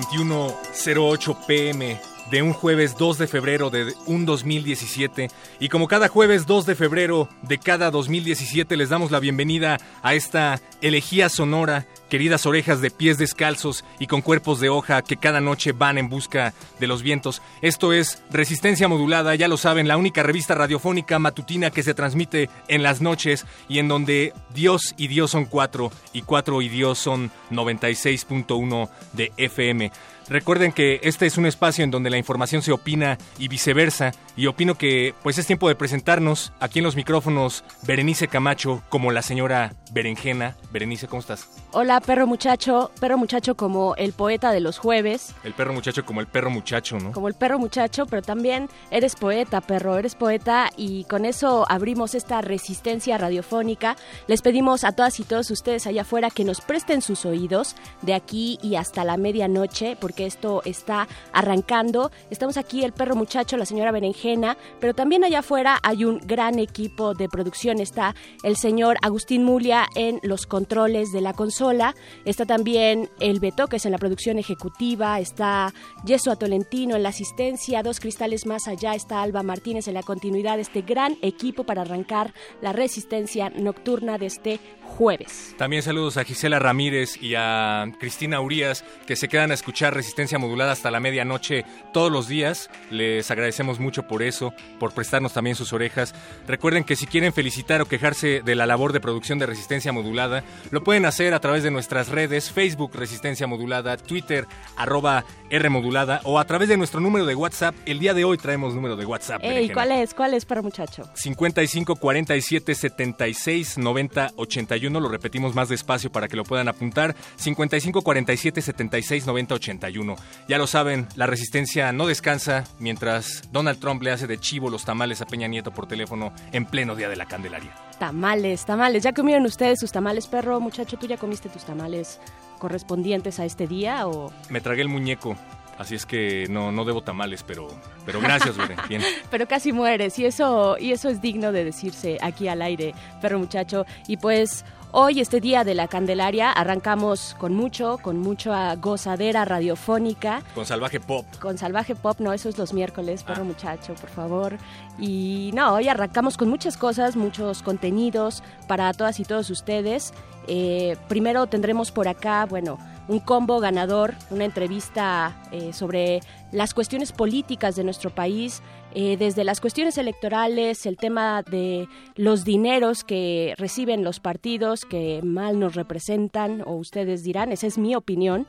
21.08 pm de un jueves 2 de febrero de un 2017. Y como cada jueves 2 de febrero de cada 2017 les damos la bienvenida a esta elegía sonora, queridas orejas de pies descalzos y con cuerpos de hoja que cada noche van en busca de los vientos. Esto es Resistencia Modulada, ya lo saben, la única revista radiofónica matutina que se transmite en las noches y en donde Dios y Dios son cuatro y cuatro y Dios son 96.1 de FM. Recuerden que este es un espacio en donde la información se opina y viceversa, y opino que pues es tiempo de presentarnos aquí en los micrófonos Berenice Camacho como la señora Berenjena. Berenice, ¿cómo estás? Hola, perro muchacho, perro muchacho como el poeta de los jueves. El perro muchacho como el perro muchacho, ¿no? Como el perro muchacho, pero también eres poeta, perro, eres poeta y con eso abrimos esta resistencia radiofónica. Les pedimos a todas y todos ustedes allá afuera que nos presten sus oídos de aquí y hasta la medianoche, porque esto está arrancando. Estamos aquí el perro muchacho, la señora Berenjena, pero también allá afuera hay un gran equipo de producción. Está el señor Agustín Mulia en los controles de la consola. Está también el Beto, que es en la producción ejecutiva. Está Yeso Atolentino en la asistencia. Dos cristales más allá está Alba Martínez en la continuidad de este gran equipo para arrancar la resistencia nocturna de este jueves. También saludos a Gisela Ramírez y a Cristina Urias que se quedan a escuchar resistencia modulada hasta la medianoche todos los días. Les agradecemos mucho por eso, por prestarnos también sus orejas. Recuerden que si quieren felicitar o quejarse de la labor de producción de resistencia modulada, lo pueden hacer a través de nuestras redes, Facebook Resistencia Modulada, Twitter arroba R modulada o a través de nuestro número de WhatsApp. El día de hoy traemos número de WhatsApp. ¿Y ¿cuál es? ¿Cuál es para muchacho? 55 47 76 90 81. Lo repetimos más despacio para que lo puedan apuntar. 55 47 76 90 81. Ya lo saben, la resistencia no descansa mientras Donald Trump le hace de chivo los tamales a Peña Nieto por teléfono en pleno día de la Candelaria. Tamales, tamales. ¿Ya comieron ustedes sus tamales, perro? Muchacho, ¿tú ya comiste tus tamales correspondientes a este día o...? Me tragué el muñeco. Así es que no, no debo tamales, pero, pero gracias, Bien. pero casi mueres y eso, y eso es digno de decirse aquí al aire, perro muchacho. Y pues Hoy, este día de la Candelaria, arrancamos con mucho, con mucha gozadera radiofónica. Con salvaje pop. Con salvaje pop, no, eso es los miércoles, perro ah. muchacho, por favor. Y no, hoy arrancamos con muchas cosas, muchos contenidos para todas y todos ustedes. Eh, primero tendremos por acá, bueno, un combo ganador, una entrevista eh, sobre las cuestiones políticas de nuestro país, eh, desde las cuestiones electorales, el tema de los dineros que reciben los partidos que mal nos representan, o ustedes dirán, esa es mi opinión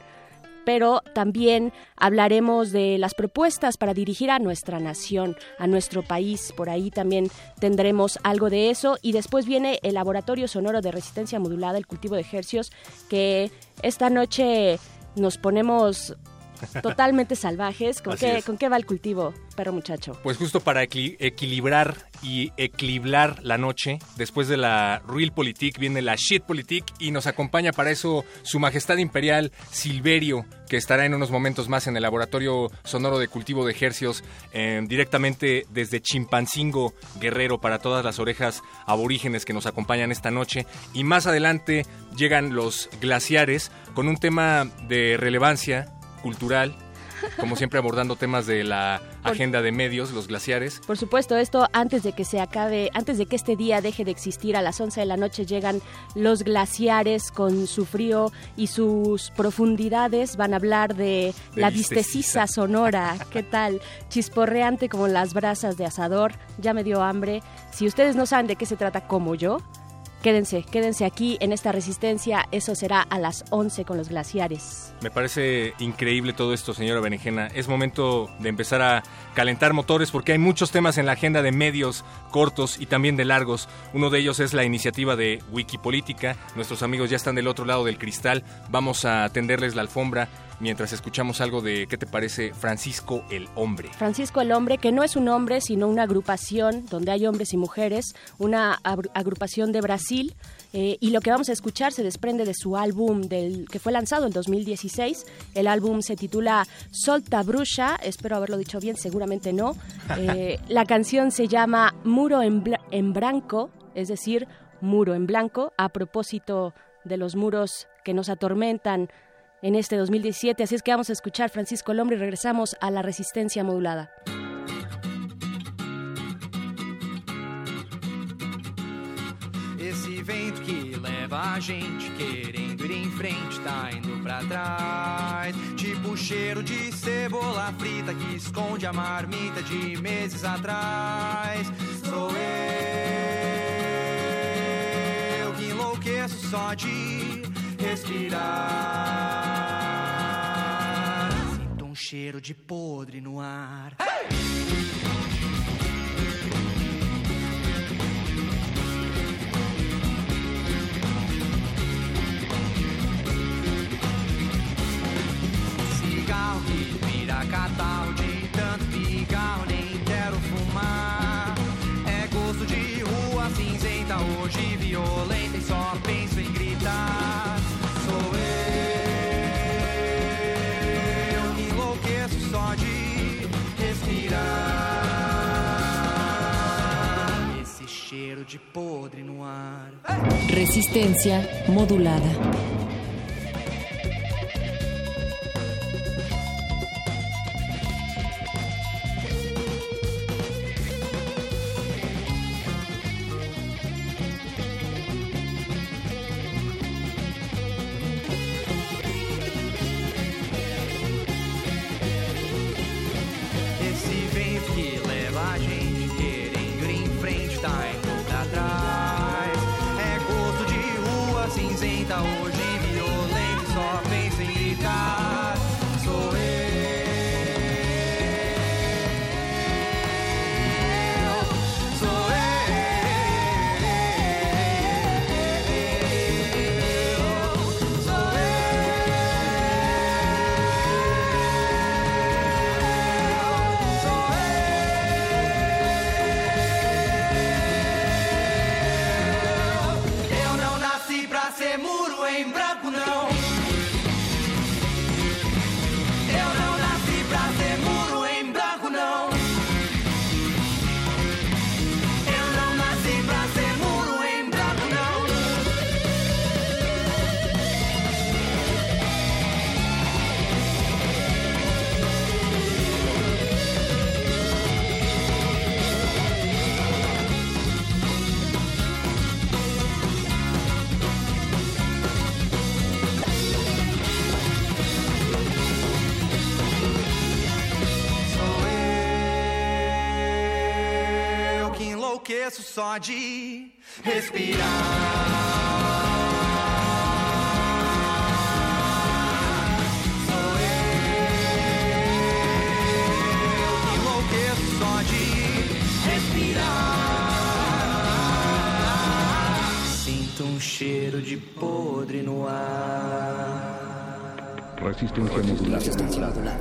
pero también hablaremos de las propuestas para dirigir a nuestra nación, a nuestro país. Por ahí también tendremos algo de eso. Y después viene el Laboratorio Sonoro de Resistencia Modulada, el cultivo de ejercios, que esta noche nos ponemos totalmente salvajes. ¿Con qué, ¿Con qué va el cultivo, perro muchacho? Pues justo para equilibrar y equilibrar la noche, después de la Real Politik viene la Shit Politik y nos acompaña para eso Su Majestad Imperial Silverio, que estará en unos momentos más en el Laboratorio Sonoro de Cultivo de Ejercios, eh, directamente desde Chimpancingo Guerrero para todas las orejas aborígenes que nos acompañan esta noche. Y más adelante llegan los glaciares con un tema de relevancia cultural como siempre abordando temas de la agenda de medios, los glaciares. Por supuesto, esto antes de que se acabe, antes de que este día deje de existir, a las 11 de la noche llegan los glaciares con su frío y sus profundidades. Van a hablar de, la vistecisa sonora. ¿Qué tal? Chisporreante como las brasas de asador. Ya me dio hambre. Si ustedes no saben de qué se trata como yo, Quédense, quédense aquí en esta resistencia. Eso será a las 11 con los glaciares. Me parece increíble todo esto, señora Berenjena. Es momento de empezar a calentar motores porque hay muchos temas en la agenda de medios cortos y también de largos. Uno de ellos es la iniciativa de Wikipolítica. Nuestros amigos ya están del otro lado del cristal. Vamos a tenderles la alfombra mientras escuchamos algo de qué te parece Francisco el Hombre. Francisco el Hombre, que no es un hombre, sino una agrupación donde hay hombres y mujeres, una agrupación de Brasil. Eh, y lo que vamos a escuchar se desprende de su álbum del, que fue lanzado en 2016. El álbum se titula Solta Bruxa, espero haberlo dicho bien, seguramente no. Eh, la canción se llama Muro en, en Blanco, es decir, Muro en Blanco, a propósito de los muros que nos atormentan en este 2017. Así es que vamos a escuchar Francisco Lombre y regresamos a la resistencia modulada. Esse vento que leva a gente querendo ir em frente, tá indo pra trás. Tipo cheiro de cebola frita que esconde a marmita de meses atrás. Sou eu que enlouqueço só de respirar. Sinto um cheiro de podre no ar. Cigarro que cheiro de podre no ar. Resistencia modulada. Respirar. Sinto um cheiro de podre no ar. Resistencia modulada.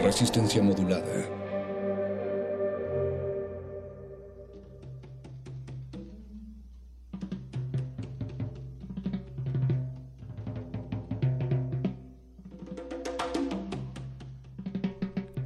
Resistencia modulada.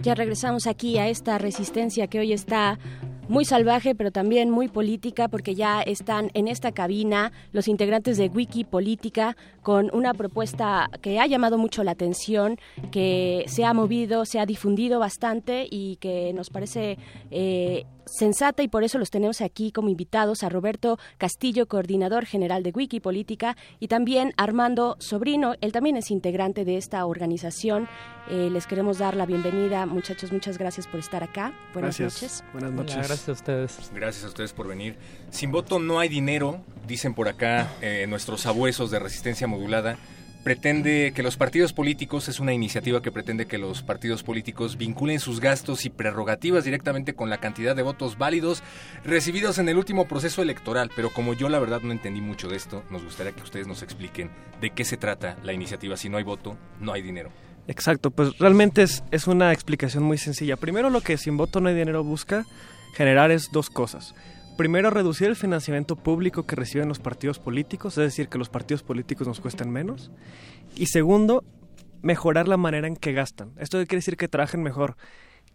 Ya regresamos aquí a esta resistencia que hoy está muy salvaje, pero también muy política, porque ya están en esta cabina los integrantes de Wiki Política con una propuesta que ha llamado mucho la atención, que se ha movido, se ha difundido bastante y que nos parece eh, sensata y por eso los tenemos aquí como invitados a Roberto Castillo, coordinador general de Wiki Política, y también Armando Sobrino, él también es integrante de esta organización. Eh, les queremos dar la bienvenida, muchachos, muchas gracias por estar acá. Buenas Gracias. noches. Buenas noches. gracias a ustedes. Gracias a ustedes por venir. Sin voto no hay dinero, dicen por acá eh, nuestros sabuesos de resistencia modulada. Pretende que los partidos políticos, es una iniciativa que pretende que los partidos políticos vinculen sus gastos y prerrogativas directamente con la cantidad de votos válidos recibidos en el último proceso electoral. Pero como yo la verdad no entendí mucho de esto, nos gustaría que ustedes nos expliquen de qué se trata la iniciativa. Si no hay voto, no hay dinero. Exacto, pues realmente es, es una explicación muy sencilla. Primero lo que Sin Voto No hay Dinero busca generar es dos cosas. Primero, reducir el financiamiento público que reciben los partidos políticos, es decir, que los partidos políticos nos cuesten menos. Y segundo, mejorar la manera en que gastan. Esto quiere decir que trabajen mejor,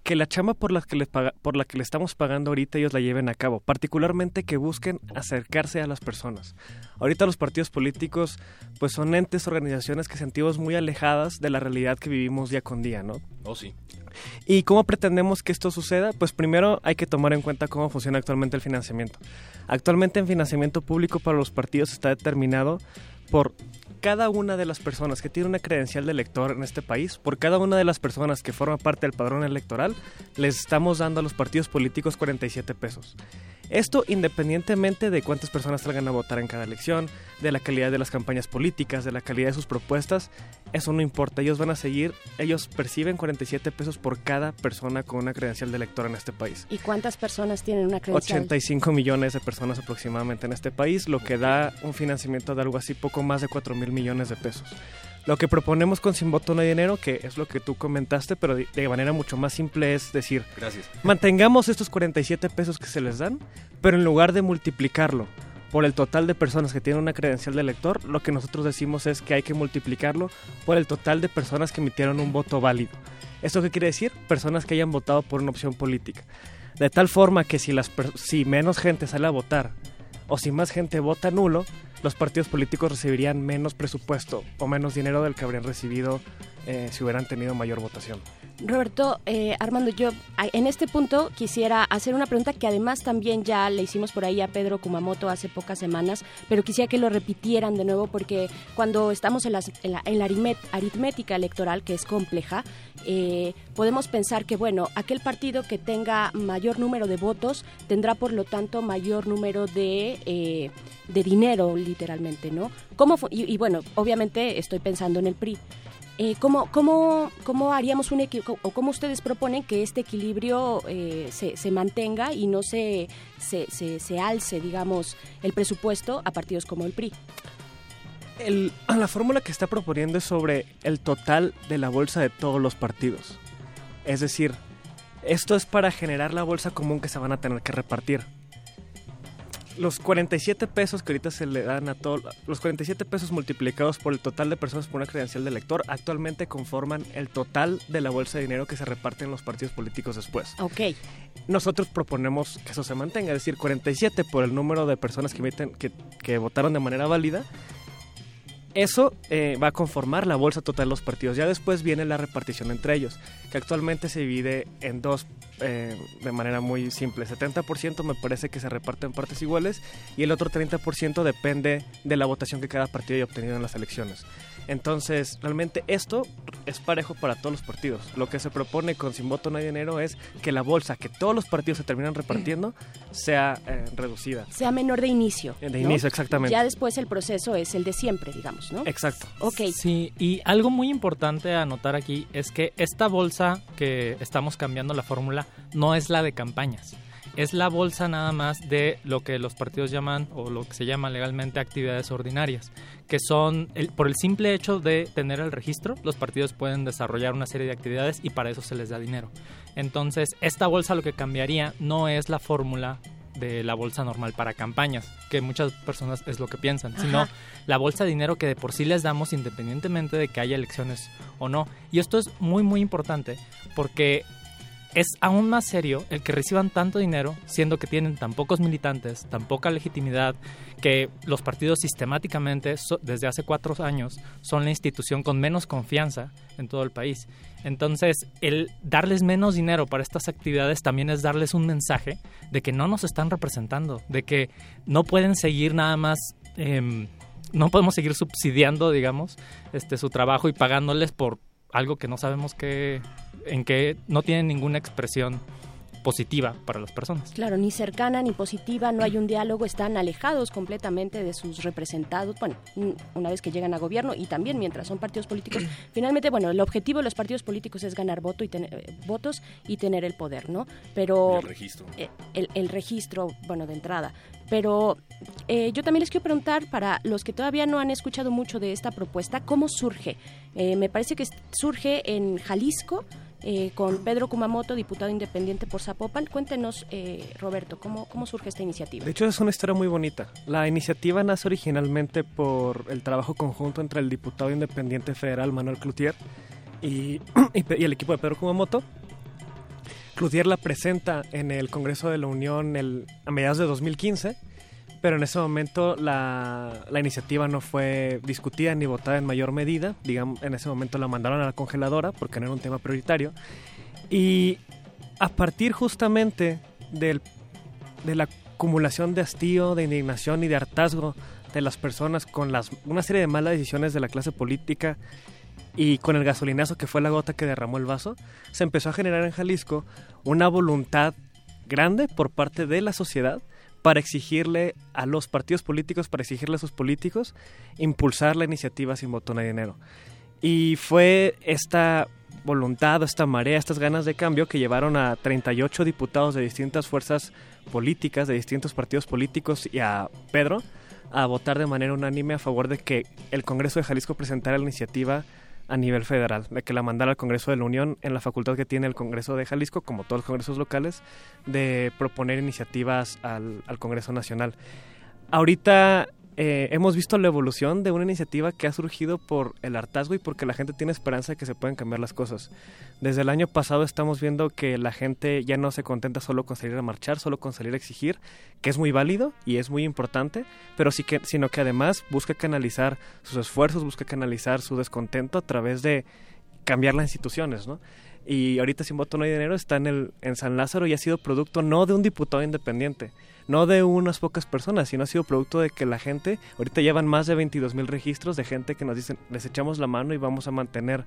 que la chamba por la que les paga- por la que le estamos pagando ahorita ellos la lleven a cabo, particularmente que busquen acercarse a las personas. Ahorita los partidos políticos pues son entes, organizaciones que sentimos muy alejadas de la realidad que vivimos día con día, ¿no? Oh, sí. ¿Y cómo pretendemos que esto suceda? Pues primero hay que tomar en cuenta cómo funciona actualmente el financiamiento. Actualmente el financiamiento público para los partidos está determinado por cada una de las personas que tiene una credencial de elector en este país, por cada una de las personas que forma parte del padrón electoral, les estamos dando a los partidos políticos 47 pesos. Esto independientemente de cuántas personas salgan a votar en cada elección, de la calidad de las campañas políticas, de la calidad de sus propuestas, eso no importa. Ellos van a seguir, ellos perciben 47 pesos por cada persona con una credencial de elector en este país. ¿Y cuántas personas tienen una credencial? 85 millones de personas aproximadamente en este país, lo que da un financiamiento de algo así poco más de 4 mil millones de pesos. Lo que proponemos con Sin Voto No hay Dinero, que es lo que tú comentaste, pero de, manera mucho más simple, es decir, Gracias. mantengamos estos 47 pesos que se les dan, pero en lugar de multiplicarlo por el total de personas que tienen una credencial de elector, lo que nosotros decimos es que hay que multiplicarlo por el total de personas que emitieron un voto válido. ¿Esto qué quiere decir? Personas que hayan votado por una opción política. De tal forma que si, las per- si menos gente sale a votar o si más gente vota nulo, los partidos políticos recibirían menos presupuesto o menos dinero del que habrían recibido eh, si hubieran tenido mayor votación. Roberto, eh, Armando, yo en este punto quisiera hacer una pregunta que además también ya le hicimos por ahí a Pedro Kumamoto hace pocas semanas, pero quisiera que lo repitieran de nuevo porque cuando estamos en, la, en la aritmética electoral, que es compleja, eh, podemos pensar que, bueno, aquel partido que tenga mayor número de votos tendrá por lo tanto mayor número de, eh, de dinero, literalmente, ¿no? ¿Cómo y, y bueno, obviamente estoy pensando en el PRI. Eh, ¿cómo, cómo, ¿Cómo haríamos un o cómo ustedes proponen que este equilibrio eh, se, se mantenga y no se, se, se, se alce, digamos, el presupuesto a partidos como el PRI? La fórmula que está proponiendo es sobre el total de la bolsa de todos los partidos. Es decir, esto es para generar la bolsa común que se van a tener que repartir. Los 47 pesos que ahorita se le dan a todos, los 47 pesos multiplicados por el total de personas por una credencial de elector, actualmente conforman el total de la bolsa de dinero que se reparte en los partidos políticos después. Ok, Nosotros proponemos que eso se mantenga, es decir, 47 por el número de personas que, emiten, que, que votaron de manera válida. Eso eh, va a conformar la bolsa total de los partidos. Ya después viene la repartición entre ellos, que actualmente se divide en dos eh, de manera muy simple. 70% me parece que se reparte en partes iguales y el otro 30% depende de la votación que cada partido haya obtenido en las elecciones. Entonces, realmente esto es parejo para todos los partidos. Lo que se propone con Sin Voto No hay Dinero es que la bolsa que todos los partidos se terminan repartiendo sea eh, reducida. sea menor de inicio. De ¿no? inicio, exactamente. Ya después el proceso es el de siempre, digamos, ¿no? Exacto. Ok, Sí, y algo muy importante a notar aquí es que esta bolsa que estamos cambiando la fórmula no es la de campañas. Es la bolsa nada más de lo que los partidos llaman o lo que se llama legalmente actividades ordinarias, que son el- por el simple hecho de tener el registro, los partidos pueden desarrollar una serie de actividades y para eso se les da dinero. Entonces, esta bolsa lo que cambiaría no es la fórmula de la bolsa normal para campañas, que muchas personas es lo que piensan, sino la bolsa de dinero que de por sí les damos independientemente de que haya elecciones o no. Y esto es muy muy importante porque es aún más serio el que reciban tanto dinero, siendo que tienen tan pocos militantes, tan poca legitimidad, que los partidos sistemáticamente, so- desde hace cuatro años, son la institución con menos confianza en todo el país. Entonces, el darles menos dinero para estas actividades también es darles un mensaje de que no nos están representando, de que no pueden seguir nada más... em, no podemos seguir subsidiando, digamos, este su trabajo y pagándoles por algo que no sabemos que en que no tiene ninguna expresión positiva para las personas. Claro, ni cercana ni positiva, no hay un diálogo, están alejados completamente de sus representados, bueno, un- una vez que llegan a gobierno y también mientras son partidos políticos. Finalmente, bueno, el objetivo de los partidos políticos es ganar voto y tener, eh, votos y tener el poder, ¿no? Pero El registro. eh, el, el registro, bueno, de entrada. Pero eh, yo también les quiero preguntar, para los que todavía no han escuchado mucho de esta propuesta, ¿cómo surge? Eh, me parece que surge en Jalisco, eh, con Pedro Kumamoto, diputado independiente por Zapopan. Cuéntenos, eh, Roberto, ¿cómo, ¿cómo surge esta iniciativa? De hecho, es una historia muy bonita. La iniciativa nace originalmente por el trabajo conjunto entre el diputado independiente federal Manuel Cloutier y, el equipo de Pedro Kumamoto. Cloutier la presenta en el Congreso de la Unión a mediados de 2015, pero en ese momento la, la iniciativa no fue discutida ni votada en mayor medida. Digamos, en ese momento la mandaron a la congeladora porque no era un tema prioritario. Y a partir justamente del de la acumulación de hastío, de indignación y de hartazgo de las personas con las, una serie de malas decisiones de la clase política y con el gasolinazo que fue la gota que derramó el vaso, se empezó a generar en Jalisco una voluntad grande por parte de la sociedad para exigirle a los partidos políticos, para exigirle a sus políticos, impulsar la iniciativa sin voto ni dinero. Y fue esta voluntad, esta marea, estas ganas de cambio que llevaron a 38 diputados de distintas fuerzas políticas, de distintos partidos políticos y a Pedro a votar de manera unánime a favor de que el Congreso de Jalisco presentara la iniciativa a nivel federal, de que la mandara al Congreso de la Unión en la facultad que tiene el Congreso de Jalisco, como todos los congresos locales, de proponer iniciativas al, al Congreso Nacional. Ahorita eh, hemos visto la evolución de una iniciativa que ha surgido por el hartazgo y porque la gente tiene esperanza de que se pueden cambiar las cosas. Desde el año pasado estamos viendo que la gente ya no se contenta solo con salir a marchar, solo con salir a exigir, que es muy válido y es muy importante, pero sí que, sino que además busca canalizar sus esfuerzos, busca canalizar su descontento a través de cambiar las instituciones, ¿no? Y ahorita Sin Voto No hay Dinero está en, el, en San Lázaro y ha sido producto no de un diputado independiente, no de unas pocas personas, sino ha sido producto de que la gente, ahorita llevan más de 22 mil registros de gente que nos dicen, les echamos la mano y vamos a mantener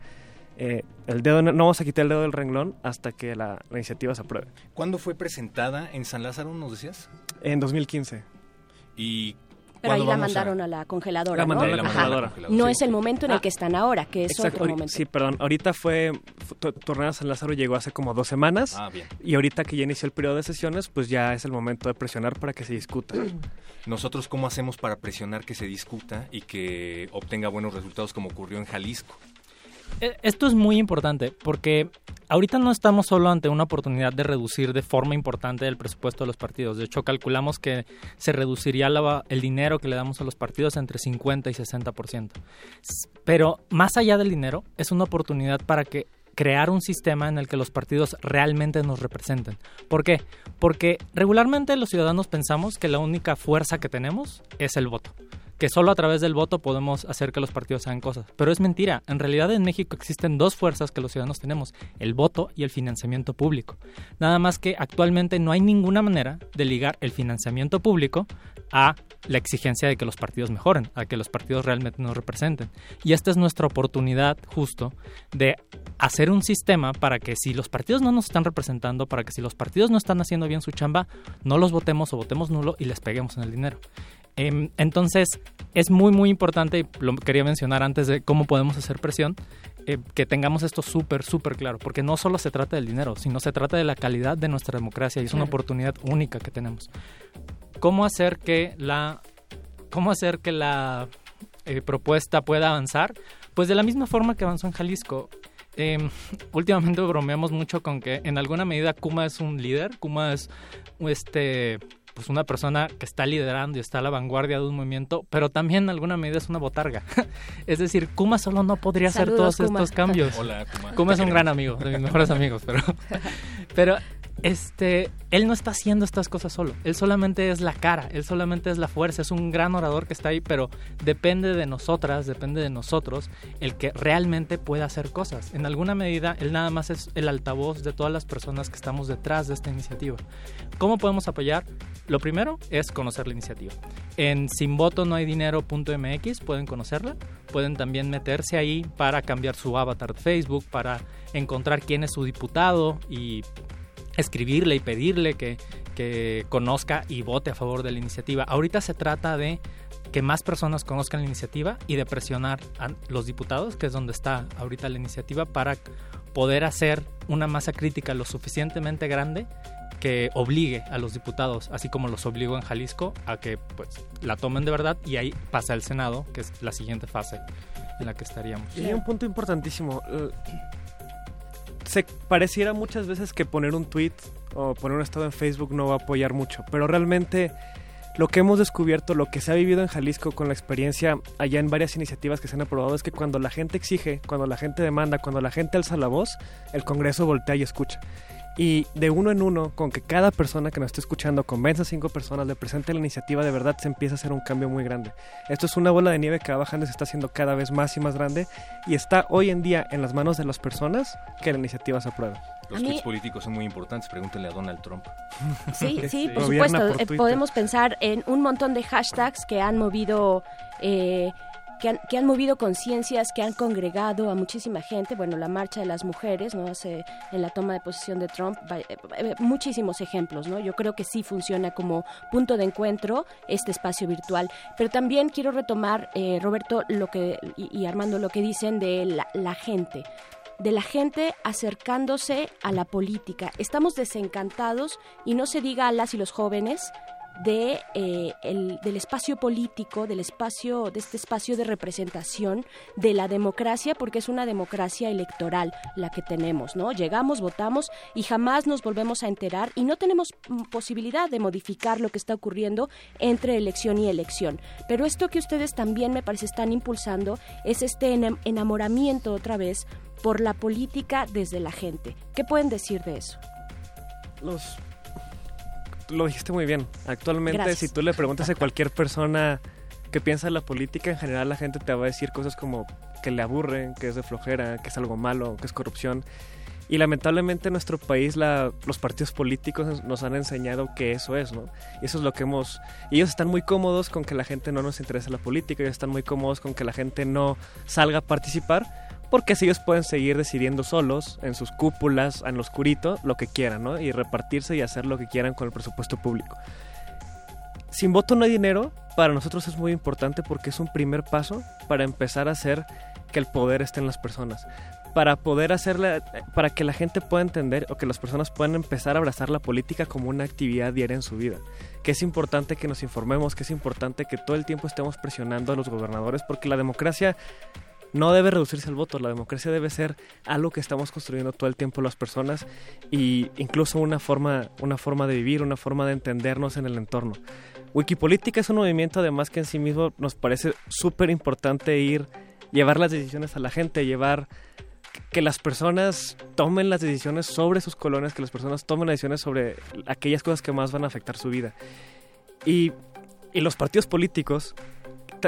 eh, el dedo, no vamos a quitar el dedo del renglón hasta que la, la iniciativa se apruebe. ¿Cuándo fue presentada en San Lázaro, nos decías? En 2015. ¿Y Pero ahí la a- mandaron a, la congeladora, La ¿no? mandaron a la Ajá. congeladora. No Sí. es el momento en el Ah. que están ahora, que es Exacto, otro momento. Sí, perdón, ahorita fue, Torneo San Lázaro llegó hace como dos semanas. Ah, bien. Y ahorita que ya inició el periodo de sesiones, pues ya es el momento de presionar para que se discuta. Nosotros, ¿cómo hacemos para presionar que se discuta y que obtenga buenos resultados como ocurrió en Jalisco? Eh, Esto es muy importante porque ahorita no estamos solo ante una oportunidad de reducir de forma importante el presupuesto de los partidos. De hecho, calculamos que se reduciría el dinero que le damos a los partidos entre 50 y 60%. S- Pero más allá del dinero, es una oportunidad para que crear un sistema en el que los partidos realmente nos representen. ¿Por qué? Porque regularmente los ciudadanos pensamos que la única fuerza que tenemos es el voto que solo a través del voto podemos hacer que los partidos hagan cosas. Pero es mentira. En realidad en México existen dos fuerzas que los ciudadanos tenemos, el voto y el financiamiento público. Nada más que actualmente no hay ninguna manera de ligar el financiamiento público a la exigencia de que los partidos mejoren, a que los partidos realmente nos representen. Y esta es nuestra oportunidad justo de hacer un sistema para que si los partidos no nos están representando, para que si los partidos no están haciendo bien su chamba, no los votemos o votemos nulo y les peguemos en el dinero. Em, entonces, es muy, muy importante, y lo quería mencionar antes de cómo podemos hacer presión, eh, que tengamos esto súper, súper claro, porque no solo se trata del dinero, sino se trata de la calidad de nuestra democracia y es una oportunidad única que tenemos. ¿Cómo hacer que la, cómo hacer que la eh, propuesta pueda avanzar? Pues de la misma forma que avanzó en Jalisco. Em, últimamente bromeamos mucho con que en alguna medida Kuma es un líder, Kuma es este pues una persona que está liderando y está a la vanguardia de un movimiento, pero también en alguna medida es una botarga. es decir, Kuma solo no podría hacer todos Kuma. estos cambios. Hola, Kuma. Kuma es un gran amigo, de mis mejores amigos, pero Pero este, él no está haciendo estas cosas solo. Él solamente es la cara, él solamente es la fuerza, es un gran orador que está ahí, pero depende de nosotras, depende de nosotros el que realmente pueda hacer cosas. En alguna medida, él nada más es el altavoz de todas las personas que estamos detrás de esta iniciativa. ¿Cómo podemos apoyar? Lo primero es conocer la iniciativa. En sinvotonohaydinero.mx pueden conocerla, pueden también meterse ahí para cambiar su avatar de Facebook, para encontrar quién es su diputado y escribirle y pedirle que, que conozca y vote a favor de la iniciativa. Ahorita se trata de que más personas conozcan la iniciativa y de presionar a los diputados, que es donde está ahorita la iniciativa, para poder hacer una masa crítica lo suficientemente grande que obligue a los diputados, así como los obligó en Jalisco, a que pues la tomen de verdad y ahí pasa el Senado, que es la siguiente fase en la que estaríamos. Y hay un punto importantísimo. eh, se pareciera muchas veces que poner un tweet o poner un estado en Facebook no va a apoyar mucho, pero realmente lo que hemos descubierto, lo que se ha vivido en Jalisco con la experiencia allá en varias iniciativas que se han aprobado es que cuando la gente exige, cuando la gente demanda, cuando la gente alza la voz, el Congreso voltea y escucha. Y de uno en uno, con que cada persona que nos esté escuchando convenza a cinco personas, le presente la iniciativa, de verdad se empieza a hacer un cambio muy grande. Esto es una bola de nieve que va bajando y se está haciendo cada vez más y más grande y está hoy en día en las manos de las personas que la iniciativa se apruebe. Los mí- tweets políticos son muy importantes, pregúntenle a Donald Trump. Sí, sí, por supuesto. por Eh, podemos pensar en un montón de hashtags que han movido... eh, que han, que han movido conciencias, que han congregado a muchísima gente. Bueno, la marcha de las mujeres, ¿no? Hace, en la toma de posición de Trump, eh, eh, muchísimos ejemplos, ¿no? Yo creo que sí funciona como punto de encuentro este espacio virtual. Pero también quiero retomar, eh, Roberto, lo que, y, y Armando, lo que dicen de la, la gente de la gente acercándose a la política. Estamos desencantados, y no se diga a las y los jóvenes, eh, el- del espacio político, del espacio, de este espacio de representación de la democracia, porque es una democracia electoral la que tenemos, ¿no? Llegamos, votamos y jamás nos volvemos a enterar y no tenemos posibilidad de modificar lo que está ocurriendo entre elección y elección. Pero esto que ustedes también me parece están impulsando es este enam- enamoramiento otra vez por la política desde la gente. ¿Qué pueden decir de eso? Los lo dijiste muy bien. Actualmente, Gracias. si tú le preguntas a cualquier persona que piensa en la política, en general la gente te va a decir cosas como que le aburren, que es de flojera, que es algo malo, que es corrupción. Y lamentablemente en nuestro país la- los partidos políticos nos han enseñado que eso es, ¿no? Y eso es lo que hemos... Ellos están muy cómodos con que la gente no nos interese la política, ellos están muy cómodos con que la gente no salga a participar, porque así ellos pueden seguir decidiendo solos, en sus cúpulas, en lo oscurito, lo que quieran, ¿no? Y repartirse y hacer lo que quieran con el presupuesto público. Sin voto no hay dinero, para nosotros es muy importante porque es un primer paso para empezar a hacer que el poder esté en las personas. Para poder hacerla, para que la gente pueda entender o que las personas puedan empezar a abrazar la política como una actividad diaria en su vida. Que es importante que nos informemos, que es importante que todo el tiempo estemos presionando a los gobernadores porque la democracia no debe reducirse al voto, la democracia debe ser algo que estamos construyendo todo el tiempo las personas y incluso una forma, una forma de vivir, una forma de entendernos en el entorno. Wikipolítica es un movimiento además que en sí mismo nos parece súper importante ir, llevar las decisiones a la gente, llevar que las personas tomen las decisiones sobre sus colonias, que las personas tomen las decisiones sobre aquellas cosas que más van a afectar su vida. Y, y los partidos políticos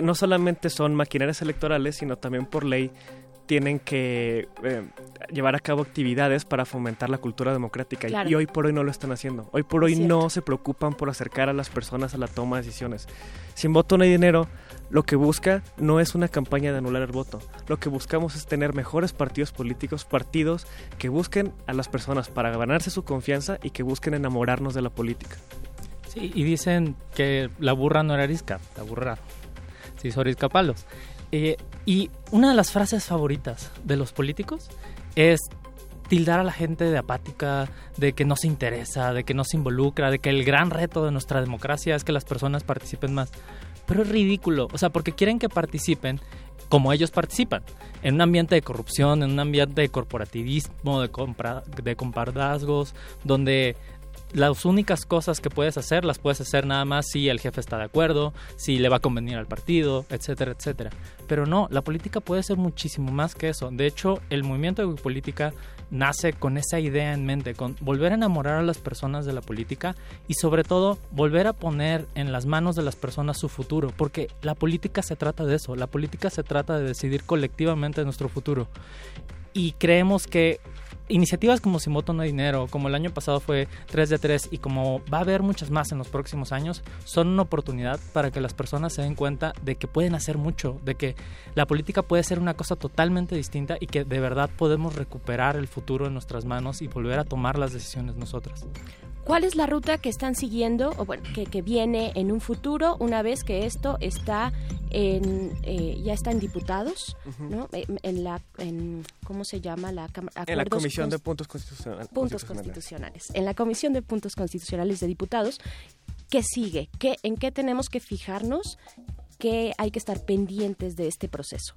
no solamente son maquinarias electorales, sino también por ley tienen que eh, llevar a cabo actividades para fomentar la cultura democrática. Y- Claro. Y hoy por hoy no lo están haciendo. Hoy por hoy Cierto. no se preocupan por acercar a las personas a la toma de decisiones. Sin voto no hay dinero. Lo que busca no es una campaña de anular el voto. Lo que buscamos es tener mejores partidos políticos, partidos que busquen a las personas para ganarse su confianza y que busquen enamorarnos de la política. Sí, y dicen que la burra no era arisca, la burra se hizo arisca palos. Eh, y una de las frases favoritas de los políticos es tildar a la gente de apática, de que no se interesa, de que no se involucra, de que el gran reto de nuestra democracia es que las personas participen más. Pero es ridículo, o sea, porque quieren que participen como ellos participan, en un ambiente de corrupción, en un ambiente de corporativismo, de, compra, de compadrazgos, donde las únicas cosas que puedes hacer las puedes hacer nada más si el jefe está de acuerdo, si le va a convenir al partido, etcétera, etcétera. Pero no, la política puede ser muchísimo más que eso. De hecho, el movimiento de política nace con esa idea en mente, con volver a enamorar a las personas de la política y sobre todo volver a poner en las manos de las personas su futuro, porque la política se trata de eso, la política se trata de decidir colectivamente nuestro futuro. Y creemos que iniciativas como Sin Voto No Dinero, como el año pasado fue 3 de 3 y como va a haber muchas más en los próximos años, son una oportunidad para que las personas se den cuenta de que pueden hacer mucho, de que la política puede ser una cosa totalmente distinta y que de verdad podemos recuperar el futuro en nuestras manos y volver a tomar las decisiones nosotras. ¿Cuál es la ruta que están siguiendo o bueno, que, que viene en un futuro una vez que esto está en eh, ya está en diputados, ¿no? En, en la en, ¿cómo se llama la cámara? En la Comisión de Puntos Constitucionales. puntos constitucionales. En la Comisión de Puntos Constitucionales de Diputados, ¿qué sigue? ¿Qué en qué tenemos que fijarnos? ¿Qué hay que estar pendientes de este proceso?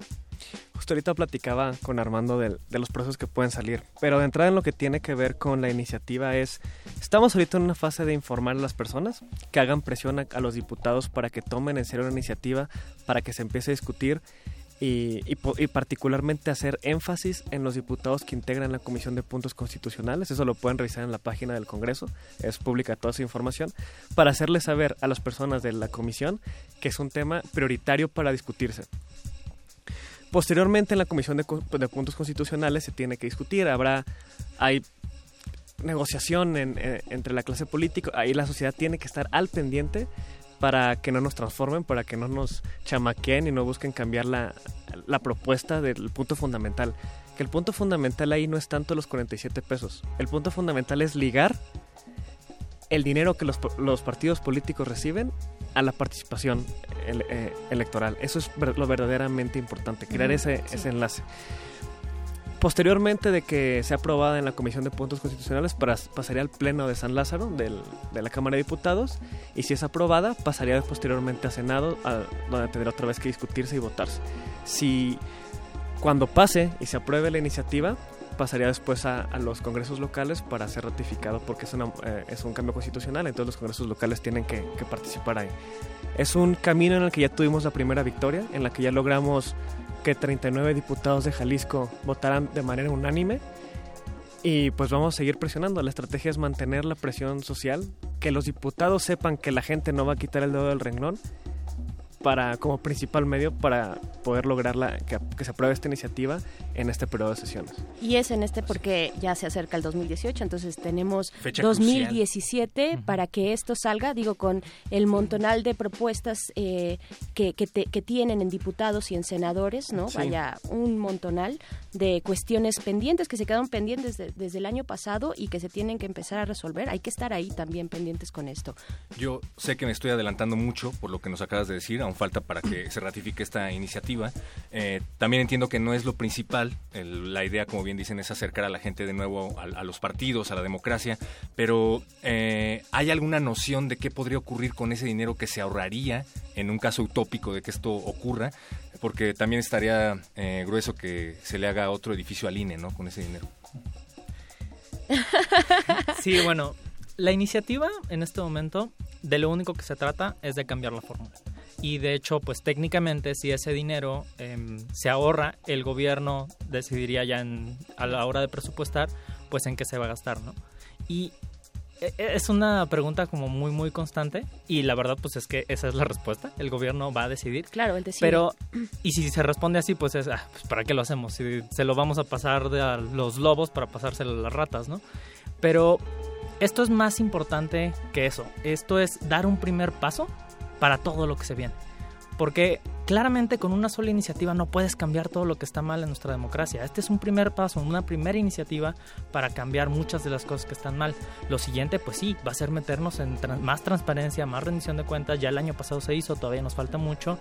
Justo ahorita platicaba con Armando del- de, los procesos que pueden salir, pero de entrada en lo que tiene que ver con la iniciativa es, estamos ahorita en una fase de informar a las personas, que hagan presión a, los diputados para que tomen en serio la iniciativa, para que se empiece a discutir y, y particularmente hacer énfasis en los diputados que integran la Comisión de Puntos Constitucionales, eso lo pueden revisar en la página del Congreso, es pública toda esa información, para hacerles saber a las personas de la comisión que es un tema prioritario para discutirse. Posteriormente en la Comisión de, de Puntos Constitucionales se tiene que discutir, habrá, hay negociación en- en- entre la clase política, ahí la sociedad tiene que estar al pendiente para que no nos transformen, para que no nos chamaqueen y no busquen cambiar la, la propuesta del punto fundamental. Que el punto fundamental ahí no es tanto los 47 pesos, el punto fundamental es ligar el dinero que los, los partidos políticos reciben a la participación ele- eh, electoral. Eso es lo verdaderamente importante, crear ese, sí. ese enlace. Posteriormente de que sea aprobada en la Comisión de Puntos Constitucionales, pas- pasaría al Pleno de San Lázaro del- de la Cámara de Diputados y si es aprobada, pasaría posteriormente a Senado, a- donde tendrá otra vez que discutirse y votarse. Si cuando pase y se apruebe la iniciativa, pasaría después a, los congresos locales para ser ratificado porque eh, es un cambio constitucional, entonces los congresos locales tienen que, que participar ahí. Es un camino en el que ya tuvimos la primera victoria, en la que ya logramos que 39 diputados de Jalisco votaran de manera unánime y pues vamos a seguir presionando. La estrategia es mantener la presión social, que los diputados sepan que la gente no va a quitar el dedo del renglón para como principal medio para poder lograr la, que, que se apruebe esta iniciativa en este periodo de sesiones. Y es en este porque ya se acerca el 2018, entonces tenemos Fecha 2017 para que esto salga, digo, con el montonal de propuestas eh, que, que, te- que tienen en diputados y en senadores, ¿no? Sí. Vaya, un montonal de cuestiones pendientes que se quedaron pendientes de- desde el año pasado y que se tienen que empezar a resolver. Hay que estar ahí también pendientes con esto. Yo sé que me estoy adelantando mucho por lo que nos acabas de decir, aún falta para que se ratifique esta iniciativa. Eh, también entiendo que no es lo principal, el- la idea, como bien dicen, es acercar a la gente de nuevo a, a los partidos, a la democracia, pero eh, ¿hay alguna noción de qué podría ocurrir con ese dinero que se ahorraría en un caso utópico de que esto ocurra? Porque también estaría eh, grueso que se le haga otro edificio al INE, ¿no? Con ese dinero. Sí, bueno, la iniciativa en este momento de lo único que se trata es de cambiar la fórmula. Y de hecho, pues técnicamente si ese dinero em, se ahorra, el gobierno decidiría ya en- a la hora de presupuestar, pues en qué se va a gastar, ¿no? Y es una pregunta como muy, muy constante y la verdad pues es que esa es la respuesta. El gobierno va a decidir. Claro, el decir. Pero, y si se responde así, pues es, ah, pues ¿para qué lo hacemos? Si se lo vamos a pasar de a los lobos para pasárselo a las ratas, ¿no? Pero esto es más importante que eso. Esto es dar un primer paso para todo lo que se viene. Porque claramente con una sola iniciativa no puedes cambiar todo lo que está mal en nuestra democracia. Este es un primer paso, una primera iniciativa para cambiar muchas de las cosas que están mal. Lo siguiente, pues sí, va a ser meternos en más transparencia, más rendición de cuentas. Ya el año pasado se hizo, todavía nos falta mucho.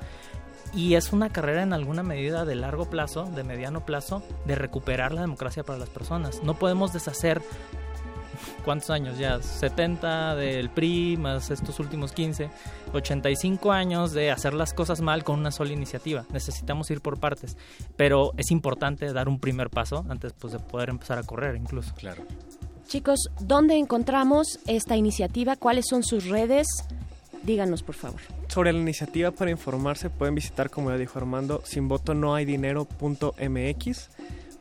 Y es una carrera en alguna medida de largo plazo, de mediano plazo, de recuperar la democracia para las personas. No podemos deshacer ¿cuántos años ya? 70 del PRI, más estos últimos 15, 85 años de hacer las cosas mal con una sola iniciativa. Necesitamos ir por partes, pero es importante dar un primer paso antes pues, de poder empezar a correr incluso. Claro. Chicos, ¿dónde encontramos esta iniciativa? ¿Cuáles son sus redes? Díganos, por favor. Sobre la iniciativa para informarse pueden visitar, como ya dijo Armando, sinvotonohaydinero.mx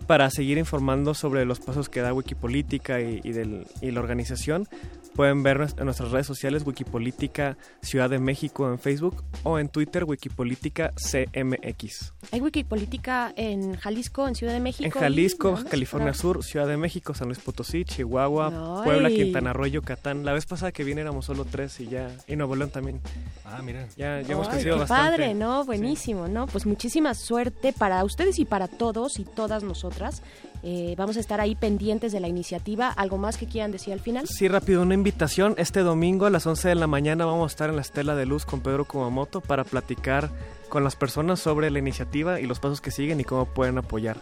para seguir informando sobre los pasos que da Wikipolítica y, y, del, y la organización. Pueden ver en nuestras redes sociales Wikipolítica Ciudad de México en Facebook o en Twitter Wikipolítica CMX. ¿Hay Wikipolítica en Jalisco, en Ciudad de México? En Jalisco, ¿Y? California Sur, Ciudad de México, San Luis Potosí, Chihuahua, Ay. Puebla, Quintana Roo, Yucatán. La vez pasada que vine éramos solo tres y ya, y Nuevo León también. Ah, mira. Ya, ya hemos crecido qué bastante. padre, ¿no? Buenísimo, ¿no? Pues muchísima suerte para ustedes y para todos y todas nosotras. Eh, vamos a estar ahí pendientes de la iniciativa. ¿Algo más que quieran decir al final? Sí, rápido, una invitación. Este domingo a las 11 de la mañana vamos a estar en la Estela de Luz con Pedro Kumamoto para platicar con las personas sobre la iniciativa y los pasos que siguen y cómo pueden apoyar.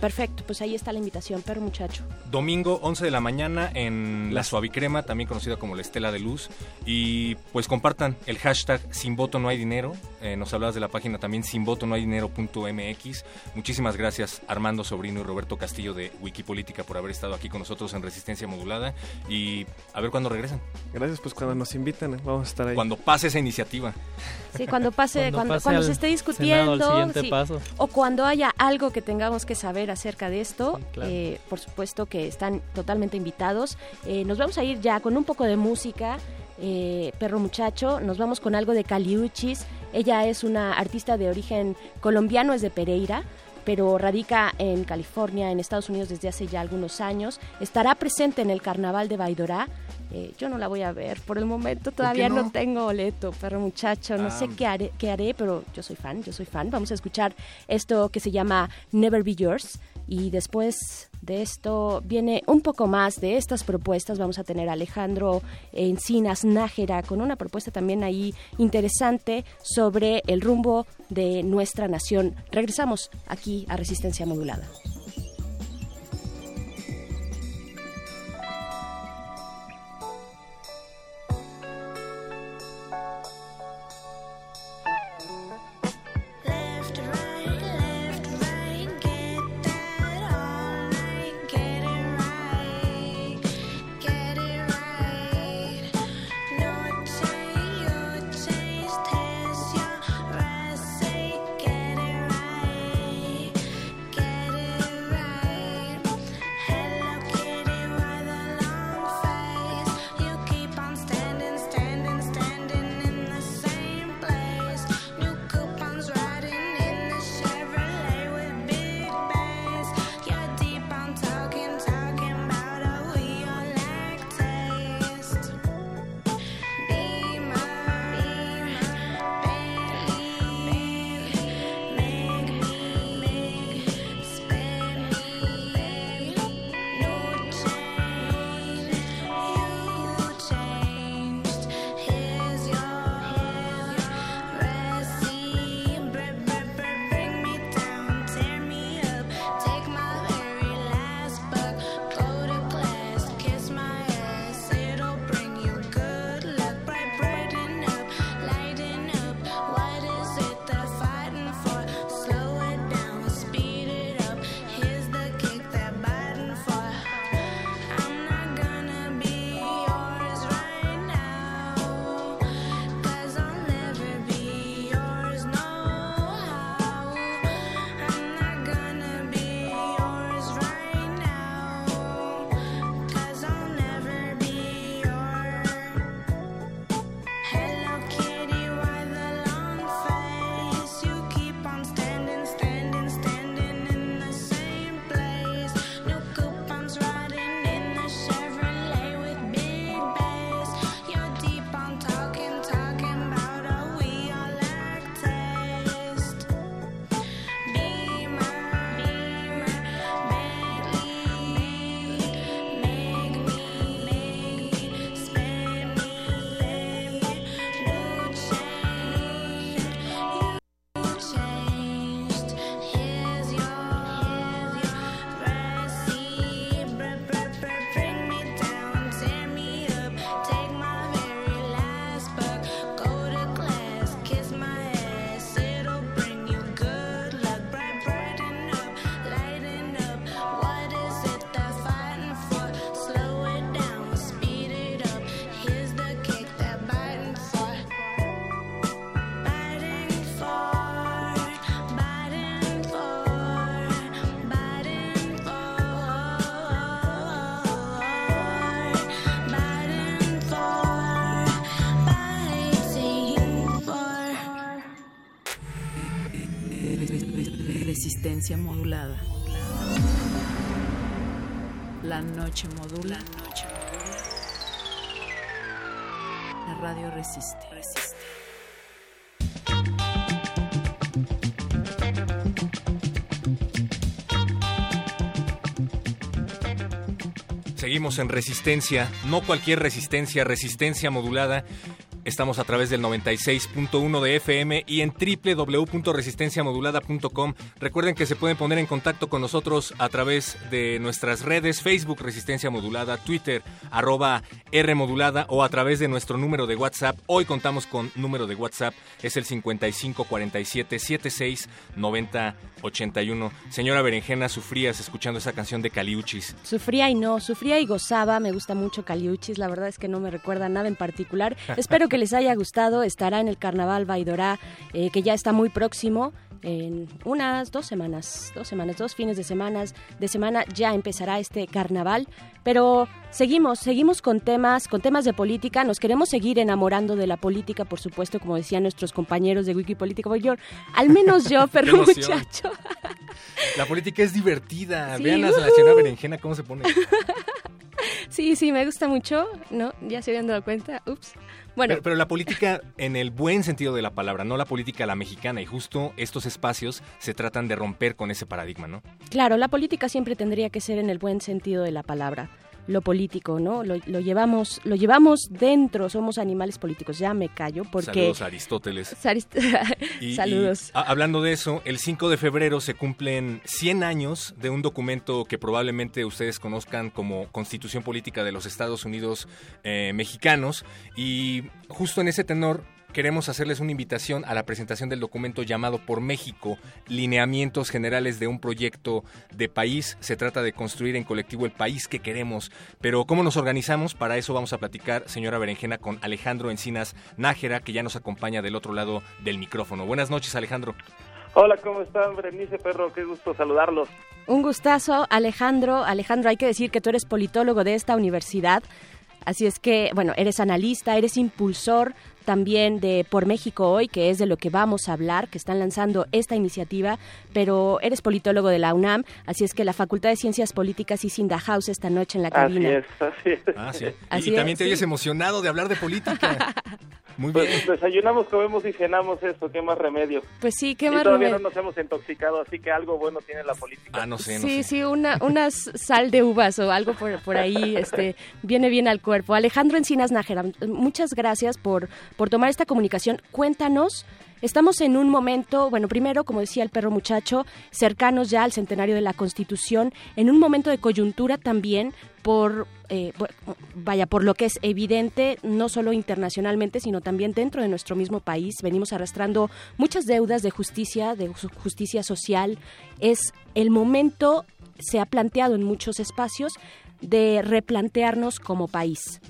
Perfecto, pues ahí está la invitación, perro muchacho. Domingo 11 de la mañana en La Suavicrema, también conocida como la Estela de Luz. Y pues compartan el hashtag Sin Voto No Hay Dinero. Eh, nos hablabas de la página también sin voto no hay dinero.mx. Muchísimas gracias Armando Sobrino y Roberto Castillo de Wikipolítica por haber estado aquí con nosotros en Resistencia Modulada. Y a ver cuándo regresan. Gracias, pues cuando nos inviten vamos a estar ahí. Cuando pase esa iniciativa. Sí, cuando pase, Cuando cuando, pase cuando al se esté Senado, discutiendo, el siguiente sí, paso. o cuando haya algo que tengamos que saber acerca de esto, Sí, claro. eh, por supuesto que están totalmente invitados. Eh, nos vamos a ir ya con un poco de música. eh, Perro Muchacho, nos vamos con algo de Caliuchis. Ella es una artista de origen colombiano, es de Pereira, pero radica en California, en Estados Unidos desde hace ya algunos años. Estará presente en el Carnaval de Baidorá. Eh, yo no la voy a ver por el momento, todavía no? no? tengo boleto, perro muchacho, no Ah. sé qué haré, qué haré, pero yo soy fan, yo soy fan. Vamos a escuchar esto que se llama Never Be Yours y después de esto viene un poco más de estas propuestas. Vamos a tener a Alejandro Encinas Nájera con una propuesta también ahí interesante sobre el rumbo de nuestra nación. Regresamos aquí a Resistencia Modulada. Modulada. La noche modula. La radio resiste. Seguimos en resistencia, no cualquier resistencia, resistencia modulada. Estamos a través del 96.1 de FM y en www.resistenciamodulada.com. Recuerden que se pueden poner en contacto con nosotros a través de nuestras redes Facebook Resistencia Modulada, Twitter arroba R Modulada o a través de nuestro número de WhatsApp. Hoy contamos con número de WhatsApp, es el 5547 76 90 81. Señora Berenjena, sufrías escuchando esa canción de Caliuchis. Sufría y no, sufría y gozaba, me gusta mucho Caliuchis, la verdad es que no me recuerda nada en particular. Espero que les haya gustado, estará en el Carnaval Baidorá, eh, que ya está muy próximo. En unas dos semanas, dos semanas, dos fines de semanas, de semana ya empezará este carnaval. Pero seguimos, seguimos con temas, con temas de política. Nos queremos seguir enamorando de la política, por supuesto, como decían nuestros compañeros de Wikipolítica. Yo, al menos yo, emoción. muchacho. La política es divertida. Sí, Vean a la ujú. señora Berenjena cómo se pone. Sí, sí, me gusta mucho. No, ya se habían dado cuenta. Ups. Bueno, Pero, pero la política en el buen sentido de la palabra, no la política la mexicana. Y justo estos espacios se tratan de romper con ese paradigma, ¿no? Claro, la política siempre tendría que ser en el buen sentido de la palabra. Lo político, ¿no? Lo, lo llevamos, lo llevamos dentro. Somos animales políticos. Ya me callo porque. Saludos a Aristóteles. Sarist- Y- Saludos. y, a- hablando de eso, el 5 de febrero se cumplen 100 años de un documento que probablemente ustedes conozcan como Constitución Política de los Estados Unidos eh, Mexicanos. Y justo en ese tenor queremos hacerles una invitación a la presentación del documento llamado por México, Lineamientos Generales de un Proyecto de País. Se trata de construir en colectivo el país que queremos. Pero ¿cómo nos organizamos? Para eso vamos a platicar, señora Berenjena, con Alejandro Encinas Nájera, que ya nos acompaña del otro lado del micrófono. Buenas noches, Alejandro. Hola, ¿cómo están? Berenice Perro, qué gusto saludarlos. Un gustazo, Alejandro. Alejandro, hay que decir que tú eres politólogo de esta universidad. Así es que, bueno, eres analista, eres impulsor también de Por México Hoy, que es de lo que vamos a hablar, que están lanzando esta iniciativa, pero eres politólogo de la UNAM, así es que la Facultad de Ciencias Políticas y Cinda House esta noche en la Así cabina. es, así es. Ah, sí. Y- Así y, también es, te oyes sí. emocionado de hablar de política. Muy bien. Pues desayunamos, comemos y cenamos eso, qué más remedio. Pues sí, qué y más todavía remedio. no nos hemos intoxicado, así que algo bueno tiene la política. Ah, no sé, no Sí, sé. sí, una, una sal de uvas o algo por, por ahí este, viene bien al cuerpo. Alejandro Encinas Nájera, muchas gracias por, por tomar esta comunicación. Cuéntanos, estamos en un momento, bueno, primero, como decía el perro muchacho, cercanos ya al centenario de la Constitución, en un momento de coyuntura también por, eh, vaya, por lo que es evidente, no solo internacionalmente, sino también dentro de nuestro mismo país. Venimos arrastrando muchas deudas de justicia, de ju- justicia social. Es el momento, se ha planteado en muchos espacios, de replantearnos como país.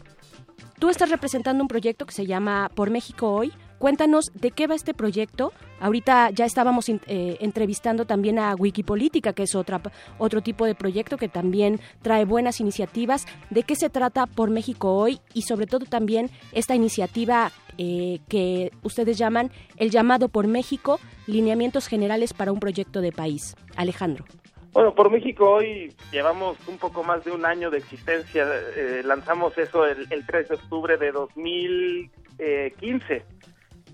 Tú estás representando un proyecto que se llama Por México Hoy. Cuéntanos de qué va este proyecto. Ahorita ya estábamos eh, entrevistando también a Wikipolítica, que es otra, otro tipo de proyecto que también trae buenas iniciativas. ¿De qué se trata Por México Hoy? Y sobre todo también esta iniciativa eh, que ustedes llaman el llamado por México, lineamientos generales para un proyecto de país. Alejandro. Bueno, por México hoy llevamos un poco más de un año de existencia. eh, lanzamos eso el, el 3 de octubre de 2015.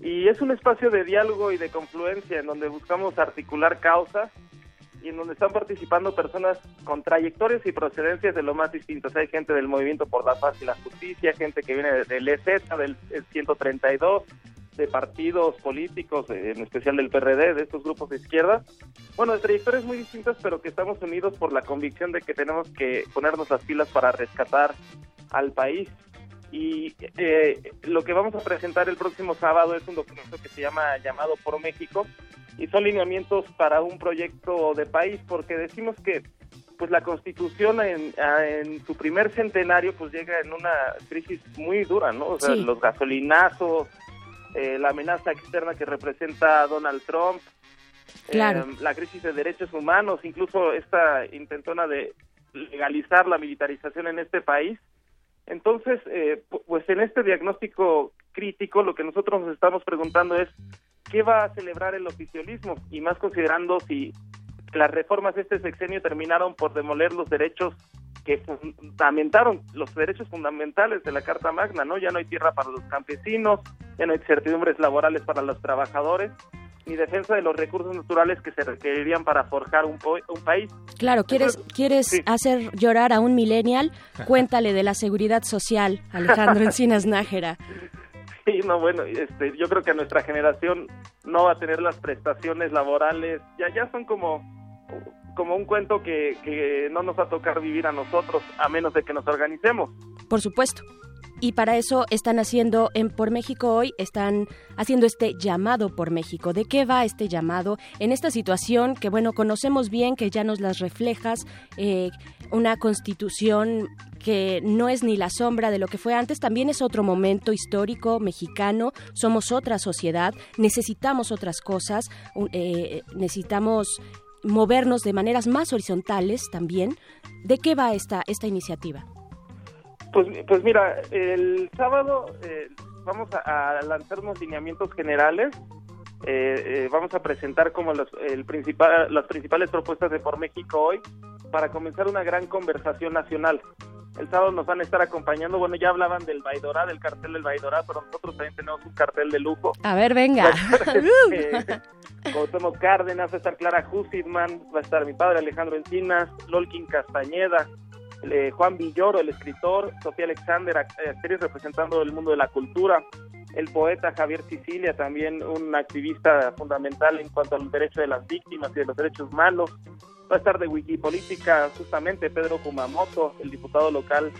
Y es un espacio de diálogo y de confluencia en donde buscamos articular causas y en donde están participando personas con trayectorias y procedencias de lo más distintos. Hay gente del Movimiento por la Paz y la Justicia, gente que viene del EZ, del 132, de partidos políticos, en especial del PRD, de estos grupos de izquierda. Bueno, de trayectorias muy distintas, pero que estamos unidos por la convicción de que tenemos que ponernos las pilas para rescatar al país. Y eh, lo que vamos a presentar el próximo sábado es un documento que se llama Llamado por México y son lineamientos para un proyecto de país, porque decimos que pues la Constitución en, en su primer centenario pues llega en una crisis muy dura, ¿no? O sea, Sí. los gasolinazos, eh, la amenaza externa que representa Donald Trump, Claro. eh, la crisis de derechos humanos, incluso esta intentona de legalizar la militarización en este país. Entonces, eh, pu- pues en este diagnóstico crítico, lo que nosotros nos estamos preguntando es qué va a celebrar el oficialismo y más considerando si las reformas de este sexenio terminaron por demoler los derechos que fundamentaron los derechos fundamentales de la Carta Magna, ¿no? Ya no hay tierra para los campesinos, ya no hay certidumbres laborales para los trabajadores, ni defensa de los recursos naturales que se requerirían para forjar un, po- un país. Claro, ¿quieres, ¿quieres hacer llorar a un millennial? Cuéntale de la seguridad social, Alejandro Encinas Nájera. Sí, no, bueno, este, yo creo que nuestra generación no va a tener las prestaciones laborales, ya, ya son como, como un cuento que, que no nos va a tocar vivir a nosotros, a menos de que nos organicemos. Por supuesto. Y para eso están haciendo en Por México hoy, están haciendo este llamado por México. ¿De qué va este llamado? En esta situación que, bueno, conocemos bien, que ya nos las reflejas, eh, una constitución que no es ni la sombra de lo que fue antes, también es otro momento histórico mexicano, somos otra sociedad, necesitamos otras cosas, eh, necesitamos movernos de maneras más horizontales también. ¿De qué va esta, esta iniciativa? Pues, pues mira, el sábado eh, vamos a, a lanzar unos lineamientos generales. Eh, eh, vamos a presentar como los, el principal, las principales propuestas de Por México hoy para comenzar una gran conversación nacional. El sábado nos van a estar acompañando, bueno, ya hablaban del Baidorá, del cartel del Baidorá, pero nosotros también tenemos un cartel de lujo. A ver, venga. eh, Cuauhtémoc Cárdenas, va a estar Clara Hussitman, va a estar mi padre Alejandro Encinas, Lolkin Castañeda, eh, Juan Villoro, el escritor, Sofía Alexander, eh, actriz representando el mundo de la cultura, el poeta Javier Sicilia, también un activista fundamental en cuanto al derecho de las víctimas y de los derechos humanos. Va a estar de Wikipolítica justamente Pedro Kumamoto, el diputado local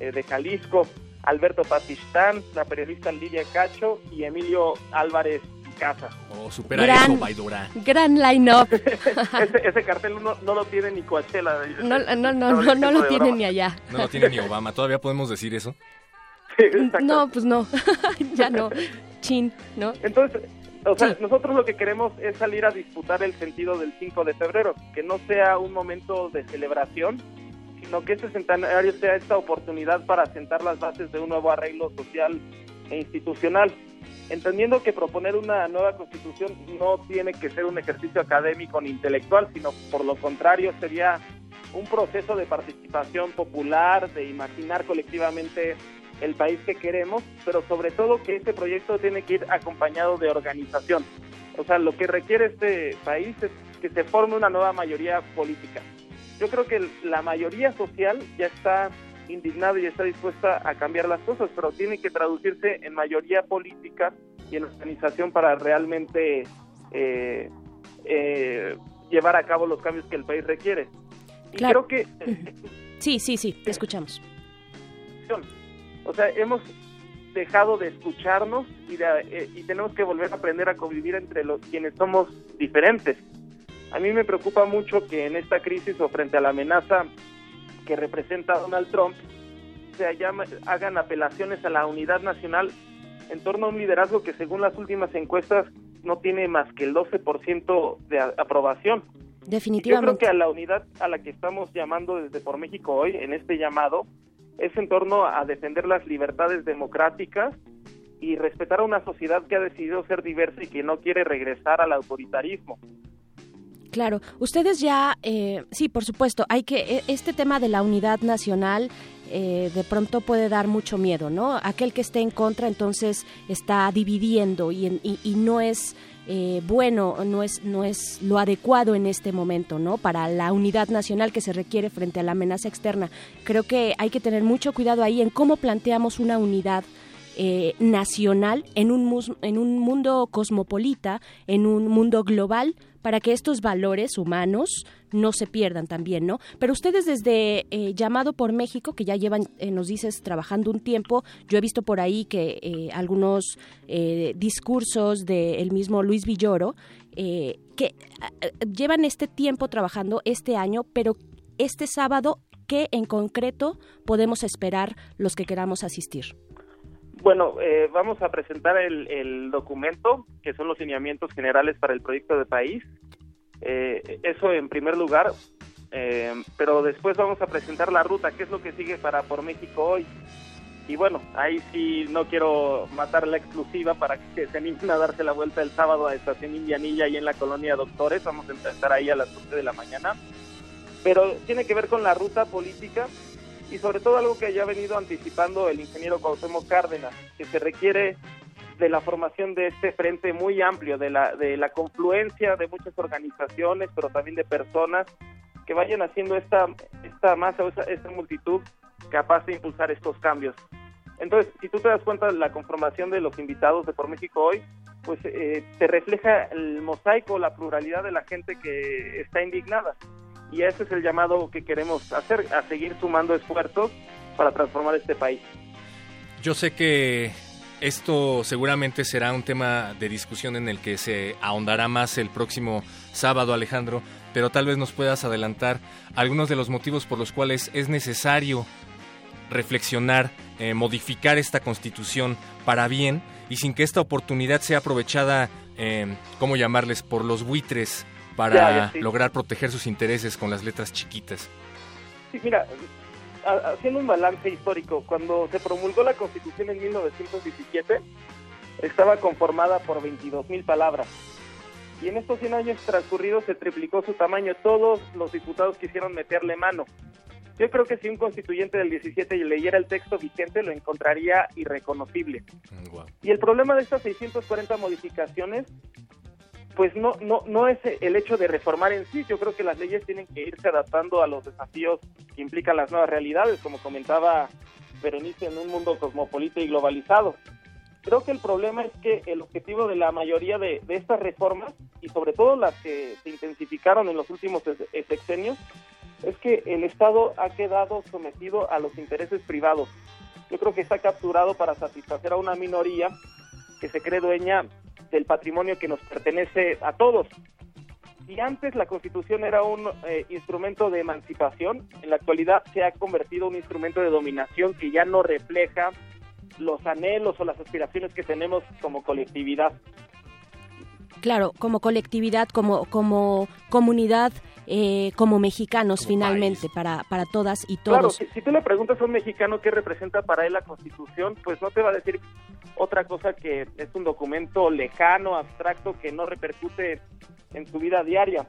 eh, de Jalisco, Alberto Patistán, la periodista Lidia Cacho y Emilio Álvarez Casa. Oh, supera Gran- eso, Baidora. Gran line-up. ese, ese cartel no, no lo tiene ni Coachella. No, no, no, no, no lo tienen ni allá. No lo tiene ni Obama. ¿Todavía podemos decir eso? No, pues no, ya no. Chin, ¿no? Entonces, o sea, nosotros lo que queremos es salir a disputar el sentido del 5 de febrero, que no sea un momento de celebración, sino que este centenario sea esta oportunidad para sentar las bases de un nuevo arreglo social e institucional. Entendiendo que proponer una nueva constitución no tiene que ser un ejercicio académico ni intelectual, sino por lo contrario sería un proceso de participación popular, de imaginar colectivamente el país que queremos, pero sobre todo que este proyecto tiene que ir acompañado de organización. O sea, lo que requiere este país es que se forme una nueva mayoría política. Yo creo que la mayoría social ya está indignada y está dispuesta a cambiar las cosas, pero tiene que traducirse en mayoría política y en organización para realmente eh, eh, llevar a cabo los cambios que el país requiere. Y Claro. creo que Sí, sí, sí, te escuchamos. O sea, hemos dejado de escucharnos y, de- eh, y tenemos que volver a aprender a convivir entre los quienes somos diferentes. A mí me preocupa mucho que en esta crisis o frente a la amenaza que representa Donald Trump se llama- hagan apelaciones a la unidad nacional en torno a un liderazgo que según las últimas encuestas no tiene más que el 12% de aprobación. Yo creo Definitivamente. que a la unidad a la que estamos llamando desde Por México hoy, en este llamado, es en torno a defender las libertades democráticas y respetar a una sociedad que ha decidido ser diversa y que no quiere regresar al autoritarismo. Claro, ustedes ya, eh, sí, por supuesto, hay que, e- este tema de la unidad nacional eh, de pronto puede dar mucho miedo, ¿no? Aquel que esté en contra entonces está dividiendo y, en- y, y no es eh, bueno, no es, no es lo adecuado en este momento, ¿no? Para la unidad nacional que se requiere frente a la amenaza externa. Creo que hay que tener mucho cuidado ahí en cómo planteamos una unidad eh, nacional en un, en un mundo cosmopolita, en un mundo global, para que estos valores humanos no se pierdan también, ¿no? Pero ustedes desde eh, Llamado por México, que ya llevan, eh, nos dices, trabajando un tiempo, yo he visto por ahí que eh, algunos eh, discursos del mismo Luis Villoro, que llevan este tiempo trabajando este año, pero este sábado, ¿qué en concreto podemos esperar los que queramos asistir? Bueno, eh, vamos a presentar el, el documento, que son los lineamientos generales para el proyecto de país. Eh, eso en primer lugar, eh, pero después vamos a presentar la ruta, qué es lo que sigue para Por México hoy. Y bueno, ahí sí no quiero matar la exclusiva para que se animen a darse la vuelta el sábado a Estación Indianilla y en la colonia Doctores. Vamos a empezar ahí a las 11 de la mañana. Pero tiene que ver con la ruta política y sobre todo algo que ya ha venido anticipando el ingeniero Cuauhtémoc Cárdenas, que se requiere de la formación de este frente muy amplio, de la, de la confluencia de muchas organizaciones, pero también de personas que vayan haciendo esta, esta masa, esta multitud capaz de impulsar estos cambios. Entonces, si tú te das cuenta de la conformación de los invitados de Por México hoy, pues eh, te refleja el mosaico, la pluralidad de la gente que está indignada. Y ese es el llamado que queremos hacer, a seguir sumando esfuerzos para transformar este país. Yo sé que esto seguramente será un tema de discusión en el que se ahondará más el próximo sábado, Alejandro, pero tal vez nos puedas adelantar algunos de los motivos por los cuales es necesario reflexionar, eh, modificar esta constitución para bien y sin que esta oportunidad sea aprovechada, eh, ¿cómo llamarles?, por los buitres para Ya, ya, sí. lograr proteger sus intereses con las letras chiquitas. Sí, mira, ha- haciendo un balance histórico, cuando se promulgó la Constitución en 1917, estaba conformada por 22 mil palabras. Y en estos 100 años transcurridos se triplicó su tamaño. Todos los diputados quisieron meterle mano. Yo creo que si un constituyente del 17 leyera el texto vigente, lo encontraría irreconocible. Y el problema de estas 640 modificaciones, pues no, no, no es el hecho de reformar en sí. Yo creo que las leyes tienen que irse adaptando a los desafíos que implican las nuevas realidades, como comentaba Berenice, en un mundo cosmopolita y globalizado. Creo que el problema es que el objetivo de la mayoría de, de estas reformas, y sobre todo las que se intensificaron en los últimos eh, sexenios, es que el Estado ha quedado sometido a los intereses privados. Yo creo que está capturado para satisfacer a una minoría que se cree dueña del patrimonio que nos pertenece a todos. Si antes la Constitución era un eh, instrumento de emancipación, en la actualidad se ha convertido en un instrumento de dominación que ya no refleja los anhelos o las aspiraciones que tenemos como colectividad. Claro, como colectividad, como, como comunidad, eh, como mexicanos finalmente, para, para todas y Claro, todos. si, si tú le preguntas a un mexicano qué representa para él la Constitución, pues no te va a decir otra cosa que es un documento lejano, abstracto, que no repercute en su vida diaria.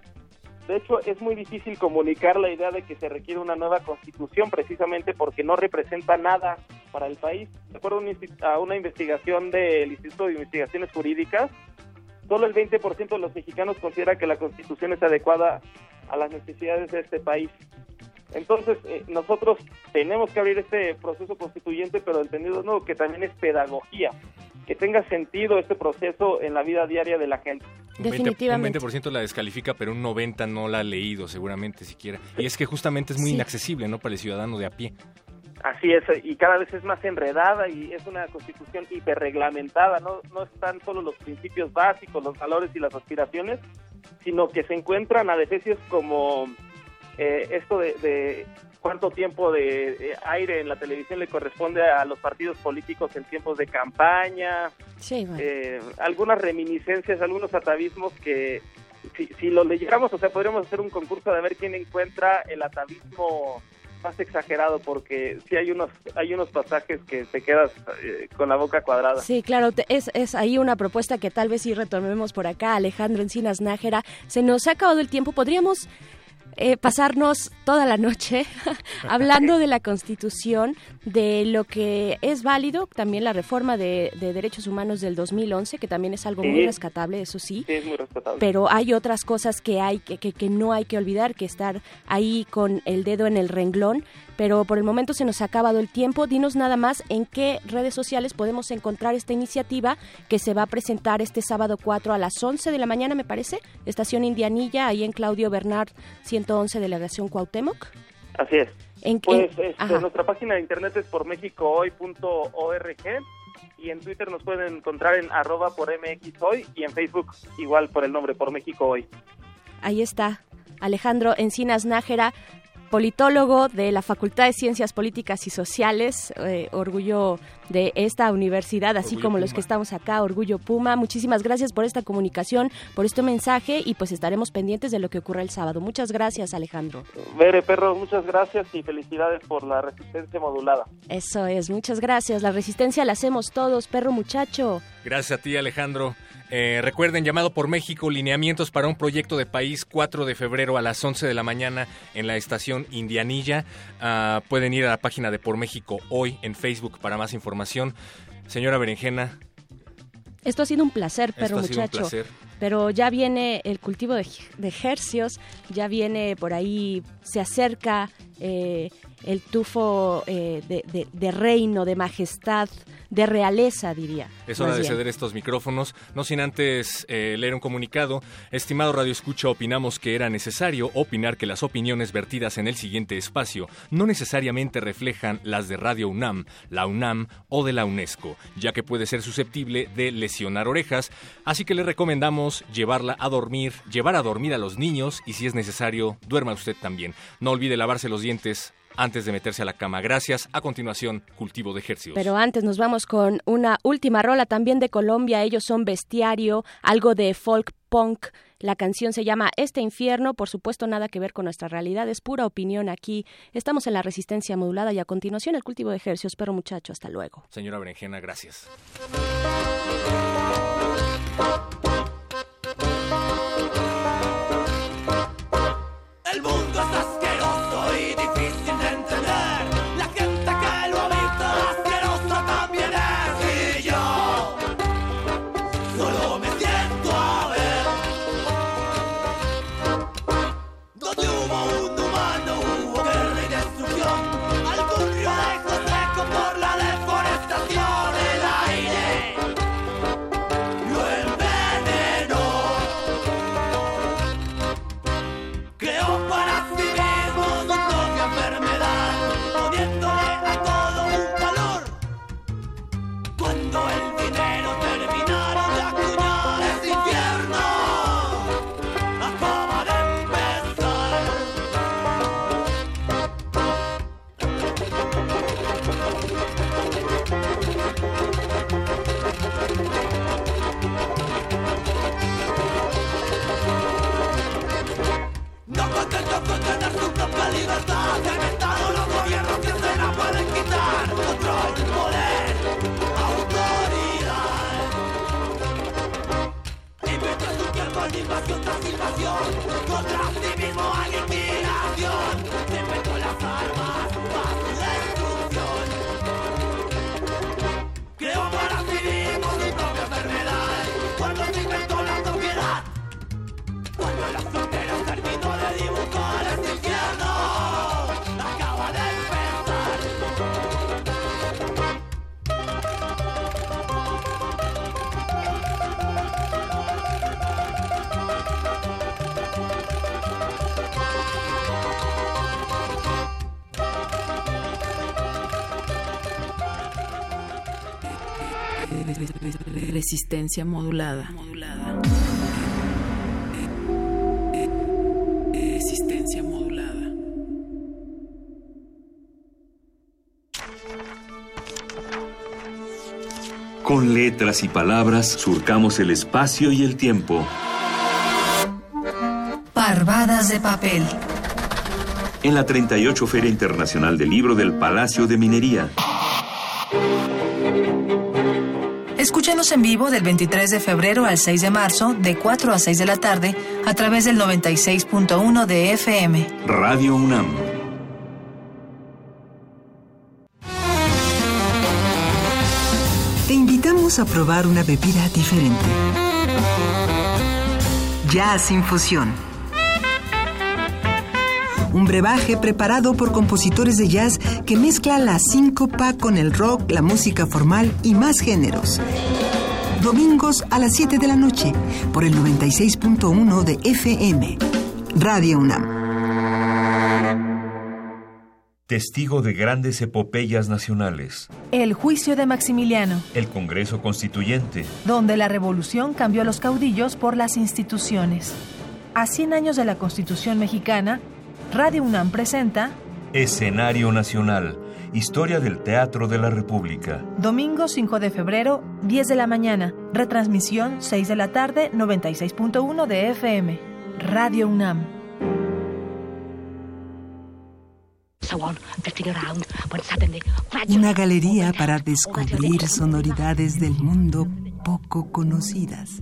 De hecho, es muy difícil comunicar la idea de que se requiere una nueva constitución precisamente porque no representa nada para el país. Insti- a una investigación del Instituto de Investigaciones Jurídicas, solo el 20% de los mexicanos considera que la constitución es adecuada a las necesidades de este país. Entonces, eh, nosotros tenemos que abrir este proceso constituyente, pero entendido no, que también es pedagogía, que tenga sentido este proceso en la vida diaria de la gente. Un 20%, un 20% la descalifica, pero un 90% no la ha leído seguramente siquiera. Y es que justamente es muy Sí. inaccesible, ¿no? Para el ciudadano de a pie. Así es, y cada vez es más enredada y es una constitución hiperreglamentada, no, no están solo los principios básicos, los valores y las aspiraciones, sino que se encuentran adefesios como eh, esto de, de cuánto tiempo de eh, aire en la televisión le corresponde a los partidos políticos en tiempos de campaña, Sí, bueno. eh, algunas reminiscencias, algunos atavismos que si, si lo leyéramos, o sea, podríamos hacer un concurso de ver quién encuentra el atavismo más exagerado, porque sí hay unos hay unos pasajes que te quedas eh, con la boca cuadrada. Sí, claro, te- es, es ahí una propuesta que tal vez sí retomemos por acá, Alejandro Encinas Nájera. Se nos ha acabado el tiempo, podríamos eh, pasarnos toda la noche hablando de la Constitución, de lo que es válido, también la reforma de, de derechos humanos del 2011, que también es algo muy rescatable, eso sí. Sí, es muy respetable. Pero hay otras cosas que hay que, que, que no hay que olvidar, que estar ahí con el dedo en el renglón. Pero por el momento se nos ha acabado el tiempo. Dinos nada más en qué redes sociales podemos encontrar esta iniciativa que se va a presentar este sábado 4 a las 11 de la mañana, me parece. Estación Indianilla, ahí en Claudio Bernard 111, Delegación Cuauhtémoc. Así es. En, Pues en- este, nuestra página de internet es por mexicohoy.org y en Twitter nos pueden encontrar en arroba por MXHoy y en Facebook igual por el nombre por México Hoy. Ahí está. Alejandro Encinas Nájera, politólogo de la Facultad de Ciencias Políticas y Sociales, eh, orgullo de esta universidad, así Orgullo como los que estamos acá, Orgullo Puma. Muchísimas gracias por esta comunicación, por este mensaje y pues estaremos pendientes de lo que ocurra el sábado. Muchas gracias, Alejandro. Mere Perro, muchas gracias y felicidades por la resistencia modulada. Eso es, muchas gracias. La resistencia la hacemos todos, perro muchacho. Gracias a ti, Alejandro. Eh, recuerden, llamado por México, lineamientos para un proyecto de país 4 de febrero a las 11 de la mañana en la estación Indianilla. Ah, pueden ir a la página de Por México hoy en Facebook para más información. Señora Berenjena, Esto ha sido un placer, ha sido un muchacho. placer. Pero ya viene el cultivo de, de hercios, ya viene por ahí, se acerca eh, el tufo eh, de, de- de reino, de majestad, de realeza, diría. Es hora de bien. ceder estos micrófonos, no sin antes eh, leer un comunicado. Estimado Radio Escucha, opinamos que era necesario opinar que las opiniones vertidas en el siguiente espacio no necesariamente reflejan las de Radio UNAM, la UNAM o de la UNESCO, ya que puede ser susceptible de lesionar orejas, así que le recomendamos llevarla a dormir, llevar a dormir a los niños y si es necesario, duerma usted también. No olvide lavarse los dientes antes de meterse a la cama. Gracias. A continuación, cultivo de ejercicios. Pero antes nos vamos con una última rola también de Colombia. Ellos son Bestiario, algo de folk punk. La canción se llama Este infierno. Por supuesto, nada que ver con nuestra realidad. Es pura opinión aquí. Estamos en la resistencia modulada y a continuación el cultivo de ejercicios. Pero muchacho, hasta luego. Señora Berenjena, gracias. baby, invasión, contra sí mismo aniquilación. Se inventó las armas para su destrucción. Creó para sí mismo su propia enfermedad, cuando se inventó la propiedad. Cuando la frontera terminó de dibujar este Resistencia modulada. Modulada. Resistencia modulada. Con letras y palabras surcamos el espacio y el tiempo. Parvadas de papel. En la 38 Feria Internacional del Libro del Palacio de Minería. Escúchanos en vivo del 23 de febrero al 6 de marzo, de 4 a 6 de la tarde, a través del 96.1 de FM. Radio UNAM. Te invitamos a probar una bebida diferente. Jazz Infusión. Un brebaje preparado por compositores de jazz que mezcla la síncopa con el rock, la música formal y más géneros. Domingos a las 7 de la noche por el 96.1 de FM. Radio UNAM. Testigo de grandes epopeyas nacionales. El juicio de Maximiliano, El Congreso Constituyente. donde la revolución cambió a los caudillos por las instituciones. A 100 años de la Constitución mexicana, Radio UNAM presenta Escenario Nacional. Historia del Teatro de la República. Domingo 5 de febrero, 10 de la mañana. Retransmisión 6 de la tarde, 96.1 de FM. Radio UNAM. Una galería para descubrir sonoridades del mundo poco conocidas.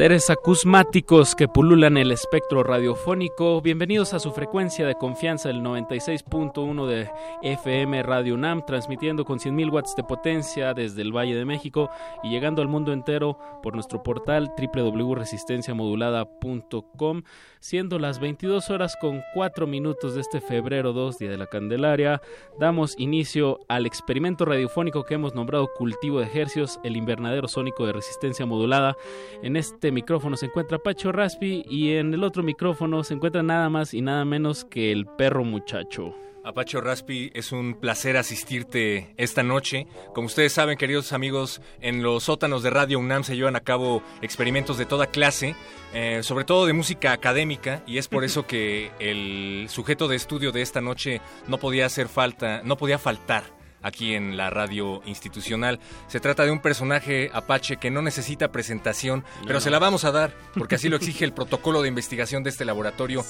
Seres acusmáticos que pululan el espectro radiofónico, bienvenidos a su frecuencia de confianza el 96.1 de FM Radio UNAM, transmitiendo con 100.000 watts de potencia desde el Valle de México y llegando al mundo entero por nuestro portal www.resistenciamodulada.com, siendo las 22 horas con 4 minutos de este febrero 2, Día de la Candelaria, damos inicio al experimento radiofónico que hemos nombrado Cultivo de Ejercios, el invernadero sónico de resistencia modulada. En este micrófono se encuentra Pacho Raspi y en el otro micrófono se encuentra nada más y nada menos que el perro muchacho. Apacho Raspi, es un placer asistirte esta noche. Como ustedes saben, queridos amigos, en los sótanos de Radio UNAM se llevan a cabo experimentos de toda clase, eh, sobre todo de música académica, y es por eso que el sujeto de estudio de esta noche no podía hacer falta, no podía faltar aquí en la radio institucional. Se trata de un personaje apache que no necesita presentación, pero No. se la vamos a dar, porque así lo exige el protocolo de investigación de este laboratorio.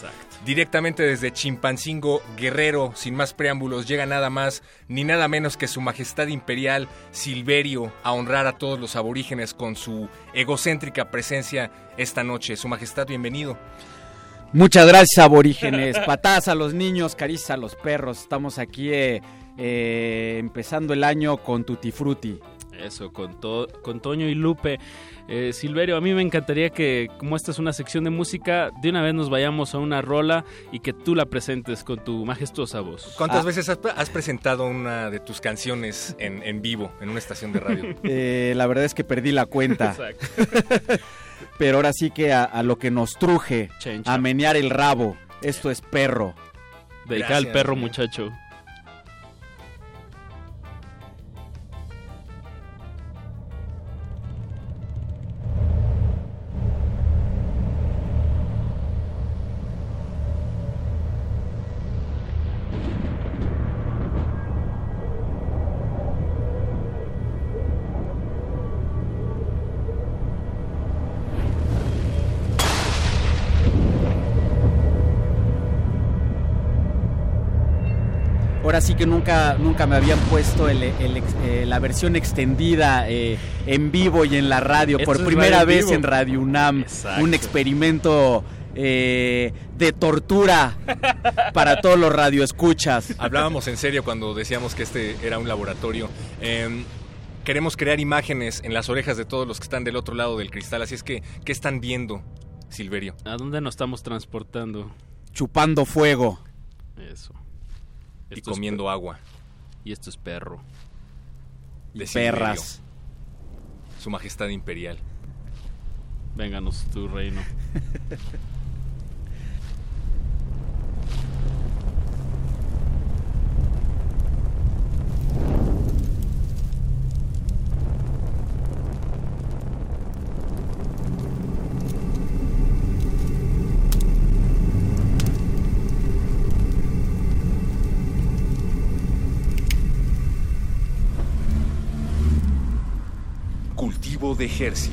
Directamente desde Chimpancingo, Guerrero, sin más preámbulos, llega nada más ni nada menos que su majestad imperial Silverio a honrar a todos los aborígenes con su egocéntrica presencia esta noche. Su majestad, bienvenido. Muchas gracias, aborígenes. Patadas a los niños, caricias a los perros. Estamos aquí eh, eh, empezando el año con Tutti Frutti. Eso, con, to- con Toño y Lupe. Eh, Silverio, a mí me encantaría que, como esta es una sección de música, de una vez nos vayamos a una rola y que tú la presentes con tu majestuosa voz. ¿Cuántas Ah. veces has, has presentado una de tus canciones en, en vivo, en una estación de radio? Eh, la verdad es que perdí la cuenta. Exacto. Pero ahora sí que a, a lo que nos truje, Chencha. a menear el rabo. Esto es perro. Dedicada al perro muchacho. Ahora sí que nunca, nunca me habían puesto el- eh, la versión extendida eh, en vivo y en la radio. Esto por primera radio vez vivo. en Radio UNAM. Un experimento eh, de tortura para todos los radioescuchas. Hablábamos en serio cuando decíamos que este era un laboratorio. Eh, queremos crear imágenes en las orejas de todos los que están del otro lado del cristal, así es que, ¿qué están viendo, Silverio? ¿A dónde nos estamos transportando? Chupando fuego. Eso. Y comiendo per- agua. Y esto es perro. de perras. Su majestad imperial. Vénganos tu reino. Cultivo de Hercios.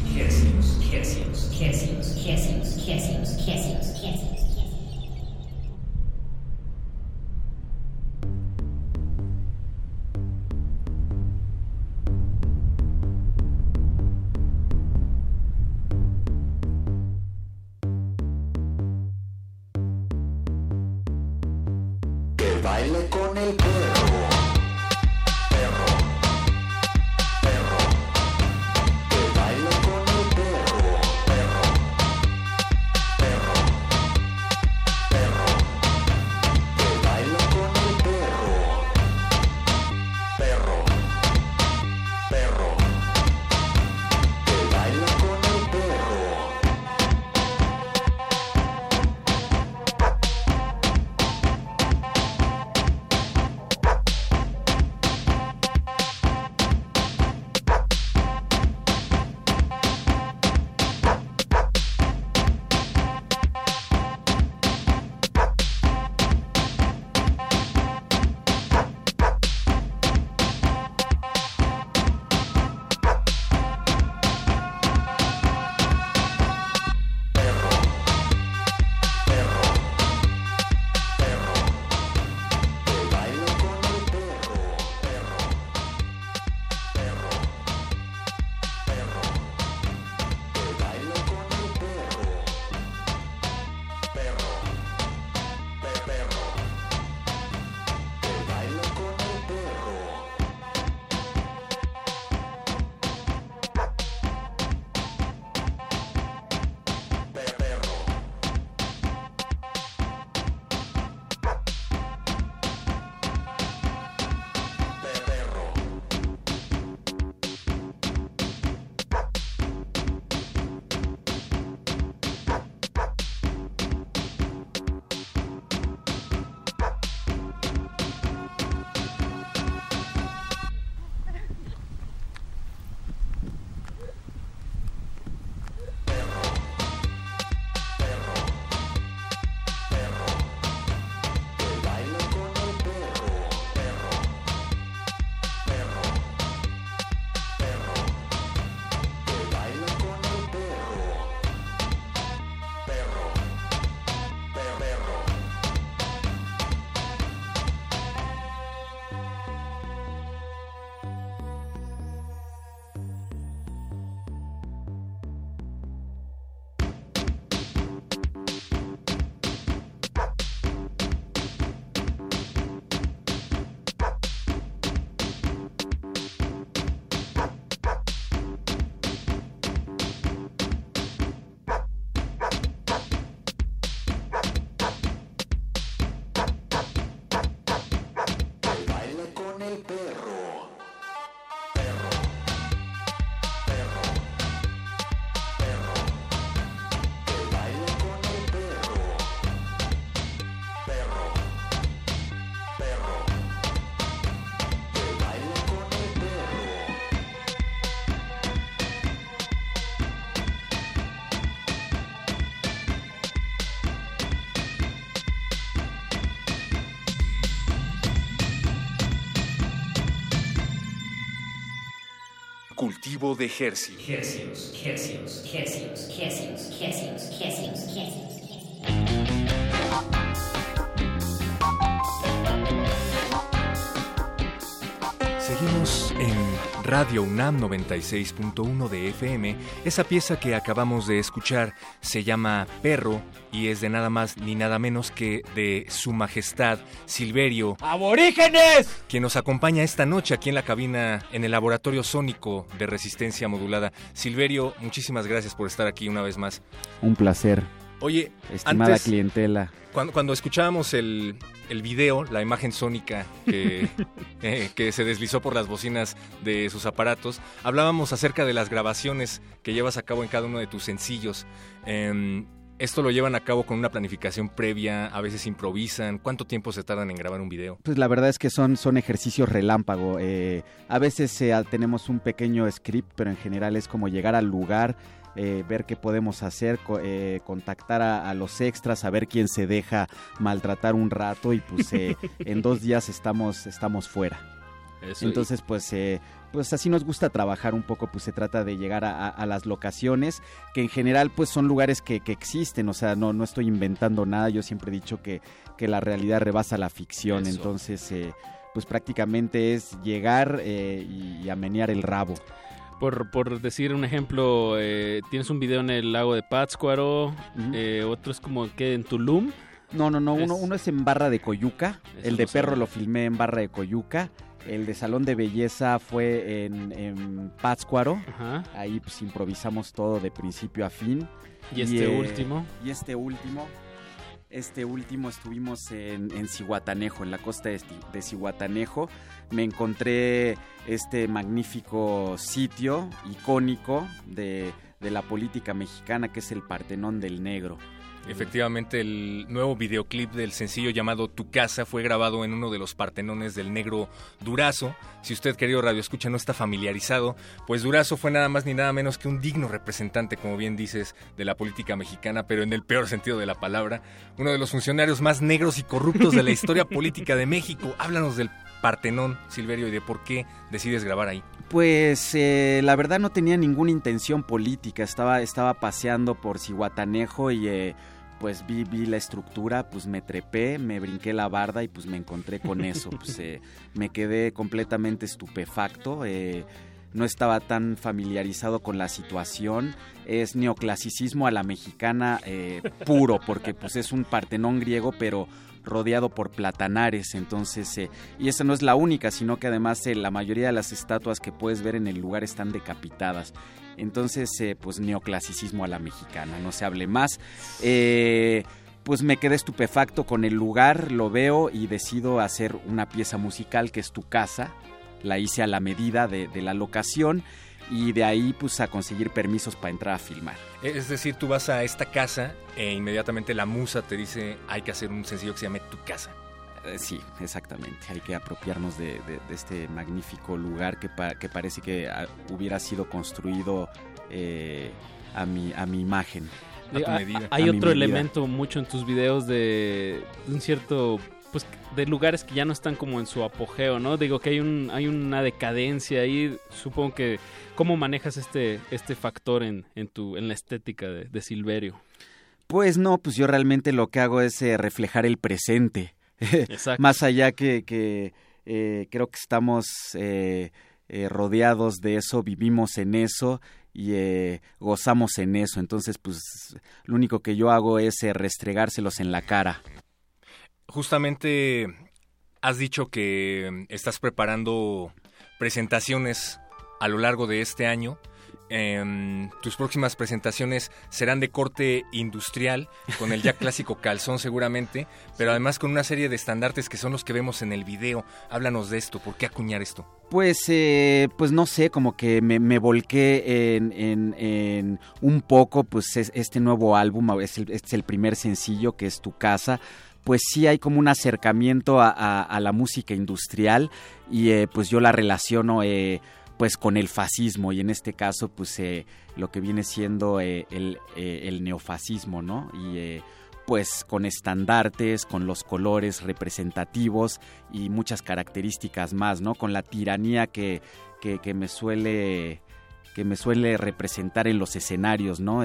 Cultivo de Hercios. Hercios, Hercios, Hercios, Hercios, Hercios, Hercios, Hercios. Seguimos en Radio UNAM 96.1 de FM. Esa pieza que acabamos de escuchar se llama Perro y es de nada más ni nada menos que de Su Majestad Silverio, ¡Aborígenes! quien nos acompaña esta noche aquí en la cabina en el Laboratorio Sónico de Resistencia Modulada. Silverio, muchísimas gracias por estar aquí una vez más. Un placer. Oye, Estimada antes- clientela. Cuando, cuando escuchábamos el, el video, la imagen sónica que, eh, que se deslizó por las bocinas de sus aparatos, hablábamos acerca de las grabaciones que llevas a cabo en cada uno de tus sencillos. Em, esto lo llevan a cabo con una planificación previa, a veces improvisan. ¿Cuánto tiempo se tardan en grabar un video? Pues la verdad es que son, son ejercicios relámpago. eh, a veces eh, tenemos un pequeño script, pero en general es como llegar al lugar, eh, ver qué podemos hacer, co- eh, contactar a, a los extras, saber quién se deja maltratar un rato y pues eh, en dos días estamos, estamos fuera. Eso, Entonces, pues, eh, pues así nos gusta trabajar un poco, pues se trata de llegar a, a- a las locaciones, que en general pues son lugares que, que existen, o sea, no, no estoy inventando nada, yo siempre he dicho que, que la realidad rebasa la ficción, Eso. entonces eh, pues prácticamente es llegar eh, y, y a menear el rabo. Por, por decir un ejemplo, eh, tienes un video en el lago de Pátzcuaro, eh, otro es como que en Tulum. No, no, no, Es- uno, uno es en Barra de Coyuca, Eso el de no Perro lo filmé en Barra de Coyuca, el de Salón de Belleza fue en, en Pátzcuaro, ahí pues improvisamos todo de principio a fin. ¿Y este último? Y este último, este último estuvimos en, en Cihuatanejo, en la costa de, de Cihuatanejo. Me encontré este magnífico sitio icónico de, de la política mexicana que es el Partenón del Negro. Efectivamente, el nuevo videoclip del sencillo llamado Tu Casa fue grabado en uno de los partenones del negro Durazo. Si usted, querido Radio Escucha, no está familiarizado, pues Durazo fue nada más ni nada menos que un digno representante, como bien dices, de la política mexicana, pero en el peor sentido de la palabra. Uno de los funcionarios más negros y corruptos de la historia política de México. Háblanos del Partenón, Silverio, y de por qué decides grabar ahí. Pues eh, la verdad no tenía ninguna intención política, estaba, estaba paseando por Cihuatanejo y eh, pues vi, vi la estructura, pues me trepé, me brinqué la barda y pues me encontré con eso, pues eh, me quedé completamente estupefacto. eh, no estaba tan familiarizado con la situación. Es neoclasicismo a la mexicana eh, puro, porque pues es un partenón griego, pero rodeado por platanares. Entonces, eh, y esa no es la única, sino que además eh, la mayoría de las estatuas que puedes ver en el lugar están decapitadas. Entonces, eh, pues neoclasicismo a la mexicana, no se hable más. Eh, pues me quedé estupefacto con el lugar, lo veo y decido hacer una pieza musical que es tu casa. La hice a la medida de, de la locación y de ahí pues a conseguir permisos para entrar a filmar. Es decir, tú vas a esta casa e inmediatamente la musa te dice hay que hacer un sencillo que se llame Tu Casa. Eh, Sí, exactamente. Hay que apropiarnos de, de- de este magnífico lugar que, pa- que parece que ah, hubiera sido construido eh, a, mi, a mi imagen. A tu medida. Hay A mi otro medida. elemento mucho en tus videos de, de un cierto pues de lugares que ya no están como en su apogeo, ¿no? Digo que hay un hay una decadencia ahí, supongo que cómo manejas este este factor en, en tu en la estética de, de Silverio. Pues no, pues yo realmente lo que hago es eh, reflejar el presente. Exacto. Más allá que, que, eh, creo que estamos eh, rodeados de eso, vivimos en eso y eh, gozamos en eso. Entonces, pues lo único que yo hago es eh, restregárselos en la cara. Justamente has dicho que estás preparando presentaciones a lo largo de este año. Em, tus próximas presentaciones serán de corte industrial, con el ya clásico calzón seguramente, pero además con una serie de estandartes que son los que vemos en el video. Háblanos de esto, ¿por qué acuñar esto? Pues, eh, pues no sé, como que me, me volqué en, en- en un poco, pues es- este nuevo álbum, es el, este es el primer sencillo que es Tu Casa, pues sí hay como un acercamiento a, la música industrial y eh, pues yo la relaciono eh, pues con el fascismo y en este caso pues eh, lo que viene siendo eh, el, neofascismo, ¿no? Y pues con estandartes, con los colores representativos y muchas características más, ¿no? Con la tiranía que, que, me suele que me suele representar en los escenarios, ¿no?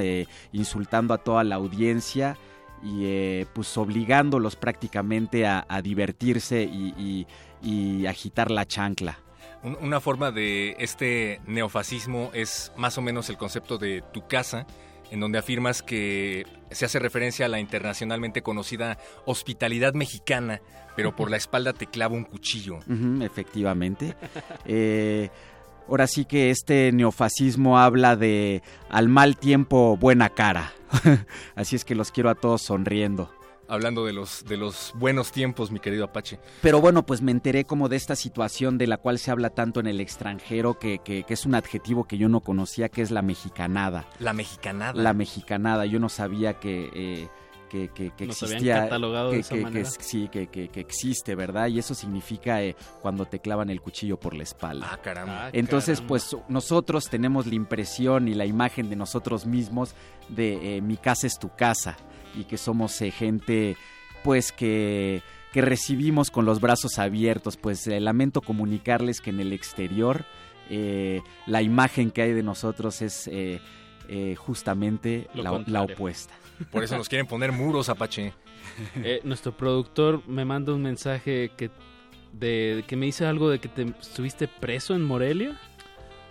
Insultando a toda la audiencia y eh, pues obligándolos prácticamente a, a divertirse y, y- y agitar la chancla. Un- Una forma de este neofascismo es más o menos el concepto de tu casa, en donde afirmas que se hace referencia a la internacionalmente conocida hospitalidad mexicana, pero por la espalda te clava un cuchillo. Efectivamente. Eh, ahora sí que este neofascismo habla de al mal tiempo buena cara. Así es que los quiero a todos sonriendo. Hablando de los, de los buenos tiempos, mi querido Apache. Pero bueno, pues me enteré como de esta situación de la cual se habla tanto en el extranjero, que, que- que es un adjetivo que yo no conocía, que es la mexicanada. La mexicanada. La mexicanada, yo no sabía que... eh, que, que- que Nos habían existía catalogado de que, esa manera. sí que, que- que existe verdad y eso significa eh, cuando te clavan el cuchillo por la espalda Ah, caramba. entonces caramba. pues nosotros tenemos la impresión y la imagen de nosotros mismos de eh, mi casa es tu casa y que somos eh, gente pues que que recibimos con los brazos abiertos, pues eh, lamento comunicarles que en el exterior eh, la imagen que hay de nosotros es eh, eh, justamente la opuesta. Por eso nos quieren poner muros, Apache. Eh, nuestro productor me manda un mensaje que, de, que me dice algo de que te estuviste preso en Morelia.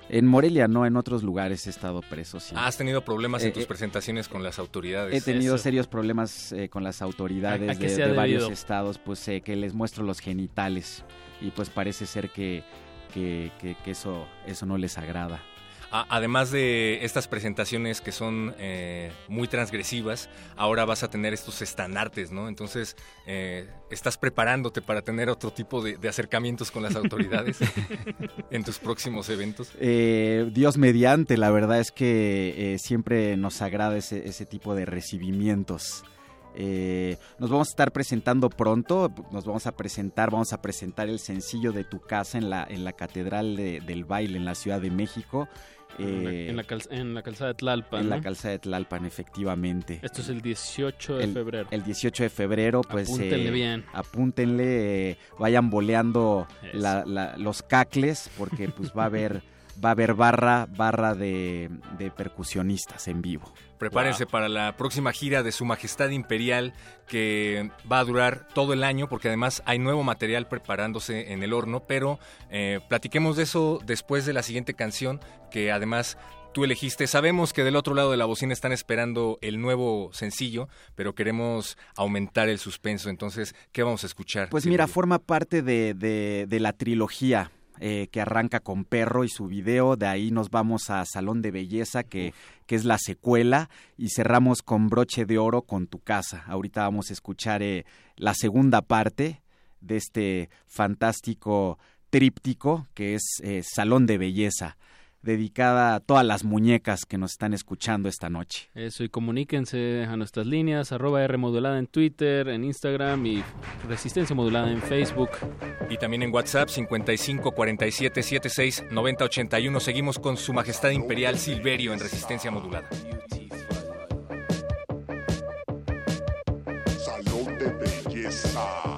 En Morelia no, en otros lugares he estado preso, sí. ¿Has tenido problemas en Eh, tus eh, presentaciones con las autoridades? He tenido serios problemas eh, con las autoridades ¿A- a qué de, varios estados, pues eh, que les muestro los genitales y pues parece ser que, que, que- que eso, eso no les agrada. A- además de estas presentaciones que son eh, muy transgresivas, ahora vas a tener estos estandartes, ¿no? Entonces, eh, ¿estás preparándote para tener otro tipo de, de acercamientos con las autoridades en tus próximos eventos? Eh, Dios mediante, la verdad es que eh, siempre nos agrada ese, ese tipo de recibimientos. Eh, nos vamos a estar presentando pronto, nos vamos a presentar, vamos a presentar el sencillo de tu casa en la, en la Catedral de- del Baile en la Ciudad de México. En la- Eh, en, la cal- en la calzada de Tlalpan. en la calzada de Tlalpan, efectivamente. Esto es el 18 de el, febrero. El 18 de febrero, pues. Apúntenle bien. Apúntenle, eh, vayan boleando la- la- los cacles, porque pues va a haber, va a haber barra, barra de, de percusionistas en vivo. Prepárense para la próxima gira de Su Majestad Imperial que va a durar todo el año porque además hay nuevo material preparándose en el horno, pero eh, platiquemos de eso después de la siguiente canción que además tú elegiste. Sabemos que del otro lado de la bocina están esperando el nuevo sencillo, pero queremos aumentar el suspenso, entonces, ¿qué vamos a escuchar? Pues mira, forma parte de, de- de la trilogía eh, que arranca con Perro y su video. De ahí nos vamos a Salón de Belleza, que, que es la secuela. Y cerramos con Broche de Oro con Tu Casa. Ahorita vamos a escuchar eh, la segunda parte de este fantástico tríptico que es eh, Salón de Belleza, dedicada a todas las muñecas que nos están escuchando esta noche. Eso, y comuníquense a nuestras líneas, arroba R modulada en Twitter, en Instagram y Resistencia Modulada en Facebook. Y también en WhatsApp 55 47 76 90 81. Seguimos con Su Majestad Imperial Silverio en Resistencia Modulada. Salón de belleza.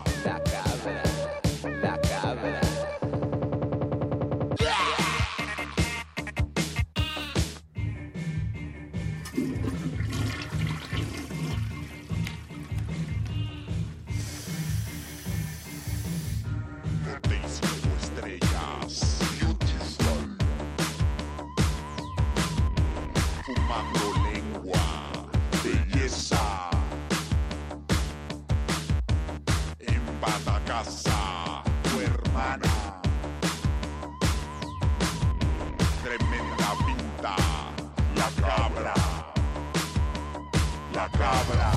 Cabra.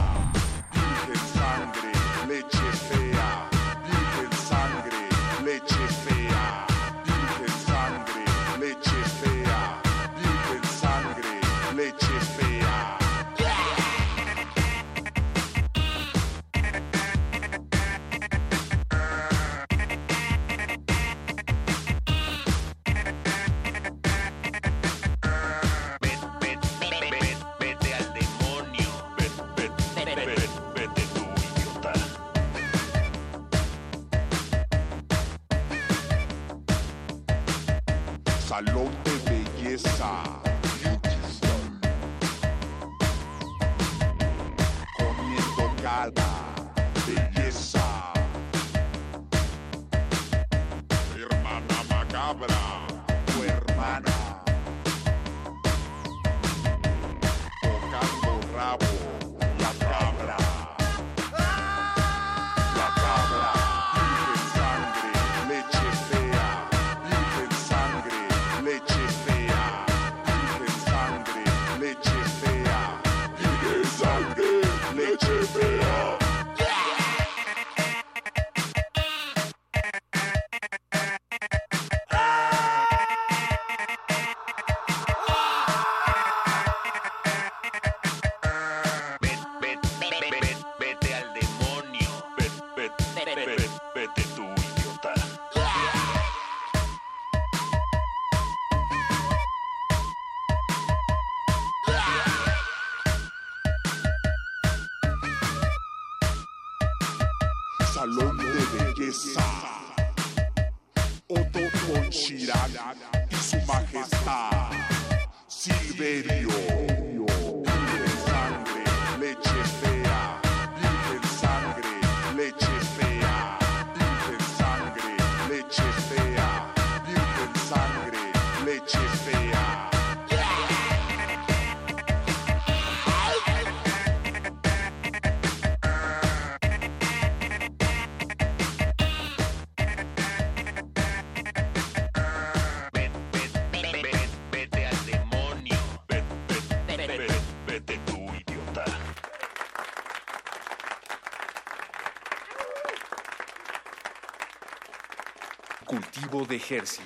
De.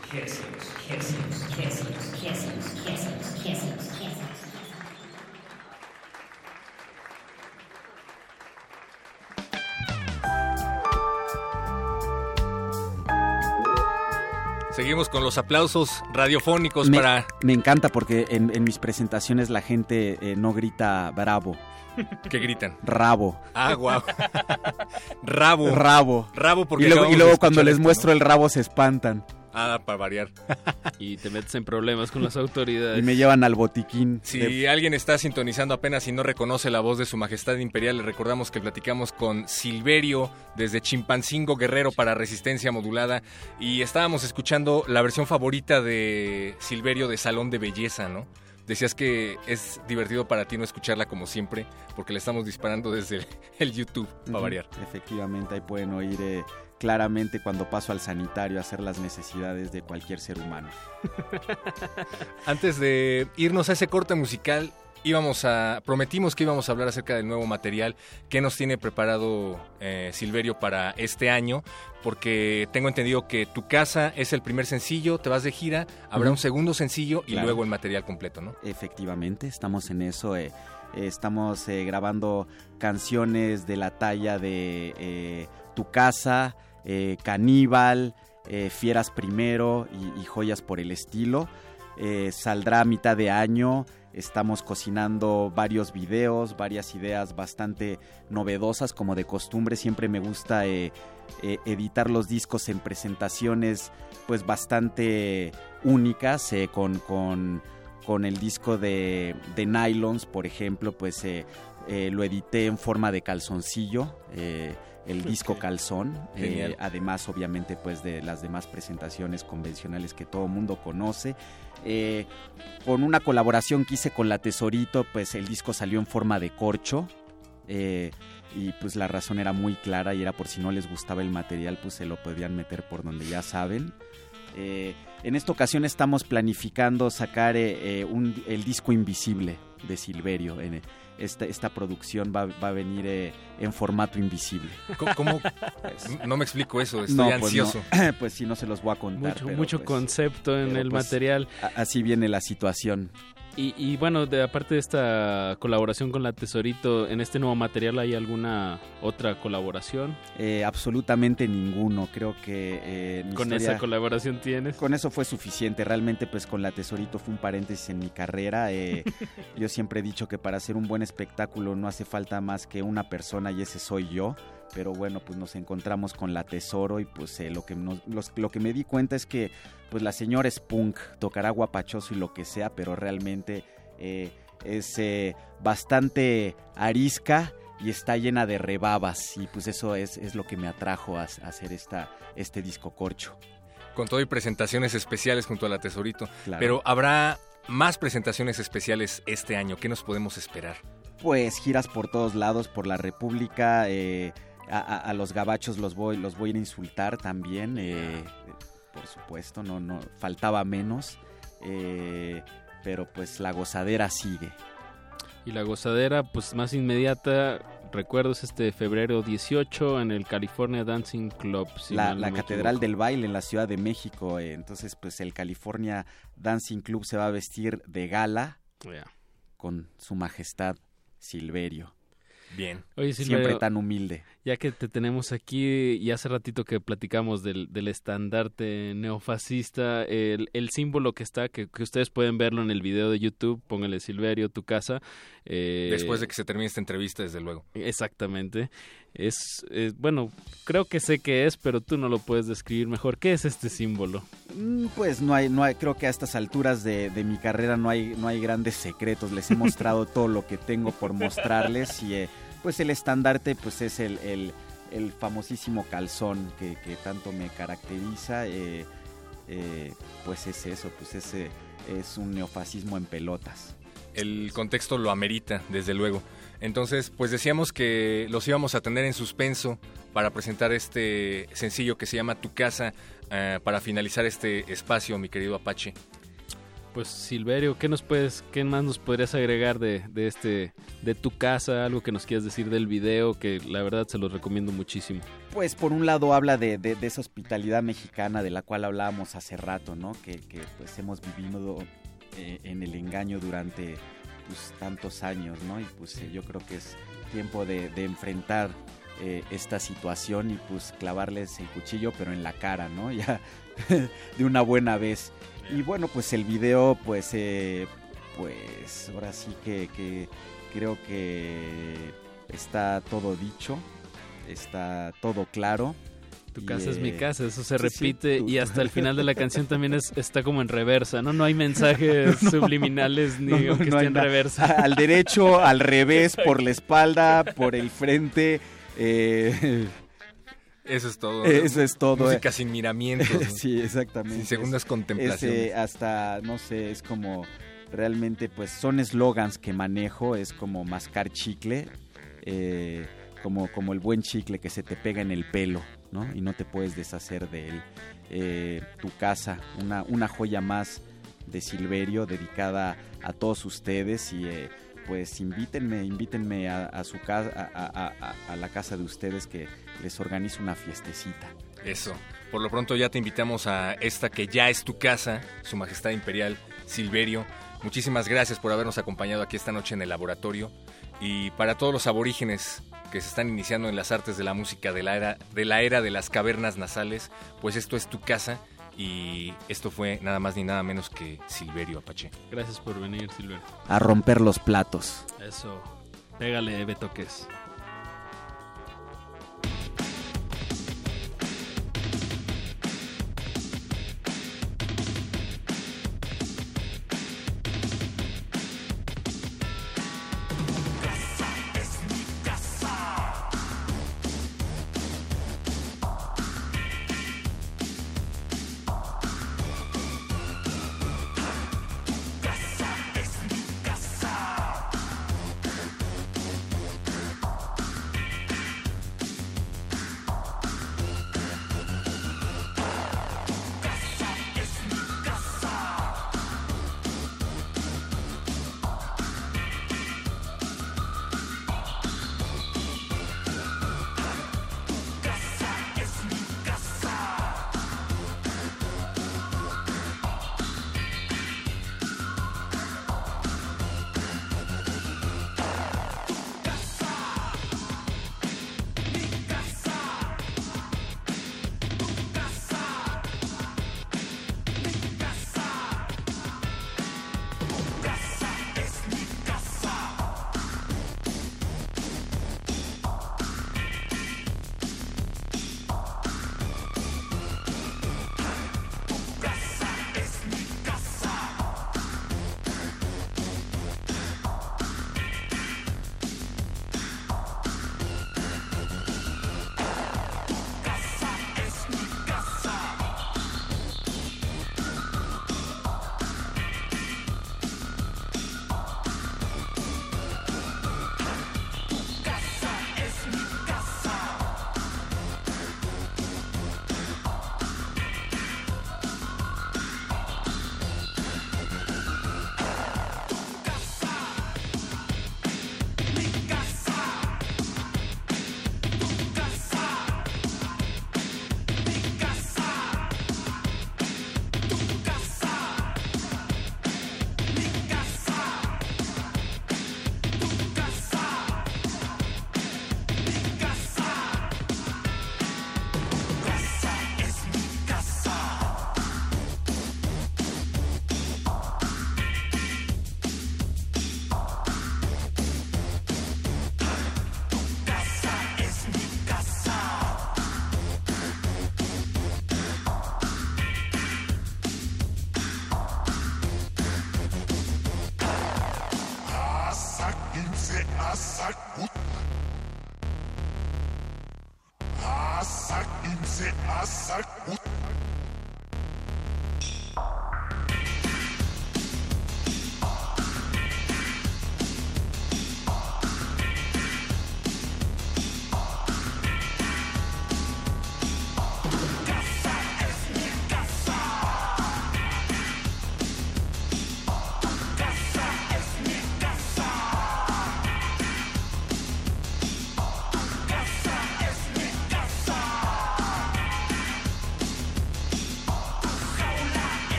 Seguimos con los aplausos radiofónicos me, para... me encanta porque en, en mis presentaciones la gente eh, no grita bravo, ¿Qué gritan? rabo. Ah, guau. Rabo. Rabo. Rabo porque y luego, y luego cuando les esto, muestro el rabo se espantan Ah, para variar. Y te metes en problemas con las autoridades. y me llevan al botiquín. Si de- alguien está sintonizando apenas y no reconoce la voz de su majestad imperial, le recordamos que platicamos con Silverio desde Chimpancingo Guerrero para Resistencia Modulada y estábamos escuchando la versión favorita de Silverio de Salón de Belleza, ¿no? Decías que es divertido para ti no escucharla como siempre, porque le estamos disparando desde el, el YouTube, para variar. Efectivamente, ahí pueden oír eh, claramente cuando paso al sanitario a hacer las necesidades de cualquier ser humano. Antes de irnos a ese corte musical, íbamos a prometimos que íbamos a hablar acerca del nuevo material que nos tiene preparado eh, Silverio para este año, porque tengo entendido que tu casa es el primer sencillo, te vas de gira, habrá un segundo sencillo y Claro. luego el material completo, ¿no? Efectivamente, estamos en eso. eh, estamos eh, grabando canciones de la talla de Tu Casa, eh, Caníbal, eh, Fieras Primero y, Joyas por el Estilo. Eh, saldrá a mitad de año. Estamos cocinando varios videos, varias ideas bastante novedosas, como de costumbre. Siempre me gusta eh, editar los discos en presentaciones, pues bastante únicas, con, con, con el disco de, de Nylons, por ejemplo, pues lo edité en forma de calzoncillo. El disco calzón, eh, además obviamente pues de las demás presentaciones convencionales que todo mundo conoce. Eh, con una colaboración que hice con la Tesorito, pues el disco salió en forma de corcho. eh, y pues la razón era muy clara y era por si no les gustaba el material, pues se lo podían meter por donde ya saben. Eh, en esta ocasión estamos planificando sacar eh, eh, un- el disco invisible de Silverio. En, eh, esta, esta producción va, va a venir eh, en formato invisible. ¿Cómo? cómo? No me explico eso, estoy No, pues ansioso. no. Pues sí, no se los voy a contar. Mucho, pero, mucho pues, concepto en pero, el pues, material. Así viene la situación. Y, y bueno, de, aparte de esta colaboración con la Tesorito, ¿en este nuevo material hay alguna otra colaboración? Eh, absolutamente ninguno. Creo que eh, mi ¿Con historia- esa colaboración tienes? Con eso fue suficiente. Realmente, pues con la Tesorito fue un paréntesis en mi carrera. Eh, yo siempre he dicho que para hacer un buen espectáculo no hace falta más que una persona y ese soy yo. Pero bueno, pues nos encontramos con la Tesoro y pues eh, lo, que nos- los- lo que me di cuenta es que pues la señora es punk, tocará guapachoso y lo que sea, pero realmente eh, es eh, bastante arisca y está llena de rebabas y pues eso es, es lo que me atrajo a, a hacer esta, este disco corcho. Con todo y presentaciones especiales junto a la Tesorito. Claro. Pero habrá más presentaciones especiales este año. ¿Qué nos podemos esperar? Pues giras por todos lados, por la República. eh, a, a- a los gabachos los voy, los voy a insultar también. eh, por supuesto, no, no faltaba menos. eh, pero pues la gozadera sigue. Y la gozadera, pues más inmediata, recuerdos este febrero 18 en el California Dancing Club. si la Catedral del Baile en la Ciudad de México. eh, entonces, pues el California Dancing Club se va a vestir de gala con su majestad Silverio. Bien. Oye, Silverio, Siempre tan humilde. Ya que te tenemos aquí y hace ratito que platicamos del, del estandarte neofascista, el, el símbolo que está, que, que ustedes pueden verlo en el video de YouTube, póngale Silverio, tu casa. eh, Después de que se termine esta entrevista, desde luego. Exactamente. Es, eh, bueno, creo que sé qué es, pero tú no lo puedes describir mejor. ¿Qué es este símbolo? Mm, Pues no hay, no hay, creo que a estas alturas de, de mi carrera no hay, no hay grandes secretos. Les he mostrado todo lo que tengo por mostrarles y eh, pues el estandarte pues es el, el- famosísimo calzón que, que tanto me caracteriza. eh, eh, pues es eso, pues ese es un neofascismo en pelotas. El contexto lo amerita, desde luego. Entonces, pues decíamos que los íbamos a tener en suspenso para presentar este sencillo que se llama Tu Casa, eh, para finalizar este espacio, mi querido Apache. Pues Silverio, ¿qué nos puedes, qué más nos podrías agregar de, de este, de tu casa, algo que nos quieras decir del video, que la verdad se los recomiendo muchísimo. Pues por un lado habla de, de- esa hospitalidad mexicana de la cual hablábamos hace rato, ¿no? Que, que, pues hemos vivido eh, en el engaño durante pues, tantos años, ¿no? Y pues eh, yo creo que es tiempo de, de enfrentar eh, esta situación y pues clavarles el cuchillo pero en la cara, ¿no? Ya de una buena vez. Y bueno, pues el video, pues, eh, pues ahora sí que, que creo que está todo dicho, está todo claro. Tu casa es mi eh, casa, eso se sí, sí, repite y hasta el final de la canción también es, está como en reversa, ¿no? No hay mensajes No, subliminales ni no, esté en reversa. Al derecho, al revés, por la espalda, por el frente. eh, Eso es todo. Eso es todo. Música eh. sin miramientos. ¿no? sí, exactamente. Sin segundas Es- contemplaciones. es, eh, hasta, no sé, es como realmente, pues son eslogans que manejo, es como mascar chicle, eh, como, como el buen chicle que se te pega en el pelo, ¿no? Y no te puedes deshacer de él. Eh, tu casa, una, una joya más de Silverio dedicada a todos ustedes y eh, pues invítenme, invítenme a, a su casa, a- a la casa de ustedes que les organizo una fiestecita. Eso. Por lo pronto ya te invitamos a esta que ya es tu casa, Su Majestad Imperial Silverio. Muchísimas gracias por habernos acompañado aquí esta noche en el laboratorio. Y para todos los aborígenes que se están iniciando en las artes de la música de la era de, la era de las cavernas nasales, pues esto es tu casa. Y esto fue nada más ni nada menos que Silverio Apache. Gracias por venir, Silverio. A romper los platos. Eso. Pégale, Betoques.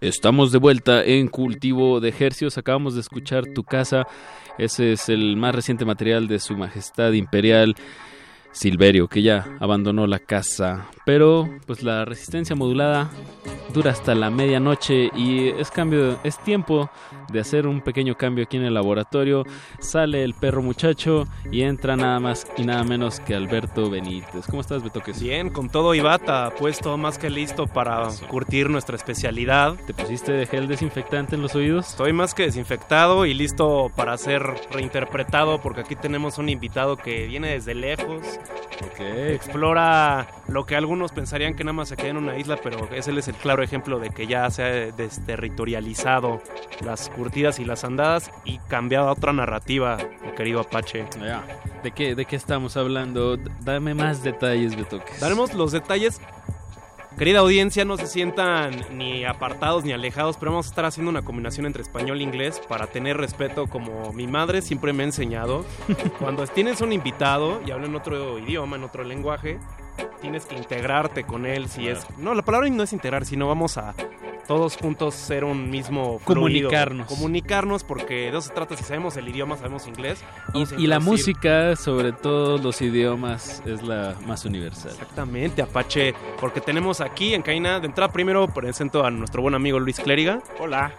Estamos de vuelta en Cultivo de Hercios. Acabamos de escuchar Tu Casa. Ese es el más reciente material de Su Majestad Imperial Silverio, que ya abandonó la casa. Pero, pues la resistencia modulada dura hasta la medianoche y es cambio, es tiempo de hacer un pequeño cambio aquí en el laboratorio. Sale el perro muchacho y entra nada más y nada menos que Alberto Benítez. ¿Cómo estás, Betoques? Bien, con todo y bata, puesto más que listo para curtir nuestra especialidad. ¿Te pusiste de gel desinfectante en los oídos? Estoy más que desinfectado y listo para ser reinterpretado porque aquí tenemos un invitado que viene desde lejos. Explora lo que algunos pensarían que nada más se queda en una isla, pero ese es el claro ejemplo de que ya se ha desterritorializado las curtidas y las andadas y cambiado a otra narrativa, mi querido Apache. ¿De qué, ¿De qué estamos hablando? Dame más detalles, Betoques. Daremos los detalles. Querida audiencia, no se sientan ni apartados ni alejados, pero vamos a estar haciendo una combinación entre español e inglés para tener respeto como mi madre siempre me ha enseñado. Cuando tienes un invitado y habla en otro idioma, en otro lenguaje, tienes que integrarte con él. Si es, no, la palabra no es integrar, sino vamos a todos juntos ser un mismo fluido. Comunicarnos. Comunicarnos porque de eso se trata. Si sabemos el idioma, sabemos inglés. Y, la música, sobre todo los idiomas, es la más universal. Exactamente, Apache, porque tenemos aquí en Caína, de entrada primero presento a nuestro buen amigo Luis Clériga. Hola.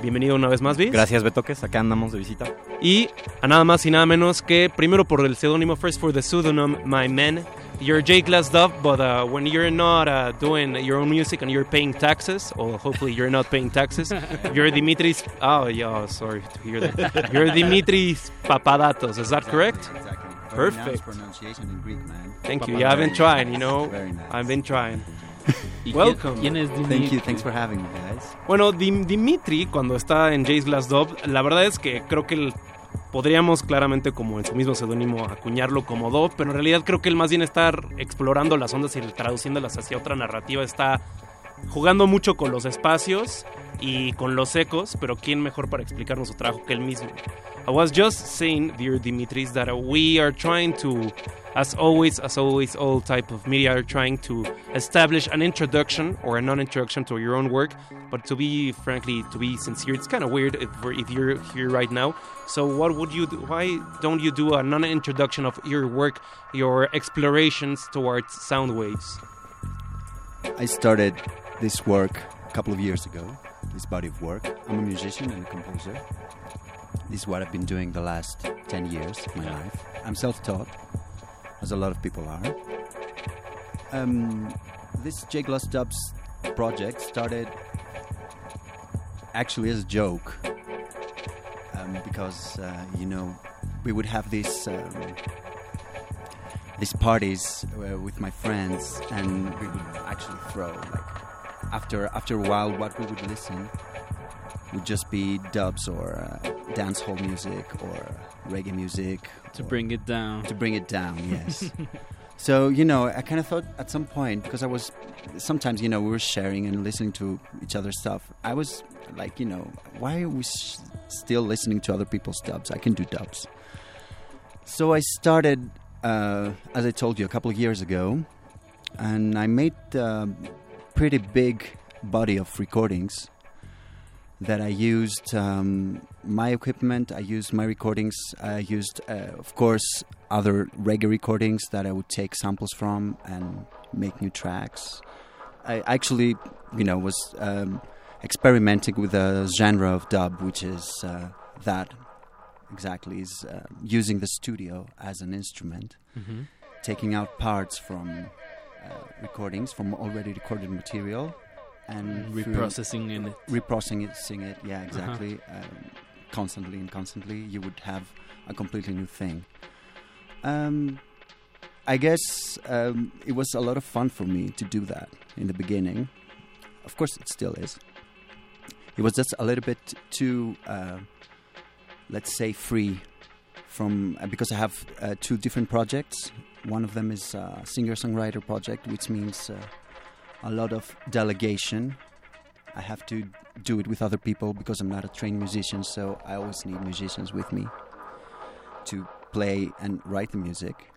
Bienvenido una vez más, Luis. Gracias, Betoques. Acá andamos de visita. Y a nada más y nada menos que, primero por el seudónimo, first for the pseudonym My Man. You're Jay Glass Dove, but uh, when you're not uh, doing your own music and you're paying taxes, or hopefully you're not paying taxes, you're Dimitris. Oh, yeah, sorry to hear that. You're Dimitris Papadatos, is that correct? Perfect. pronunciation in Greek, man. Thank you. Yeah, I've been trying, you know. Very nice. I've been trying. Welcome. quién- quién es Thank you. Thanks for having me, guys. Bueno, Dim- Dimitri, cuando está en Jace Glass Dove, la verdad es que creo que él- podríamos claramente, como en su mismo seudónimo, acuñarlo como Dove, pero en realidad creo que él más bien está explorando las ondas y traduciéndolas hacia otra narrativa. Está jugando mucho con los espacios y con los ecos, pero ¿quién mejor para explicarnos su trabajo que él mismo? I was just saying, dear Dimitris, that we are trying to, as always, as always, all type of media are trying to establish an introduction or a non-introduction to your own work. But to be frankly, to be sincere, it's kind of weird if, if you're here right now. So what would you do? Why don't you do a non-introduction of your work, your explorations towards sound waves? I started this work a couple of years ago, this body of work. I'm a musician and a composer. This is what I've been doing the last 10 years of my life. I'm self taught, as a lot of people are. Um, this J Gloss Dubs project started actually as a joke um, because, uh, you know, we would have these. Um, these parties uh, with my friends, and we would actually throw like after after a while, what we would listen would just be dubs or uh, dance hall music or reggae music To bring it down. To bring it down, yes. so you know, I kind of thought at some point because I was sometimes you know we were sharing and listening to each other's stuff. I was like, you know, why are we still listening to other people's dubs? I can do dubs. So I started, uh, as I told you, a couple of years ago, and I made uh, pretty big body of recordings that I used um, my equipment, I used my recordings, I used, uh, of course, other reggae recordings that I would take samples from and make new tracks. I actually, you know, was um, experimenting with a genre of dub, which is uh, that exactly is uh, using the studio as an instrument, Mhm. taking out parts from uh, recordings from already recorded material and Reprocessing in it. reprocessing it yeah Uh-huh. exactly um, constantly and constantly you would have a completely new thing. Um, i guess um, it was a lot of fun for me to do that in the beginning. Of course it still is. It was just a little bit too uh, let's say free from uh, because i have uh, two different projects. One of them is a singer songwriter project which means uh, a lot of delegation I have to do it with other people because I'm not a trained musician, so I always need musicians with me to play and write the music.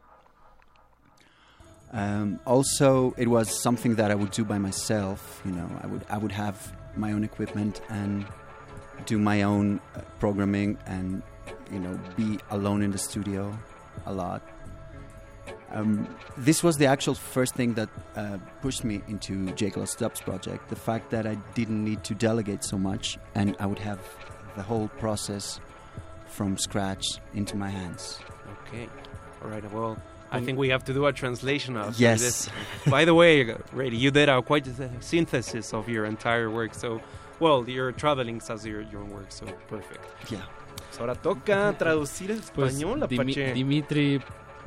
Um, also, it was something that I would do by myself. You know, I would I would have my own equipment and do my own uh, programming, and you know, be alone in the studio a lot. Um, this was the actual first thing that uh, pushed me into Jake Stubbs project. The fact that I didn't need to delegate so much, and I would have the whole process from scratch into my hands. Okay. All right. Well, I think we have to do a translation of Yes. this. By the way, Rady, you did a quite a synthesis of your entire work. So, well, your traveling as your, your work. So, perfect. Yeah. Ahora toca traducir el Pues español, Dimi- Apache. Dimitri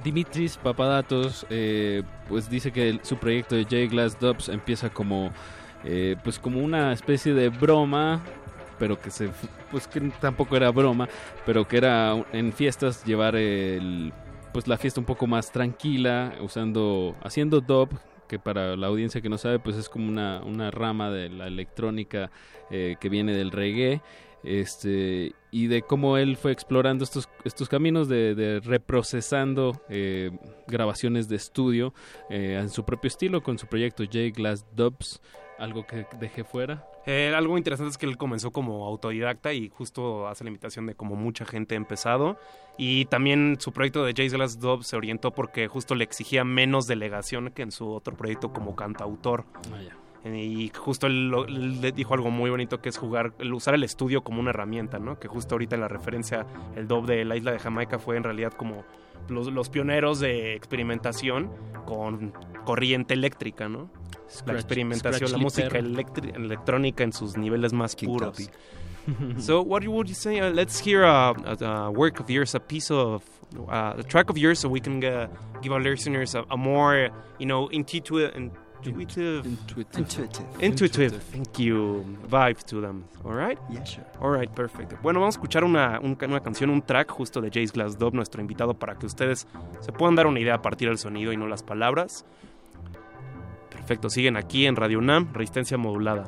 Dimitris Papadatos eh, pues dice que su proyecto de J Glass Dubs empieza como eh, pues como una especie de broma pero que se pues que tampoco era broma pero que era en fiestas llevar el pues la fiesta un poco más tranquila usando haciendo dub que para la audiencia que no sabe pues es como una, una rama de la electrónica eh, que viene del reggae este y de cómo él fue explorando estos estos caminos de, de reprocesando eh, grabaciones de estudio eh, en su propio estilo con su proyecto J Glass Dubs algo que dejé fuera Eh, algo interesante es que él comenzó como autodidacta y justo hace la invitación de como mucha gente ha empezado. Y también su proyecto de Jay's Glass Dub se orientó porque justo le exigía menos delegación que en su otro proyecto como cantautor. Eh, Y justo él, le dijo algo muy bonito que es jugar, el usar el estudio como una herramienta, ¿no? Que justo ahorita en la referencia, el dub de la isla de Jamaica fue en realidad como los, los pioneros de experimentación con corriente eléctrica, ¿no? la Scratch- experimentación, scratch la música electrónica en sus niveles más puros. copy. so, what would you say? Uh, let's hear a, a, a work of yours, a piece of uh, a track of yours, so we can uh, give our listeners a, a more, you know, intuitive, intuitive, Intuitive. intuitive, thank you, vibe to them. All right. Yeah, sure. All right, perfect. Bueno, vamos a escuchar una, un- una canción, un track justo de Jace Glass Dub, nuestro invitado, para que ustedes se puedan dar una idea a partir del sonido y no las palabras. Perfecto, siguen aquí en Radio UNAM, Resistencia Modulada.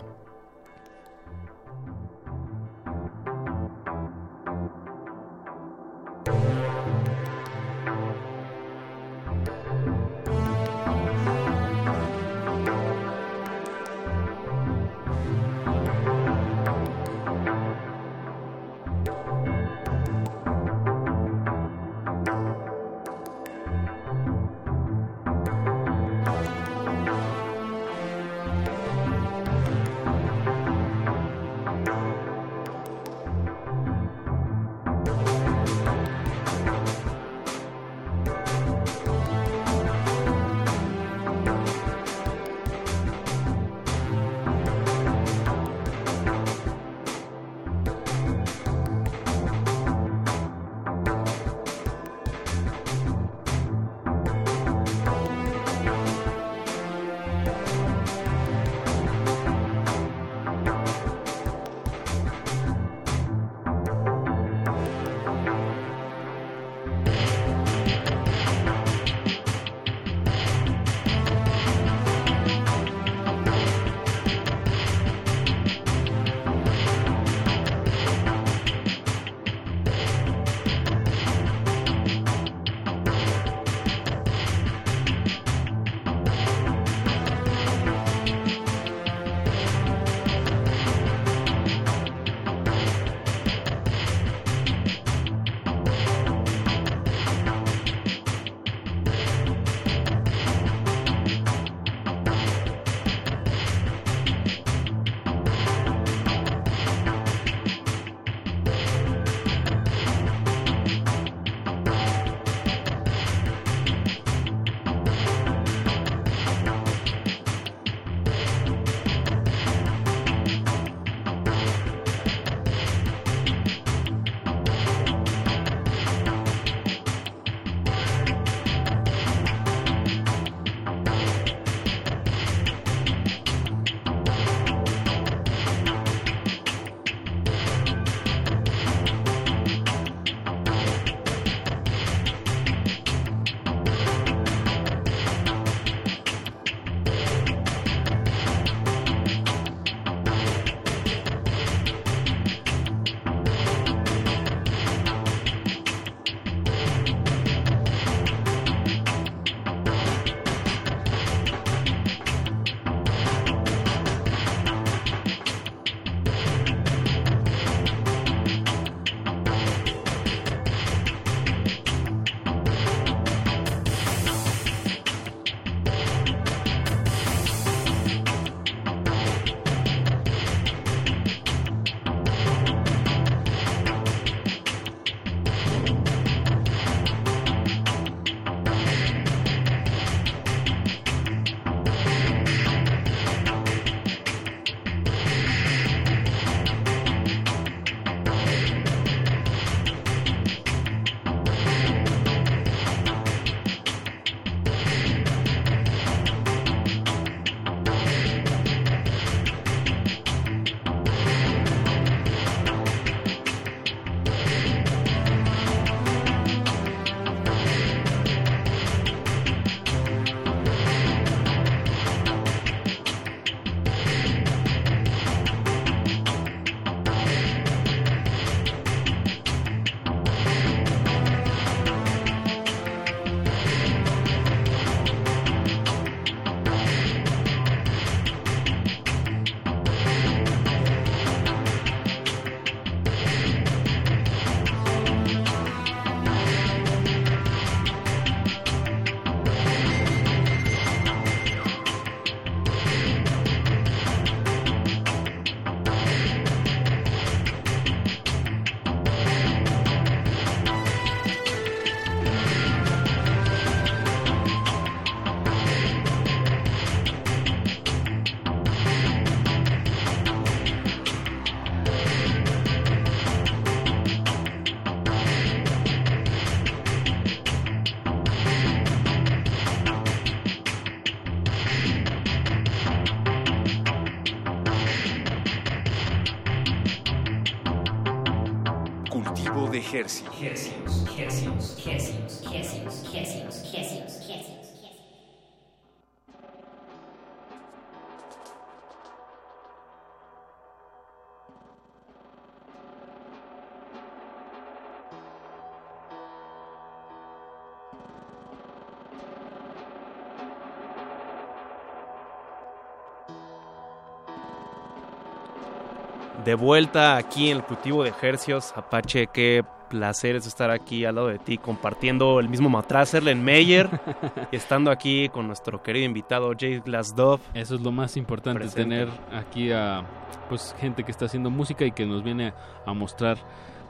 De vuelta aquí en el cultivo de ejercios, Apache, qué placer es estar aquí al lado de ti, compartiendo el mismo matraz, Meyer, y estando aquí con nuestro querido invitado Jay Glasdov. Eso es lo más importante, Presente. tener aquí a pues gente que está haciendo música y que nos viene a mostrar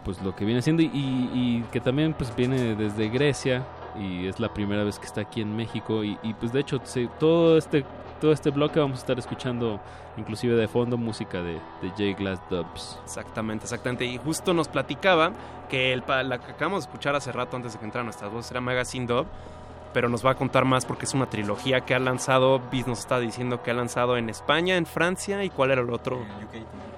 pues lo que viene haciendo y, y que también pues viene desde Grecia y es la primera vez que está aquí en México y, y, pues de hecho todo este todo este bloque vamos a estar escuchando inclusive de fondo música de, de J Glass Dubs. Exactamente, exactamente. Y justo nos platicaba que el, la que acabamos de escuchar hace rato antes de que entraran nuestras voces era Magazine Dub, pero nos va a contar más porque es una trilogía que ha lanzado, Biz nos está diciendo que ha lanzado en España, en Francia y cuál era el otro.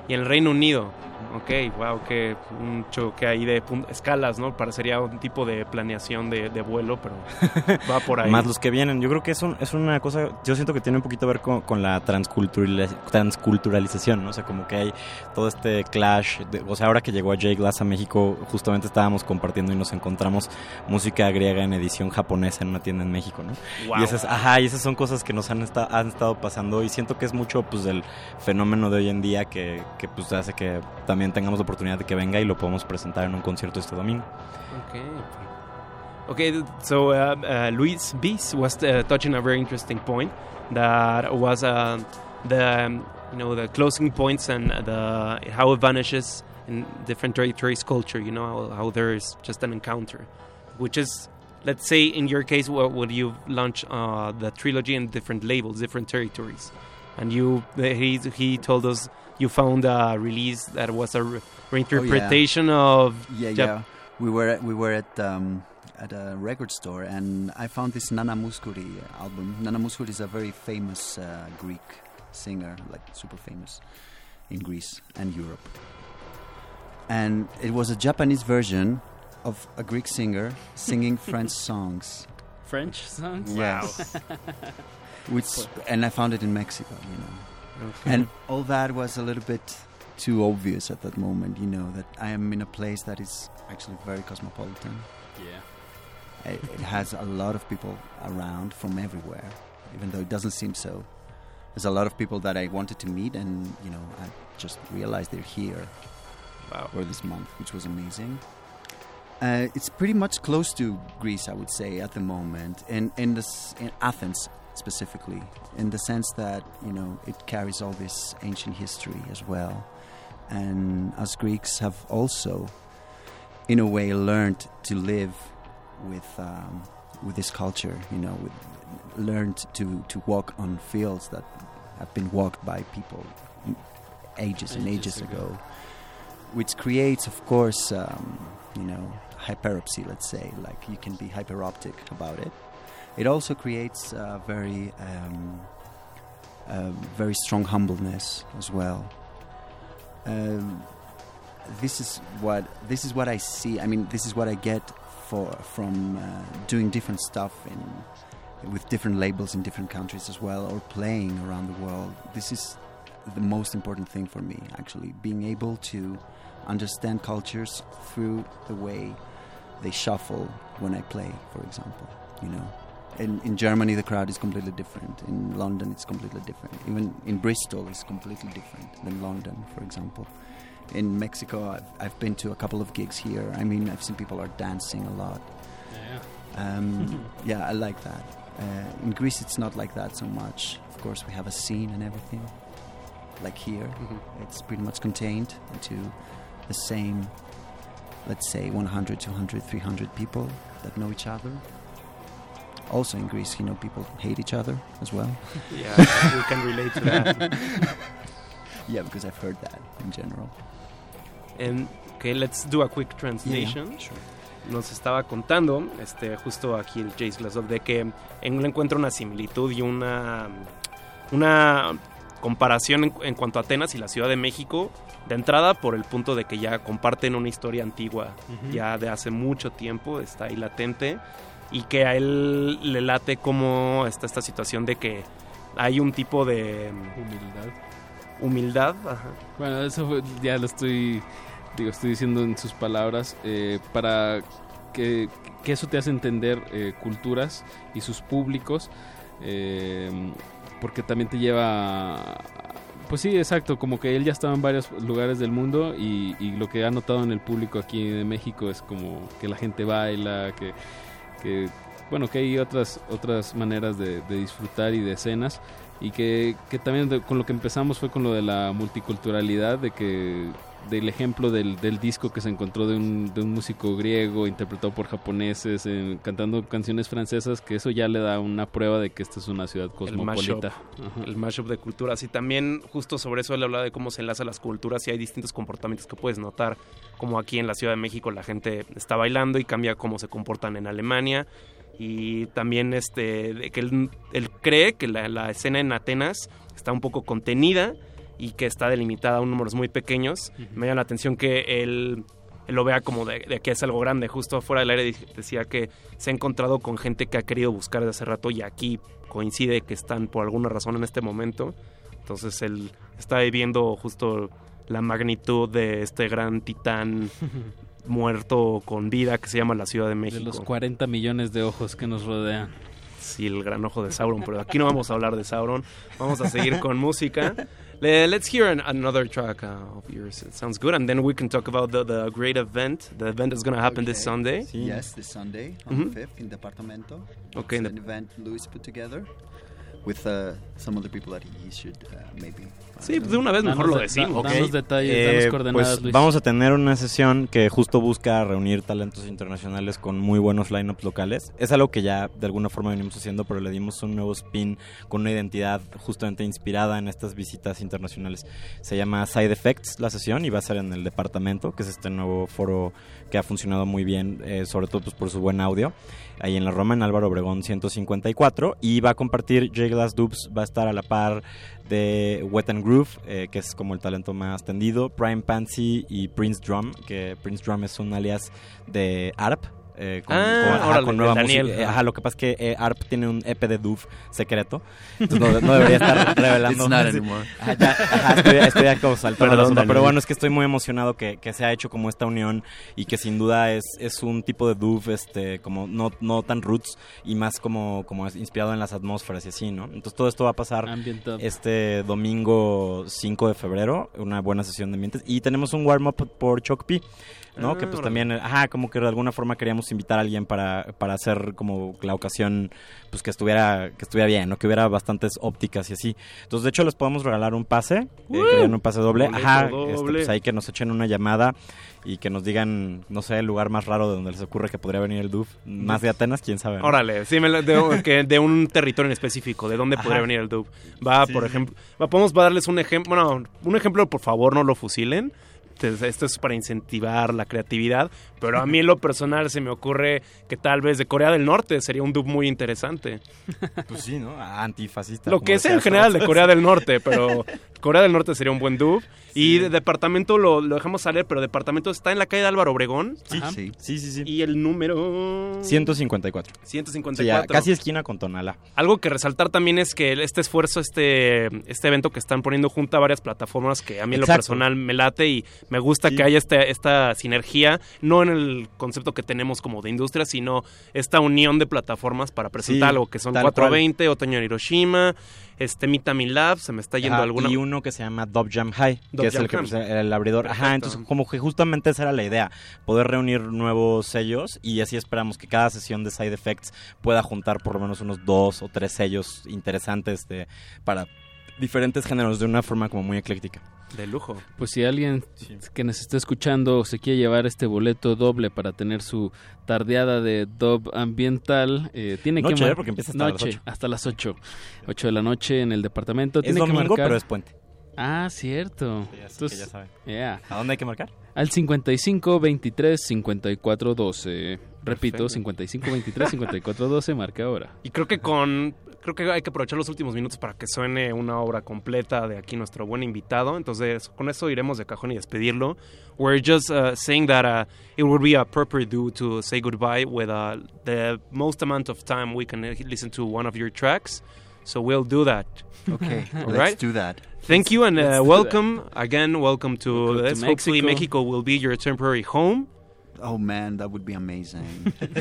Y en el Reino Unido. Ok, wow, que un choque ahí de escalas, ¿no? Parecería un tipo de planeación de, de vuelo, pero va por ahí. Más los que vienen. Yo creo que es, un- es una cosa, yo siento que tiene un poquito que ver con, con la transculturaliz- transculturalización, ¿no? O sea, como que hay todo este clash. de- o sea, ahora que llegó a J Glass a México, justamente estábamos compartiendo y nos encontramos música griega en edición japonesa en una tienda en México, ¿no? Wow. Y esas, ajá, y esas son cosas que nos han, han estado pasando y siento que es mucho, pues, del fenómeno de hoy en día que, que, pues, hace que también tengamos la oportunidad de que venga y lo podamos presentar en un concierto este domingo. Okay. So uh, uh, Luis Bis was uh, touching a very interesting point that was uh, the um, you know the closing points and the how it vanishes in different territories culture. You know how, how there is just an encounter, which is let's say in your case, what would you launch uh, the trilogy in different labels, different territories, and you he he told us you found a release that was a re- reinterpretation of yeah, Jap- yeah. We were at, we were at um, at a record store, and I found this Nana Mouskouri album. Nana Mouskouri is a very famous uh, Greek singer, like super famous in Greece and Europe. And it was a Japanese version of a Greek singer singing French songs. French songs? Yes. Which and I found it in Mexico, you know. Okay. And all that was a little bit too obvious at that moment, you know, that I am in a place that is actually very cosmopolitan. Yeah. It, it has a lot of people around from everywhere, even though it doesn't seem so. There's a lot of people that I wanted to meet, and you know, I just realized they're here wow. for this month, which was amazing. Uh, it's pretty much close to Greece, I would say, at the moment, in in this in Athens specifically, in the sense that you know it carries all this ancient history as well, and us Greeks have also, in a way, learned to live with um, with this culture. You know, with, learned to to walk on fields that have been walked by people ages and Ages ages ago. ago which creates, of course, um, you know, hyperopsy. Let's say, like you can be hyperoptic about it. It also creates a very, um, a very strong humbleness as well. Um, this is what this is what I see. I mean, this is what I get for from uh, doing different stuff in with different labels in different countries as well, or playing around the world. This is the most important thing for me, actually, being able to understand cultures through the way they shuffle when I play, for example. You know, in, in Germany the crowd is completely different. In London it's completely different. Even in Bristol it's completely different than London, for example. In Mexico I've, I've been to a couple of gigs here. I mean I've seen people are dancing a lot. Yeah. Um, yeah, I like that. Uh, in Greece, it's not like that so much. Of course, we have a scene and everything. Like here, it's pretty much contained into the same, let's say, 100, 200, 300 people that know each other. Also in Greece, you know, people hate each other as well. Yeah, we can relate to that. yeah, because I've heard that in general. And, okay, let's do a quick translation. Nos estaba contando, este, justo aquí el Jace Glasov, de que en él encuentra una similitud y una, una comparación en, en cuanto a Atenas y la Ciudad de México De entrada, por el punto de que ya comparten una historia antigua, ya de hace mucho tiempo, está ahí latente, y que a él le late como está esta situación de que hay un tipo de humildad. Humildad, ajá. Bueno, eso fue- ya lo estoy, digo, estoy diciendo en sus palabras, eh, para que, que eso te hace entender eh, culturas y sus públicos, eh, porque también te lleva... a- Pues sí, exacto, como que él ya estaba en varios lugares del mundo y, y lo que ha notado en el público aquí de México es como que la gente baila, que, que bueno, que hay otras, otras maneras de, de disfrutar y de escenas. Y que, que también de- con lo que empezamos fue con lo de la multiculturalidad, de que del ejemplo del, del disco que se encontró de un, de un músico griego interpretado por japoneses en- cantando canciones francesas, que eso ya le da una prueba de que esta es una ciudad cosmopolita. El mashup de culturas. Y también justo sobre eso él habla de cómo se enlazan las culturas y hay distintos comportamientos que puedes notar, como aquí en la Ciudad de México la gente está bailando y cambia cómo se comportan en Alemania. Y también este, de que él, él cree que la, la escena en Atenas está un poco contenida y que está delimitada a un números muy pequeños. Me llama la atención que él, él lo vea como de, de que es algo grande. Justo afuera del aire decía que se ha encontrado con gente que ha querido buscar desde hace rato y aquí coincide que están por alguna razón en este momento. Entonces él está viviendo justo la magnitud de este gran titán muerto con vida que se llama la Ciudad de De México. los 40 millones de ojos que nos rodean. Sí, el gran ojo de Sauron, pero aquí no vamos a hablar de Sauron. Vamos a seguir con música. Le- Let's hear an, another track uh, of yours. It sounds good, and then we can talk about the, the great event, the event that's going to happen this Sunday. Yes, this Sunday on Mhm. the 5th in Departamento. Okay, It's in an event Luis put together with uh, some of the people that he should uh, maybe. Sí, pues de una vez mejor lo decimos. danos detalles, Eh, danos coordenadas, pues Luis. vamos a tener una sesión que justo busca reunir talentos internacionales con muy buenos lineups locales. Es algo que ya de alguna forma venimos haciendo, pero le dimos un nuevo spin con una identidad justamente inspirada en estas visitas internacionales. Se llama Side Effects la sesión y va a ser en el departamento, que es este nuevo foro que ha funcionado muy bien, eh, sobre todo pues, por su buen audio. Ahí en la Roma, en Álvaro Obregón 154. Y va a compartir J Glass Dubs, va a estar a la par de Wet and Groove, eh, que es como el talento más tendido, Prime Pansy y Prince Drum, que Prince Drum es un alias de ARP. Eh, con, Ah, con- ajá, órale, con nueva Daniel. música. Eh, ajá, lo que pasa es que eh, ARP tiene un EP de Doof secreto. Entonces no, no debería estar revelando. It's not Sí. anymore. Ajá, ya, ajá, estoy, estoy saltando asunto, Daniel. Pero bueno, es que estoy muy emocionado que, que se ha hecho como esta unión y que sin duda es, es un tipo de Doof este, como no, no tan roots y más como, como inspirado en las atmósferas y así, ¿no? Entonces todo esto va a pasar este domingo 5 de febrero, una buena sesión de ambientes. Y tenemos un warm-up por Chocpi, ¿no? Ah, que pues órale. también, ajá, como que de alguna forma queríamos invitar a alguien para, para hacer como la ocasión, pues que estuviera, que estuviera bien, ¿no? Que hubiera bastantes ópticas y así. Entonces, de hecho, les podemos regalar un pase, ¡Uh! un pase doble. Boleto Ajá, doble. este, pues ahí que nos echen una llamada y que nos digan, no sé, el lugar más raro de donde les ocurre que podría venir el DUF. Más de Atenas, quién sabe. ¿no? Órale, sí, me lo- de, que de un territorio en específico, de dónde podría venir el dub. Va, Sí, por sí. ejemplo, va, podemos darles un ejemplo, bueno, un ejemplo, por favor, no lo fusilen. Este- Esto es para incentivar la creatividad, pero a mí en lo personal se me ocurre que tal vez de Corea del Norte sería un dub muy interesante. Pues sí, ¿no? Antifascista. Lo que sea en general de Corea del Norte, pero Corea del Norte sería un buen dub. Y de departamento lo, lo dejamos salir, pero departamento está en la calle de Álvaro Obregón. Sí, Ajá. sí, sí, sí, sí. Y el número... 154. 154. Sí, ya, casi esquina con Tonala. Algo que resaltar también es que este esfuerzo, este, este evento que están poniendo junto a varias plataformas que a mí en lo personal me late y me gusta Sí. que haya este- esta sinergia, no en el concepto que tenemos como de industria, sino esta unión de plataformas para presentar Sí, algo que son tal 420, Otoño en Hiroshima, este Mitami Lab, se me está yendo Ajá, alguna... Y uno que se llama Dub Jam High, Dub que es el, que, pues, el abridor. Ajá, entonces como que justamente esa era la idea, poder reunir nuevos sellos y así esperamos que cada sesión de Side Effects pueda juntar por lo menos unos dos o tres sellos interesantes de, para diferentes géneros de una forma como muy ecléctica. De lujo. Pues si alguien que nos está escuchando se quiere llevar este boleto doble para tener su tardeada de dub ambiental, eh, tiene Noche, que mar- ¿eh? Porque empieza hasta las Noche, ocho. hasta las 8. 8 de la noche en el departamento. Es tiene que domingo, marcar- pero es puente. Ah, cierto. Sí, así Entonces, que ya saben. yeah. ¿A dónde hay que marcar? Al 55 23 54 12. Repito, Perfecto. 55 23 54 12, marca ahora. Y creo que con creo que hay que aprovechar los últimos minutos para que suene una obra completa de aquí nuestro buen invitado. Entonces, con eso iremos de cajón y despedirlo. We're just uh, saying that uh, it would be a proper do to say goodbye with uh, the most amount of time we can uh, listen to one of your tracks. So we'll do that. Okay, All let's right? do that. Thank you and Let's uh, do that. welcome again. Welcome to Welcome this. to Hopefully, Mexico. Mexico will be your temporary home. Oh man, that would be amazing.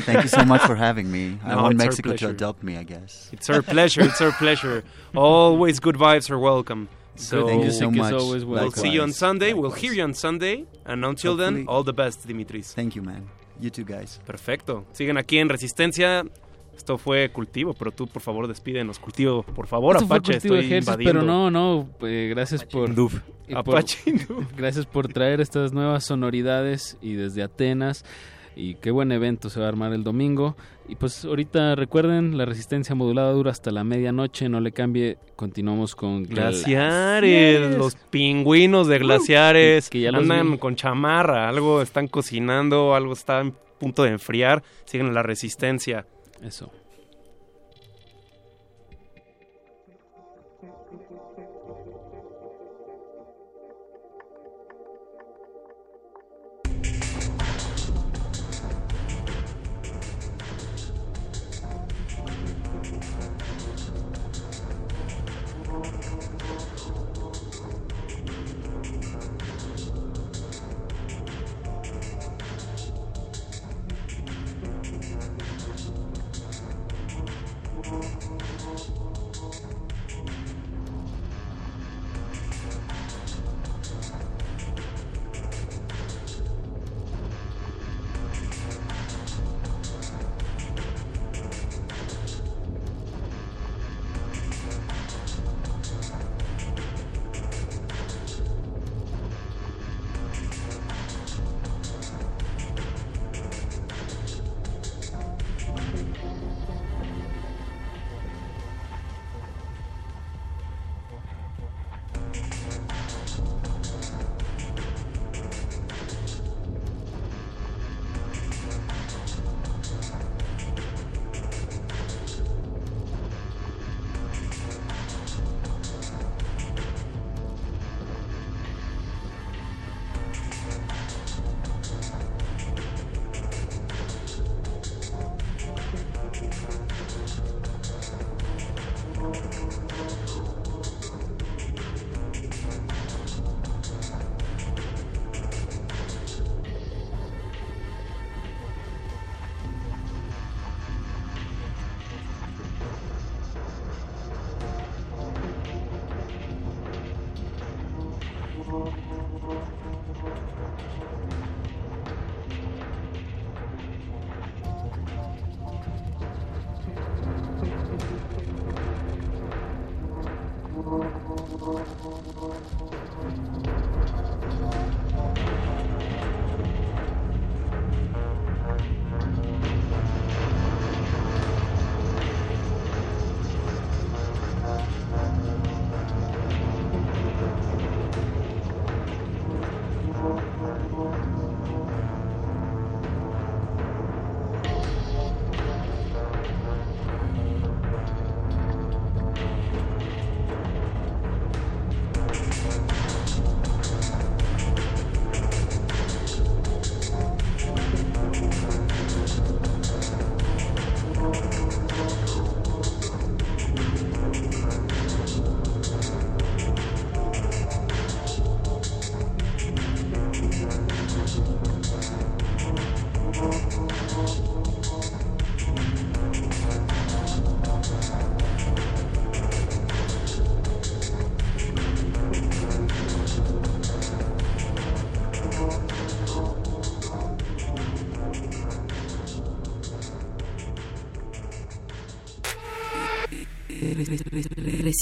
Thank you so much for having me. I want Mexico to adopt me, I guess. It's our pleasure. It's our pleasure. Always good vibes are welcome. So Thank you so much. Always We'll see you on Likewise. Sunday. We'll hear you on Sunday. And until then, all the best, Dimitris. Thank you, man. You too, guys. Perfecto. Siguen aquí en Resistencia. Esto fue Cultivo, pero tú, por favor, despídenos. Cultivo, por favor, Esto Apache. Estoy invadiendo. pero no, no, eh, gracias por, gracias por traer estas nuevas sonoridades y desde Atenas y qué buen evento se va a armar el domingo y pues ahorita recuerden la resistencia modulada dura hasta la medianoche, no le cambie, continuamos con Glaciares, los pingüinos de glaciares que ya los andan vi. con chamarra, algo están cocinando, algo está en punto de enfriar, siguen en la resistencia. Eso.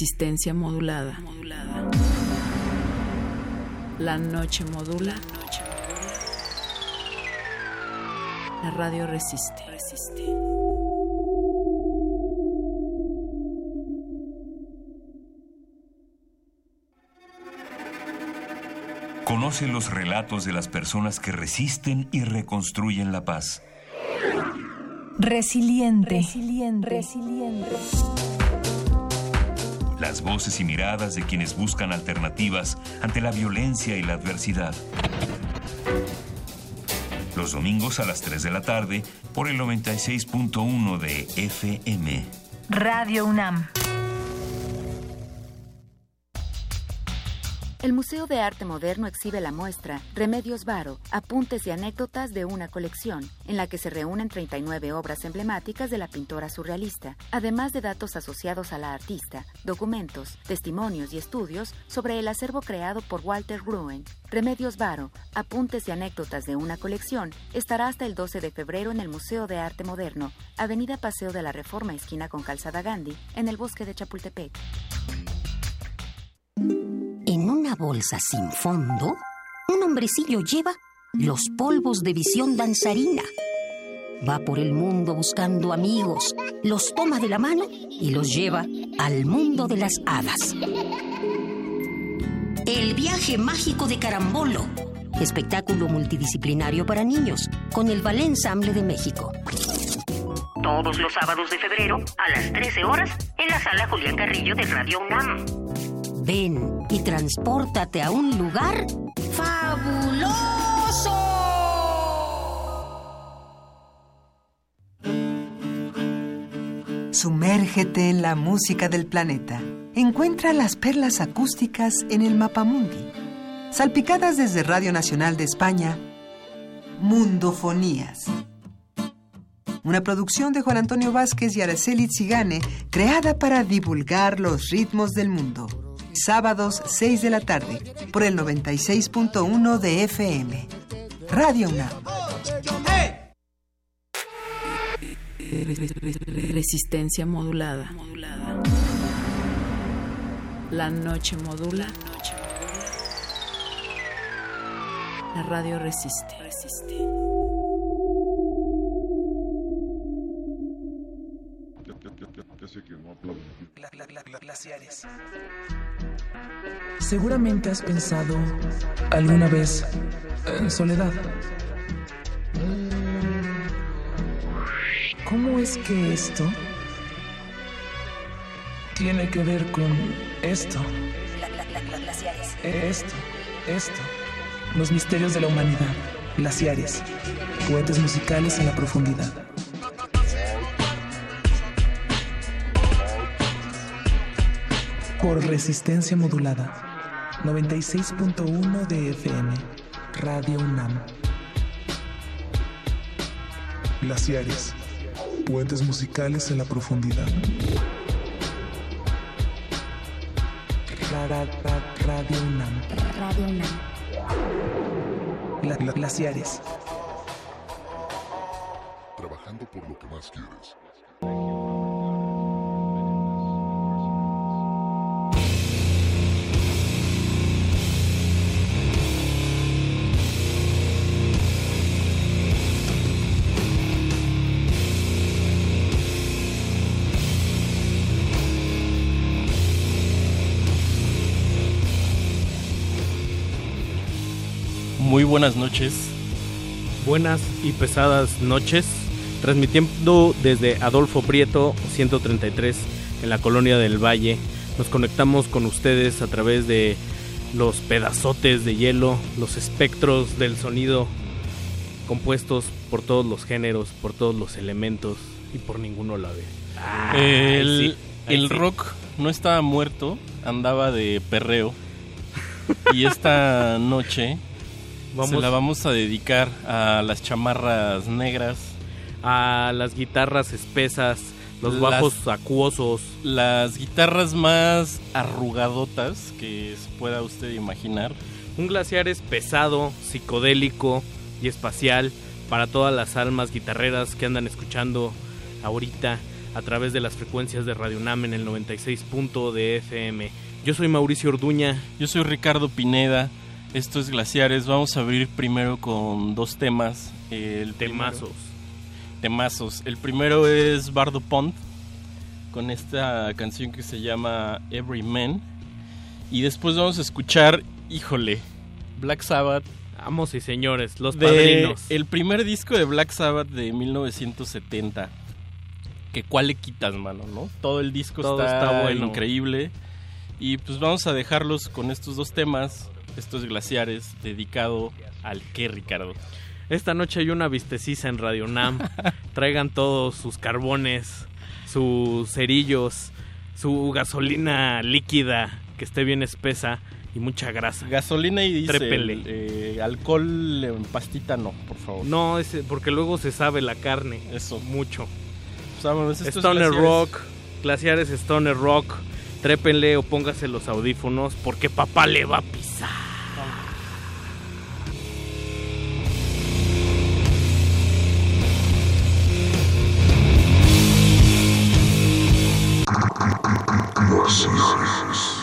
Resistencia modulada. La noche modula. La radio resiste. Conoce los relatos de las personas que resisten y reconstruyen la paz. Resiliente. Resiliente. Resiliente. Las voces y miradas de quienes buscan alternativas ante la violencia y la adversidad. Los domingos a las 3 de la tarde por el 96.1 de FM. Radio UNAM. El Museo de Arte Moderno exhibe la muestra Remedios Varo, apuntes y anécdotas de una colección, en la que se reúnen 39 obras emblemáticas de la pintora surrealista, además de datos asociados a la artista, documentos, testimonios y estudios sobre el acervo creado por Walter Gruen. Remedios Varo, apuntes y anécdotas de una colección, estará hasta el 12 de febrero en el Museo de Arte Moderno, Avenida Paseo de la Reforma, esquina con Calzada Gandhi, en el bosque de Chapultepec. Una bolsa sin fondo, un hombrecillo lleva los polvos de visión danzarina. Va por el mundo buscando amigos, los toma de la mano y los lleva al mundo de las hadas. El viaje mágico de Carambolo, espectáculo multidisciplinario para niños, con el Ballet de México. Todos los sábados de febrero a las 13 horas en la sala Julián Carrillo de Radio UNAM. Ven y transpórtate a un lugar fabuloso. Sumérgete en la música del planeta. Encuentra las perlas acústicas en el Mapamundi. Salpicadas desde Radio Nacional de España, Mundofonías. Una producción de Juan Antonio Vázquez y Araceli Zigane, creada para divulgar los ritmos del mundo. Sábados 6 de la tarde, por el 96.1 de FM. Radio UNAM. Resistencia modulada. La noche modula. La radio resiste. Glaciares. Seguramente has pensado alguna vez en soledad. ¿Cómo es que esto tiene que ver con esto? Esto, esto. Los misterios de la humanidad. Glaciares. Puentes musicales en la profundidad. Por resistencia modulada. 96.1 de FM. Radio UNAM. Glaciares. Puentes musicales en la profundidad. Ra- ra- ra- Radio UNAM. Radio UNAM. Gla- gla- glaciares. Trabajando por lo que más quieres. Buenas noches. Buenas y pesadas noches. Transmitiendo desde Adolfo Prieto 133 en la colonia del Valle. Nos conectamos con ustedes a través de los pedazotes de hielo, los espectros del sonido compuestos por todos los géneros, por todos los elementos y por ninguno la ve. Ah, el sí, ahí el sí. rock no estaba muerto, andaba de perreo. y esta noche se Vamos- la vamos a dedicar a las chamarras negras. A las guitarras espesas, los Las- bajos acuosos. Las guitarras más arrugadotas que se pueda usted imaginar. Un glaciar es pesado, psicodélico y espacial para todas las almas guitarreras que andan escuchando ahorita a través de las frecuencias de Radio Nam en el 96. punto de FM. Yo soy Mauricio Orduña. Yo soy Ricardo Pineda. Esto es Glaciares. Vamos a abrir primero con dos temas. El Temazos. primero- temazos. El primero es Bardo Pond con esta canción que se llama Every Man. Y después vamos a escuchar, híjole, Black Sabbath. Amos y señores, los de padrinos. El primer disco de Black Sabbath de 1970. Que cuál le quitas, mano, ¿no? Todo el disco Todo está, está bueno. increíble. Y pues vamos a dejarlos con estos dos temas, estos glaciares, dedicado al qué, Ricardo. Esta noche hay una vistecisa en Radio Nam. Traigan todos sus carbones, sus cerillos, su gasolina líquida que esté bien espesa y mucha grasa. Gasolina y Trépele. eh, alcohol en pastita no, por favor. No, porque luego se sabe la carne. Eso. Mucho. Pues vámonos, estos Stoner glaciares. Rock, glaciares Stoner Rock. Trépenle o póngase los audífonos porque papá le va a pisar. Every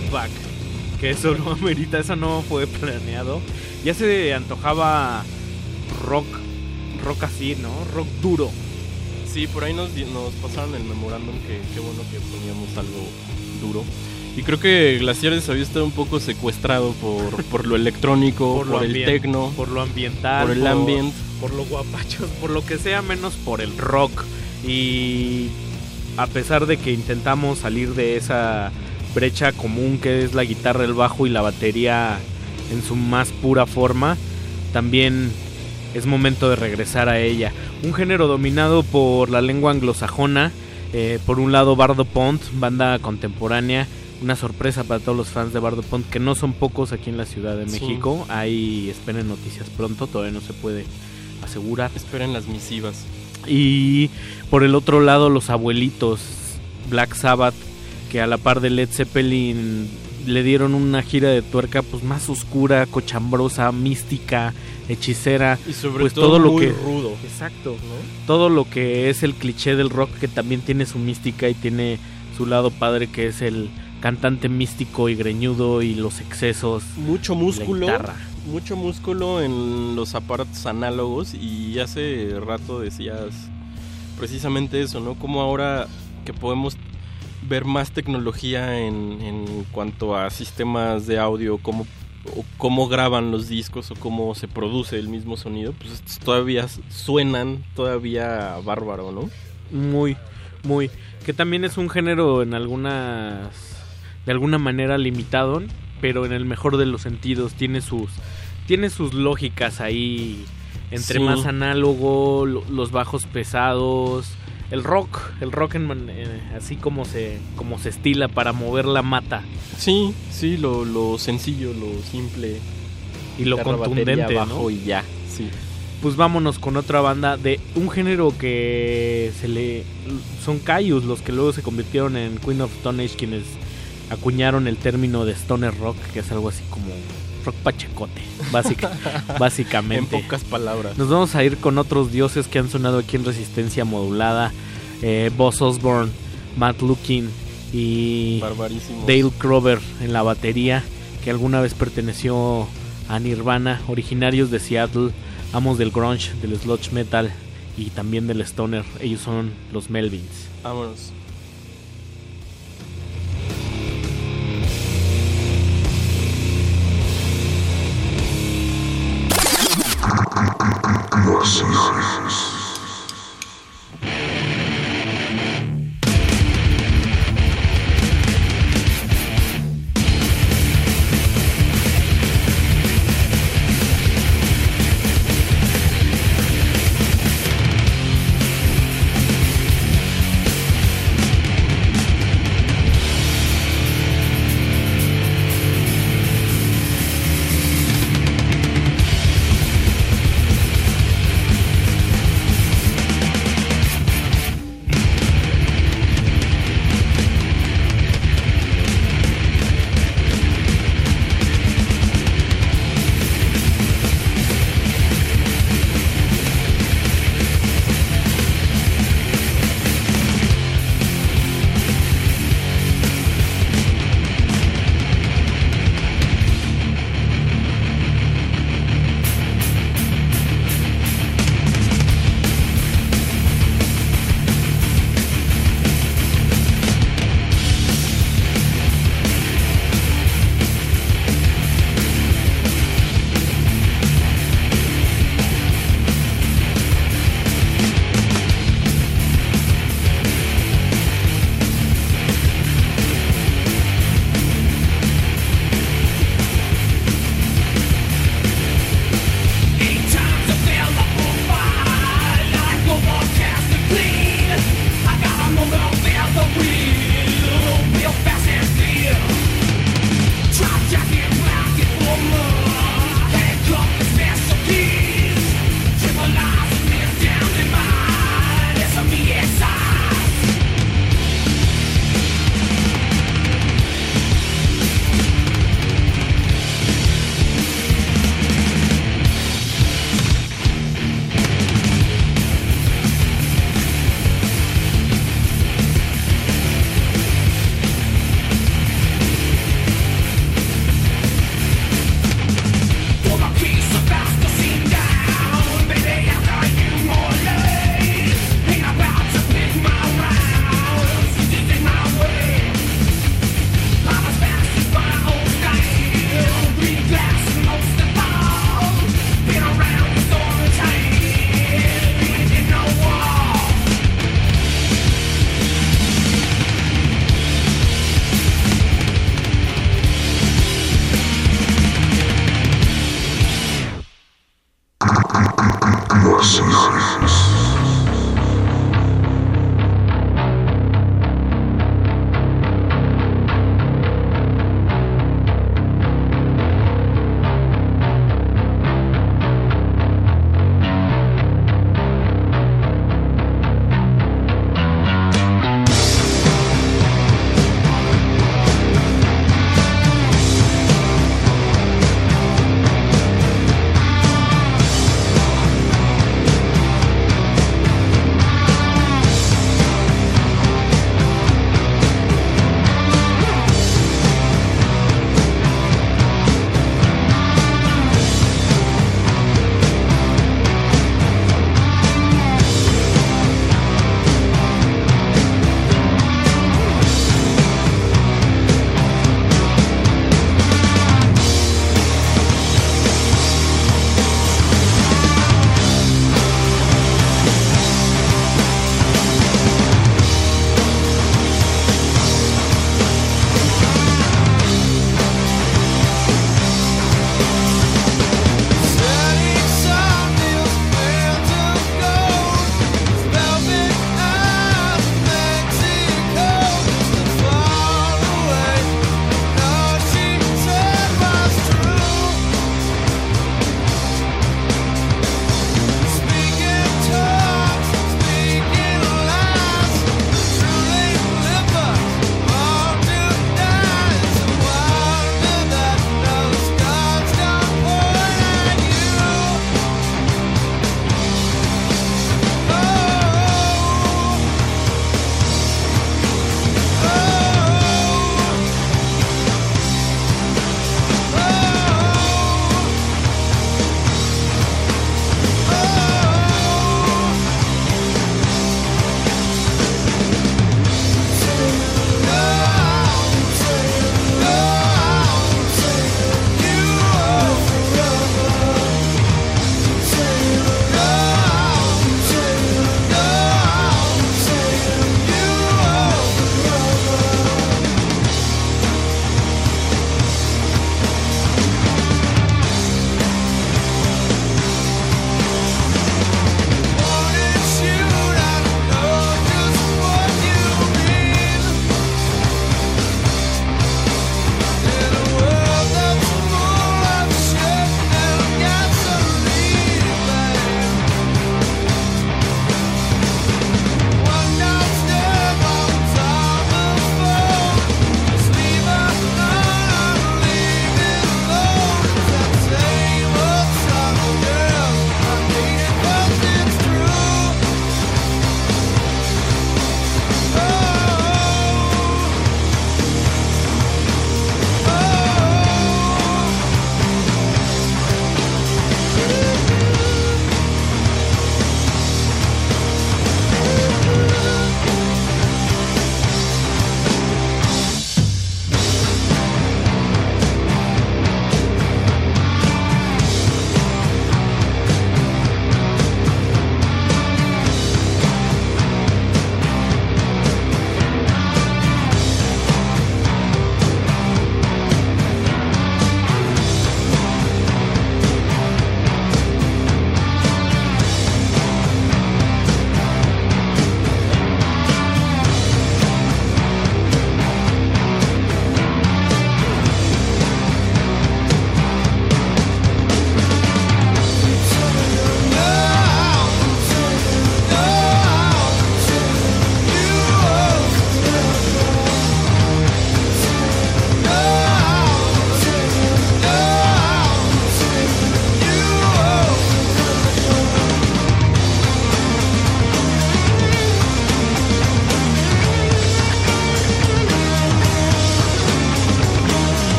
feedback. Que eso no amerita, eso no fue planeado. Ya se antojaba rock, rock así, ¿no? Rock duro. Sí, por ahí nos, nos pasaron el memorándum que qué bueno que poníamos algo duro. Y creo que Glaciares había estado un poco secuestrado por, por lo electrónico, por, lo el tecno, por lo ambiental, por el ambient. por lo guapachos, por lo que sea menos por el rock. Y a pesar de que intentamos salir de esa brecha común que es la guitarra, el bajo y la batería en su más pura forma, también es momento de regresar a ella. Un género dominado por la lengua anglosajona, eh, por un lado Bardo Pont, banda contemporánea, una sorpresa para todos los fans de Bardo Pont, que no son pocos aquí en la Ciudad de Sí. México. Ahí esperen noticias pronto, todavía no se puede asegurar. Esperen las misivas. Y por el otro lado, los abuelitos, Black Sabbath, que a la par de Led Zeppelin le dieron una gira de tuerca pues más oscura, cochambrosa, mística, hechicera. Y sobre pues todo lo muy que rudo. Exacto. Todo lo que es el cliché del rock que también tiene su mística y tiene su lado padre que es el cantante místico y greñudo y los excesos. Mucho músculo. Mucho músculo en los aparatos análogos y hace rato decías precisamente eso, ¿no? Como ahora que podemos ver más tecnología en, en cuanto a sistemas de audio, cómo, o cómo graban los discos o cómo se produce el mismo sonido, pues estos todavía suenan todavía bárbaro, ¿no? Muy, muy. Que también es un género en algunas. de alguna manera limitado, pero en el mejor de los sentidos. Tiene sus. tiene sus lógicas ahí. Entre Sí. más análogo, lo- los bajos pesados. El rock, el rock en eh, así como se, como se estila para mover la mata. Sí, sí, lo, lo sencillo, lo simple. Y lo contundente, batería, ¿no? y ya, sí. Pues vámonos con otra banda de un género que se le son Cayus los que luego se convirtieron en Queen of Stone Age quienes acuñaron el término de stoner rock que es algo así como rock pachecote básica, básicamente En pocas palabras. nos vamos a ir con otros dioses que han sonado aquí en Resistencia Modulada eh, Buzz Osborne Matt Lukin y. Dale Crover en la batería que alguna vez perteneció a Nirvana originarios de Seattle amos del grunge del sludge metal y también del stoner ellos son los Melvins Vámonos. Gracias.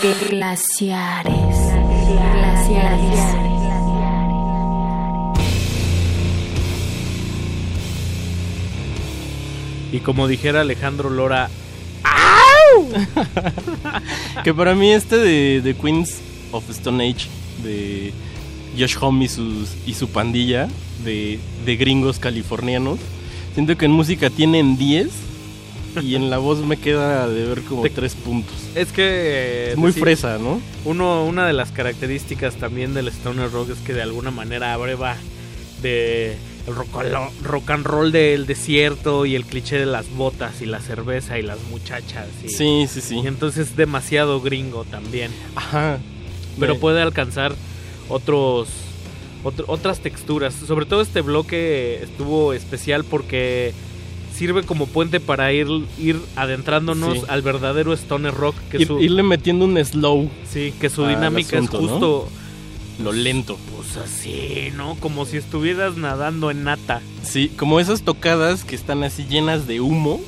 Glaciares. Glaciares. Y como dijera Alejandro Lora, ¡Au! que para mí este de, Queens of Stone Age, de Josh Homme y, sus, y su pandilla de, de gringos californianos, siento que en música tienen 10 y en la voz me queda de ver como 3 puntos. Es que... Es muy fresa, ¿no? Uno, una de las características también del stoner rock es que de alguna manera abreva de el rock, rock and roll del desierto y el cliché de las botas y la cerveza y las muchachas. Y, Sí, sí, sí. Y entonces es demasiado gringo también. Ajá. Pero puede alcanzar otros, otro- otras texturas. Sobre todo este bloque estuvo especial porque sirve como puente para ir, ir adentrándonos Sí. al verdadero stoner rock. Que Ir- su, irle metiendo un slow. Sí, que su dinámica asunto, es ¿no? justo. Lo lento. Pues así, ¿no? Como si estuvieras nadando en nata. Sí, como esas tocadas que están así llenas de humo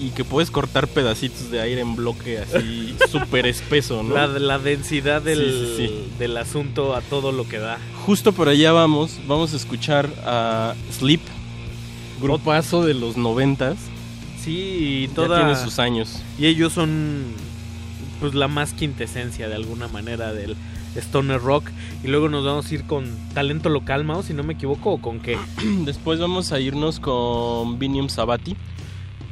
y que puedes cortar pedacitos de aire en bloque así súper espeso, ¿no? La, la densidad del, Sí, sí, sí. del asunto a todo lo que da. Justo por allá vamos, vamos a escuchar a Sleep, grupazo de los noventas. Sí, y Ya toda... tiene sus años. Y ellos son pues la más quintesencia de alguna manera del stoner rock. Y luego nos vamos a ir con talento local, Mao, si no me equivoco, o con qué. Después vamos a irnos con Vinium Sabati.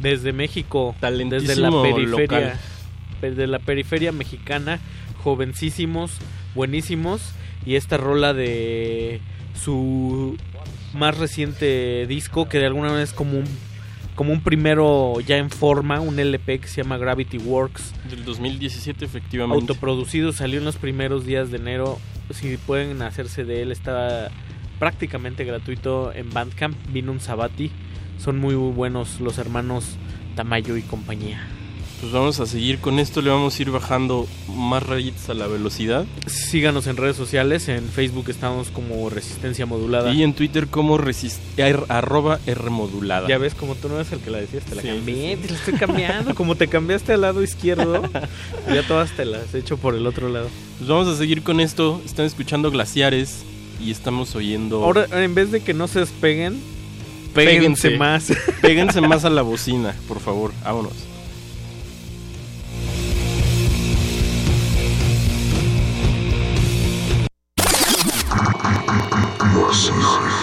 Desde México, desde la periferia, local. desde la periferia mexicana, jovencísimos, buenísimos. Y esta rola de su más reciente disco, que de alguna manera es como un, como un primero ya en forma, un LP que se llama Gravity Works. Del 2017, efectivamente. Autoproducido, salió en los primeros días de enero. Si pueden hacerse de él, está prácticamente gratuito en Bandcamp. Vino un Sabati. Son muy buenos los hermanos Tamayo y compañía. Pues vamos a seguir con esto, le vamos a ir bajando más rayitas a la velocidad. Síganos en redes sociales. En Facebook estamos como Resistencia Modulada. Y en Twitter como resist R- arroba R modulada. Ya ves, como tú no eres el que la decías, te la Sí, cambié, sí, te la estoy cambiando. como te cambiaste al lado izquierdo, ya todas te las he hecho por el otro lado. Pues vamos a seguir con esto. Están escuchando glaciares y estamos oyendo. Ahora, en vez de que no se despeguen, péguense, más. Péguense más a la bocina, por favor. Vámonos. Thank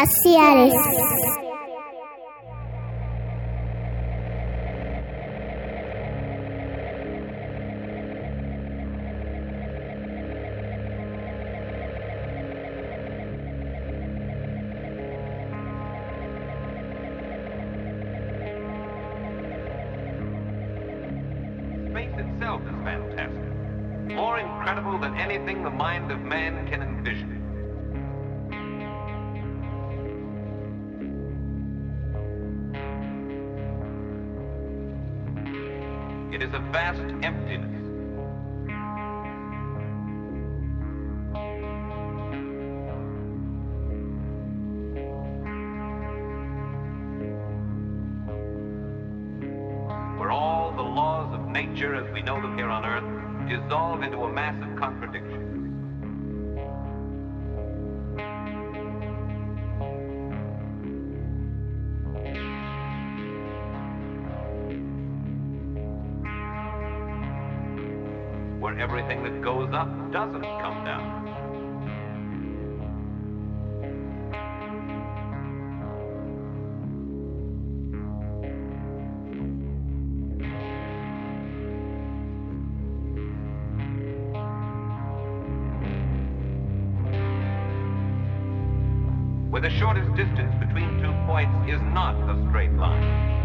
Glaciares. Points is not a straight line.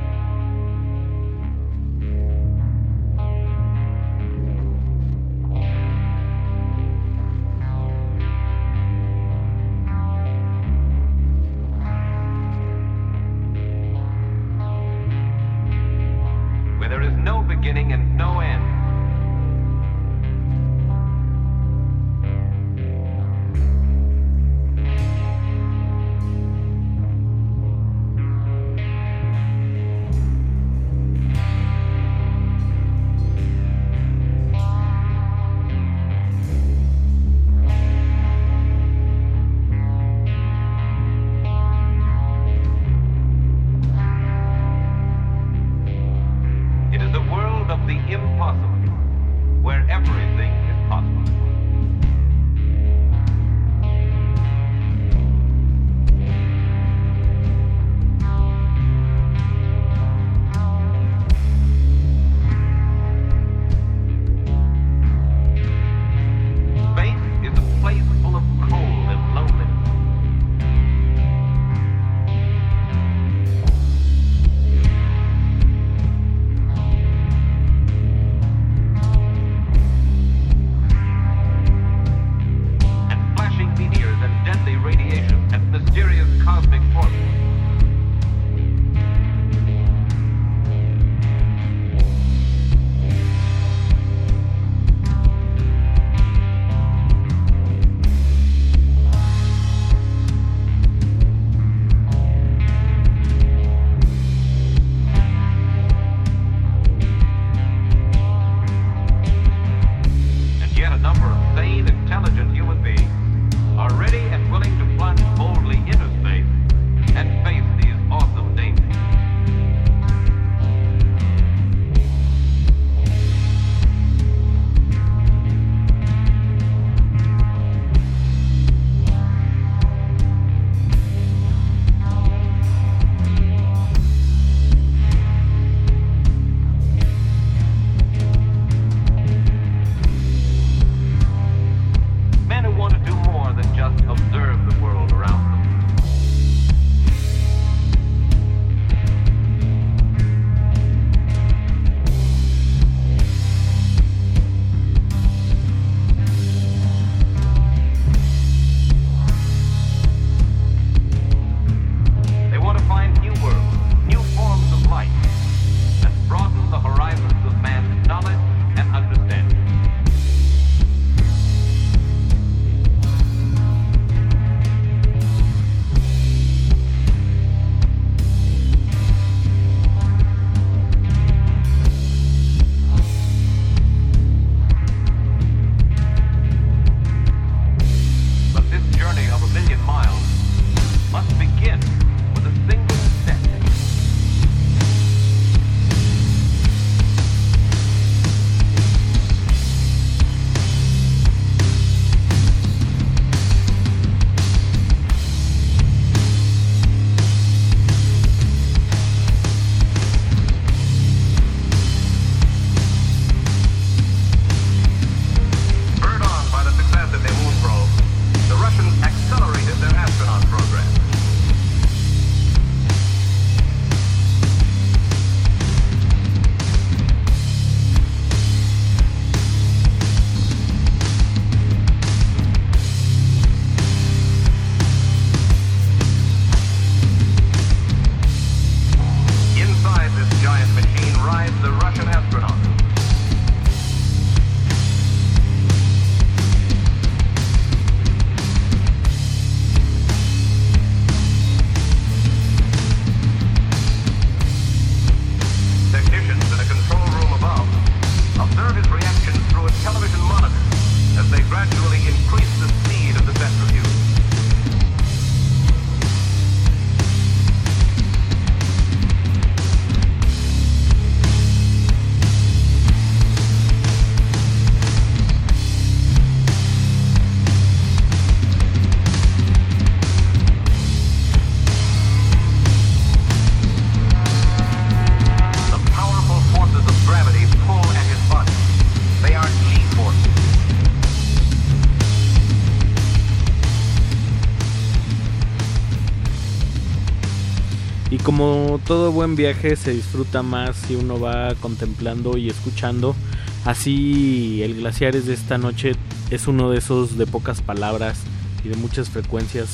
Como todo buen viaje se disfruta más si uno va contemplando y escuchando. Así el Glaciares de esta noche es uno de esos de pocas palabras y de muchas frecuencias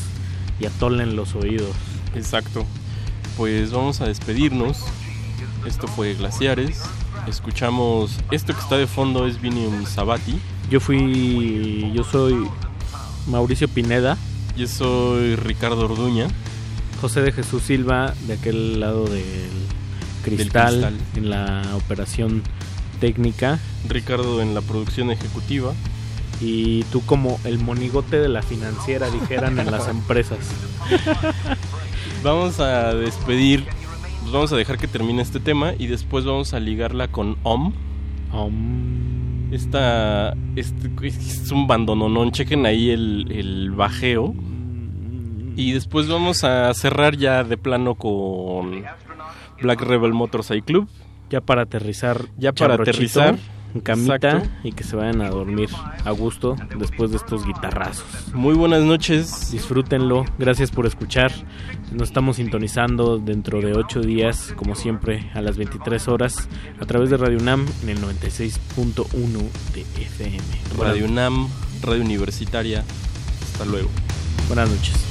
y atolen los oídos. Exacto. Pues vamos a despedirnos. Esto fue Glaciares. Escuchamos esto que está de fondo es Vinium Sabati. Yo fui yo soy Mauricio Pineda. Yo soy Ricardo Orduña. José de Jesús Silva de aquel lado del cristal, cristal. en la operación técnica Ricardo en la producción ejecutiva. y tú como el monigote de la financiera dijeran en las empresas. Vamos a despedir, pues vamos a dejar que termine este tema y después vamos a ligarla con OM. OM. Esta este, es un bandononón, chequen ahí el, el bajeo. Y después vamos a cerrar ya de plano con Black Rebel Motorcycle Club. Ya para aterrizar, Ya para aterrizar. en camita Exacto. y que se vayan a dormir a gusto después de estos guitarrazos. Muy buenas noches. Disfrútenlo. Gracias por escuchar. Nos estamos sintonizando dentro de 8 días, como siempre, a las 23 horas, a través de Radio UNAM en el 96.1 de FM. Radio UNAM, Radio Universitaria. Hasta luego. Buenas noches.